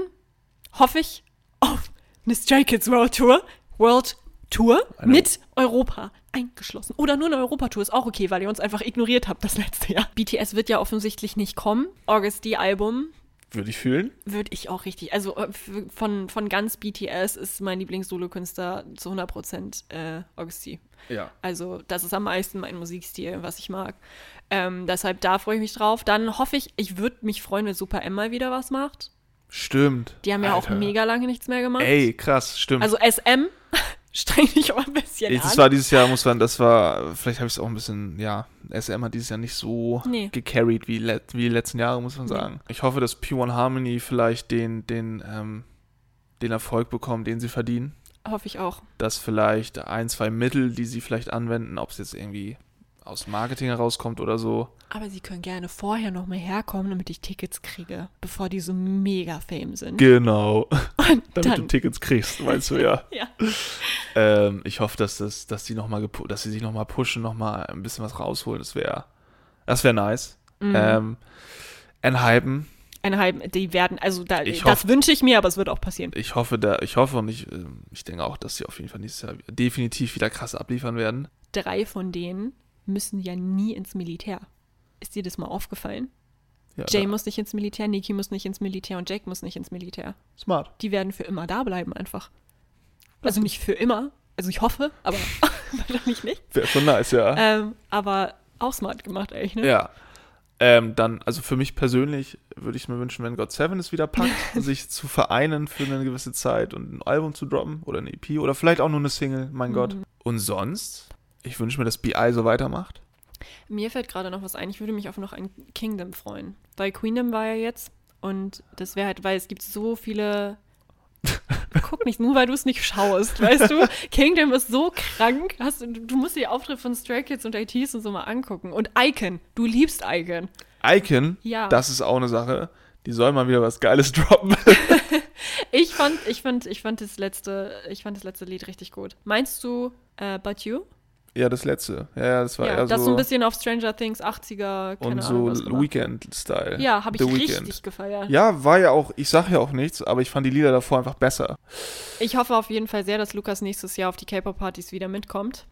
hoffe ich auf eine Stray Kids World Tour. World Tour Eine- mit Europa eingeschlossen. Oder nur eine Europatour ist auch okay, weil ihr uns einfach ignoriert habt das letzte Jahr. BTS wird ja offensichtlich nicht kommen. August D Album Würde ich fühlen. würde ich auch richtig. Also äh, von, von ganz BTS ist mein Lieblings-Solo-Künstler zu 100% äh, August D. Ja. Also das ist am meisten mein Musikstil, was ich mag. Ähm, deshalb da freue ich mich drauf. Dann hoffe ich, ich würde mich freuen, wenn Super M mal wieder was macht. Stimmt. Die haben ja auch Alter. mega lange nichts mehr gemacht. Ey, krass, stimmt. Also SM, streng dich auch ein bisschen das an. war dieses Jahr, muss man, das war, vielleicht habe ich es auch ein bisschen, ja, SM hat dieses Jahr nicht so Nee. gecarried wie, wie die letzten Jahre, muss man sagen. Ich hoffe, dass P1 Harmony vielleicht den, den, ähm, den Erfolg bekommen, den sie verdienen. hoffe ich auch. Dass vielleicht ein, zwei Mittel, die sie vielleicht anwenden, ob es jetzt irgendwie aus Marketing herauskommt oder so. Aber sie können gerne vorher noch mal herkommen, damit ich Tickets kriege, bevor die so mega fame sind. Genau. Und Damit du dann, Tickets kriegst, meinst du ja. ja. Ähm, ich hoffe, dass, das, dass, die noch mal dass sie sich nochmal pushen, nochmal ein bisschen was rausholen. Das wäre das wär nice. Mhm. Ähm, Enhypen, halbe, die werden, also da, Ich das wünsche ich mir, aber es wird auch passieren. ich hoffe, da, ich hoffe und ich, ähm, ich denke auch, dass sie auf jeden Fall nächstes Jahr definitiv wieder krass abliefern werden. Drei von denen müssen ja nie ins Militär. Ist dir das mal aufgefallen? Ja, Jay muss nicht ins Militär, Nikki muss nicht ins Militär und Jake muss nicht ins Militär. smart. Die werden für immer da bleiben einfach. Also nicht für immer. Also ich hoffe, aber wahrscheinlich nicht. Wäre schon nice, ja. Ähm, aber auch smart gemacht eigentlich, ne? Ja. Ähm, dann, also für mich persönlich würde ich mir wünschen, wenn God Seven es wieder packt, sich zu vereinen für eine gewisse Zeit und ein Album zu droppen oder eine EP oder vielleicht auch nur eine Single, mein Gott. Mhm. Und sonst, ich wünsche mir, dass BI so weitermacht. Mir fällt gerade noch was ein. Ich würde mich auf noch ein Kingdom freuen. Weil Queendom war ja jetzt. Und das wäre halt, weil es gibt so viele. Guck nicht, nur weil du es nicht schaust, weißt du? Kingdom ist so krank. Hast, du musst dir die Auftritte von Stray Kids und ITs und so mal angucken. Und Icon, du liebst Icon. Icon, Ja. das ist auch eine Sache. Die soll mal wieder was Geiles droppen. Ich fand, ich fand, ich fand das letzte, ich fand das letzte Lied richtig gut. Meinst du äh, But You? Ja, das letzte. Ja, ja, das war Ja, eher das so. so ein bisschen auf Stranger Things 80er, keine und Ahnung so. Weekend-Style. Ja, habe ich The richtig Weeknd. gefeiert. Ja, war ja auch, ich sag ja auch nichts, aber ich fand die Lieder davor einfach besser. Ich hoffe auf jeden Fall sehr, dass Lukas nächstes Jahr auf die K-Pop-Partys wieder mitkommt.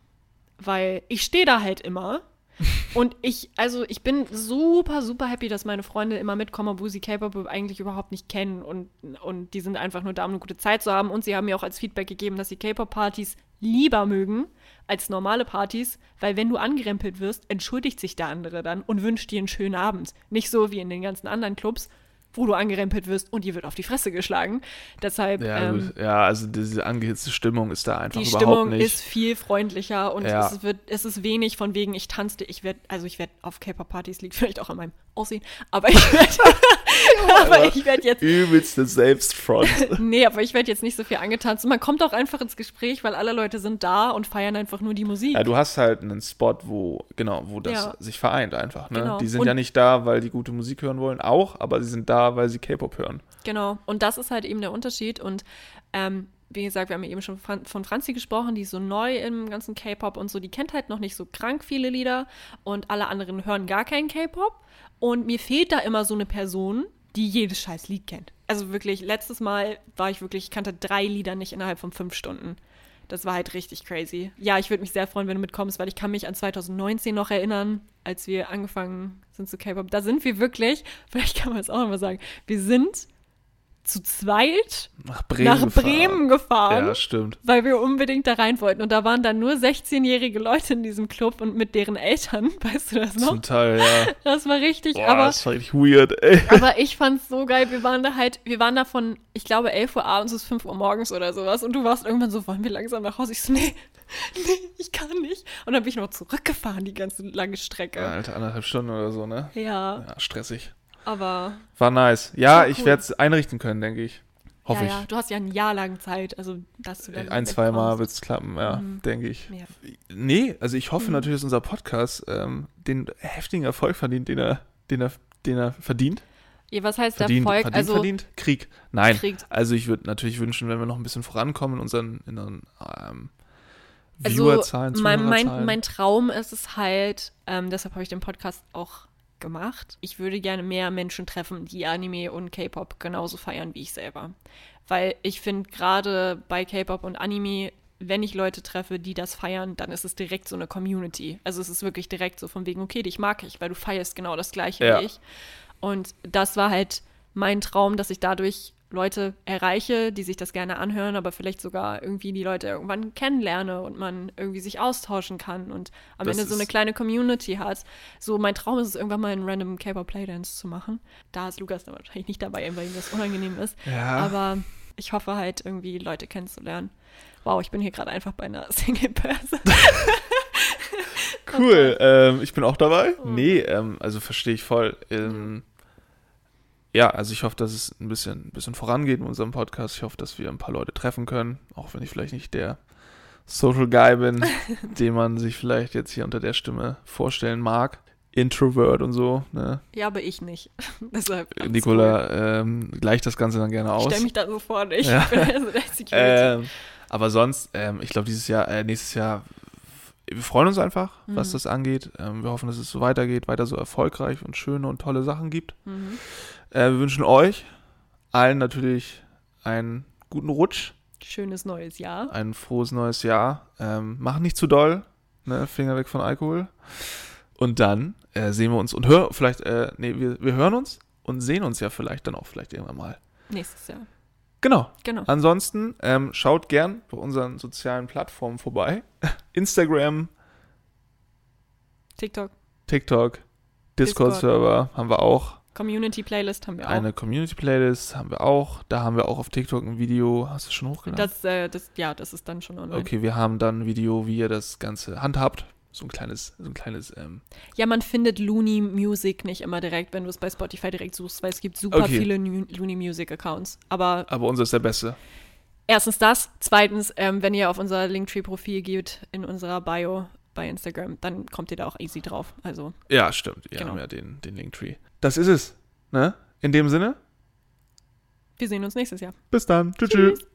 Weil ich stehe da halt immer. Und ich, also ich bin super, super happy, dass meine Freunde immer mitkommen, obwohl sie K-Pop eigentlich überhaupt nicht kennen. Und, und die sind einfach nur da, um eine gute Zeit zu haben. Und sie haben mir auch als Feedback gegeben, dass sie K-Pop-Partys lieber mögen als normale Partys, weil wenn du angerempelt wirst, entschuldigt sich der andere dann und wünscht dir einen schönen Abend. Nicht so wie in den ganzen anderen Clubs, wo du angerempelt wirst und dir wird auf die Fresse geschlagen. Deshalb. Ja, ähm, ja also diese angehitzte Stimmung ist da einfach die überhaupt Stimmung nicht. ist viel freundlicher und Ja. es wird es ist wenig von wegen ich tanzte ich werde also ich werde auf K-Pop-Partys liegt vielleicht auch an meinem Aussehen aber ich werde aber ich werde jetzt Übelste Selbstfront. nee aber ich werde jetzt nicht so viel angetanzt und man kommt auch einfach ins Gespräch weil alle Leute sind da und feiern einfach nur die Musik ja, du hast halt einen Spot, wo, genau, wo das Ja. sich vereint einfach. Ne? Genau. Die sind Und- ja nicht da, weil die gute Musik hören wollen, auch, aber sie sind da, weil sie K-Pop hören. Genau. Und das ist halt eben der Unterschied. Und ähm, wie gesagt, wir haben eben schon von Franzi gesprochen, die ist so neu im ganzen K-Pop und so, die kennt halt noch nicht so krank viele Lieder und alle anderen hören gar keinen K-Pop. Und mir fehlt da immer so eine Person, die jedes scheiß Lied kennt. Also wirklich, letztes Mal war ich wirklich, ich kannte drei Lieder nicht innerhalb von fünf Stunden. Das war halt richtig crazy. Ja, ich würde mich sehr freuen, wenn du mitkommst, weil ich kann mich an 2019 noch erinnern, als wir angefangen sind zu K-Pop. Da sind wir wirklich, vielleicht kann man es auch nochmal sagen, wir sind zu zweit Nach Bremen, nach gefahren. Bremen gefahren, Ja, stimmt. weil wir unbedingt da rein wollten. Und da waren dann nur 16-jährige Leute in diesem Club und mit deren Eltern, weißt du das noch? Zum Teil, ja. Das war richtig, Boah, aber das war richtig weird, ey. aber ich fand's so geil. Wir waren da halt, wir waren da von, ich glaube, 11 Uhr abends bis 5 Uhr morgens oder sowas. Und du warst irgendwann so, wollen wir langsam nach Hause? Ich so, nee, nee, ich kann nicht. Und dann bin ich noch zurückgefahren, die ganze lange Strecke. Alter, anderthalb Stunden oder so, ne? Ja, Ja, stressig. Aber War nice. Ja, War ich cool. werde es einrichten können, denke ich. Hoffe ja, ja, du hast ja ein Jahr lang Zeit, also dass du ich. dann Ein, zwei Mal wird es klappen, ja, Mhm. denke ich. Ja. Nee, also ich Mhm. hoffe natürlich, dass unser Podcast ähm, den heftigen Erfolg verdient, den er, den er, den er verdient. Ja, was heißt Verdient, Erfolg? verdient, also verdient? Krieg. Nein. kriegt Also ich würde natürlich wünschen, wenn wir noch ein bisschen vorankommen in unseren, in unseren ähm, Also Viewerzahlen, mein, mein, mein Traum ist es halt, ähm, deshalb habe ich den Podcast auch gemacht. Ich würde gerne mehr Menschen treffen, die Anime und K-Pop genauso feiern wie ich selber. Weil ich finde gerade bei K-Pop und Anime, wenn ich Leute treffe, die das feiern, dann ist es direkt so eine Community. Also es ist wirklich direkt so von wegen, okay, dich mag ich, weil du feierst genau das gleiche Ja. wie ich. Und das war halt mein Traum, dass ich dadurch Leute erreiche, die sich das gerne anhören, aber vielleicht sogar irgendwie die Leute irgendwann kennenlerne und man irgendwie sich austauschen kann und am Das Ende so eine kleine Community hat. So, mein Traum ist es, irgendwann mal einen random K-Pop Playdance zu machen. Da ist Lukas dann wahrscheinlich nicht dabei, weil ihm das unangenehm ist. ja, Aber ich hoffe halt irgendwie Leute kennenzulernen. Wow, ich bin hier gerade einfach bei einer Single-Person. cool. Ähm, ich bin auch dabei. Oh. Nee, ähm, also verstehe ich voll. Ähm, ja, also ich hoffe, dass es ein bisschen, ein bisschen vorangeht in unserem Podcast. Ich hoffe, dass wir ein paar Leute treffen können, auch wenn ich vielleicht nicht der Social Guy bin, den man sich vielleicht jetzt hier unter der Stimme vorstellen mag. Introvert und so. Ne? ja, aber ich nicht. Deshalb. Nicola ähm, gleicht das Ganze dann gerne Ich aus. stelle mich da so vor, nicht? Ja. Ich bin der Security. Ähm, aber sonst, ähm, ich glaube, dieses Jahr, äh, nächstes Jahr, wir freuen uns einfach, was Mhm. das angeht. Ähm, wir hoffen, dass es so weitergeht, weiter so erfolgreich und schöne und tolle Sachen gibt. mhm. Äh, wir wünschen euch allen natürlich einen guten Rutsch, Schönes neues Jahr. ein frohes neues Jahr. Ähm, mach nicht zu doll, ne? Finger weg von Alkohol. Und dann äh, sehen wir uns und hören, vielleicht, äh, nee, wir, wir hören uns und sehen uns ja vielleicht dann auch vielleicht irgendwann mal. Nächstes Jahr. Genau. Genau. Ansonsten ähm, schaut gern bei unseren sozialen Plattformen vorbei. Instagram, TikTok. TikTok, Discord-Server haben wir auch. Community Playlist haben wir auch. Eine Community-Playlist haben wir auch. Da haben wir auch auf TikTok ein Video. Hast du schon hochgeladen? das, äh, das, ja, das ist dann schon online. okay, wir haben dann ein Video, wie ihr das Ganze handhabt. So ein kleines, so ein kleines, ähm, Ja, man findet Looney Music nicht immer direkt, wenn du es bei Spotify direkt suchst, weil es gibt super Okay. viele Nu- Looney Music Accounts. Aber aber unser ist der beste. erstens das, zweitens, ähm, wenn ihr auf unser Linktree-Profil geht in unserer Bio bei Instagram, dann kommt ihr da auch easy drauf. Also Ja, stimmt. Wir Genau. haben ja den, den Linktree. Das ist es. Ne? In dem Sinne, wir sehen uns nächstes Jahr. bis dann. Tschüss. tschüss.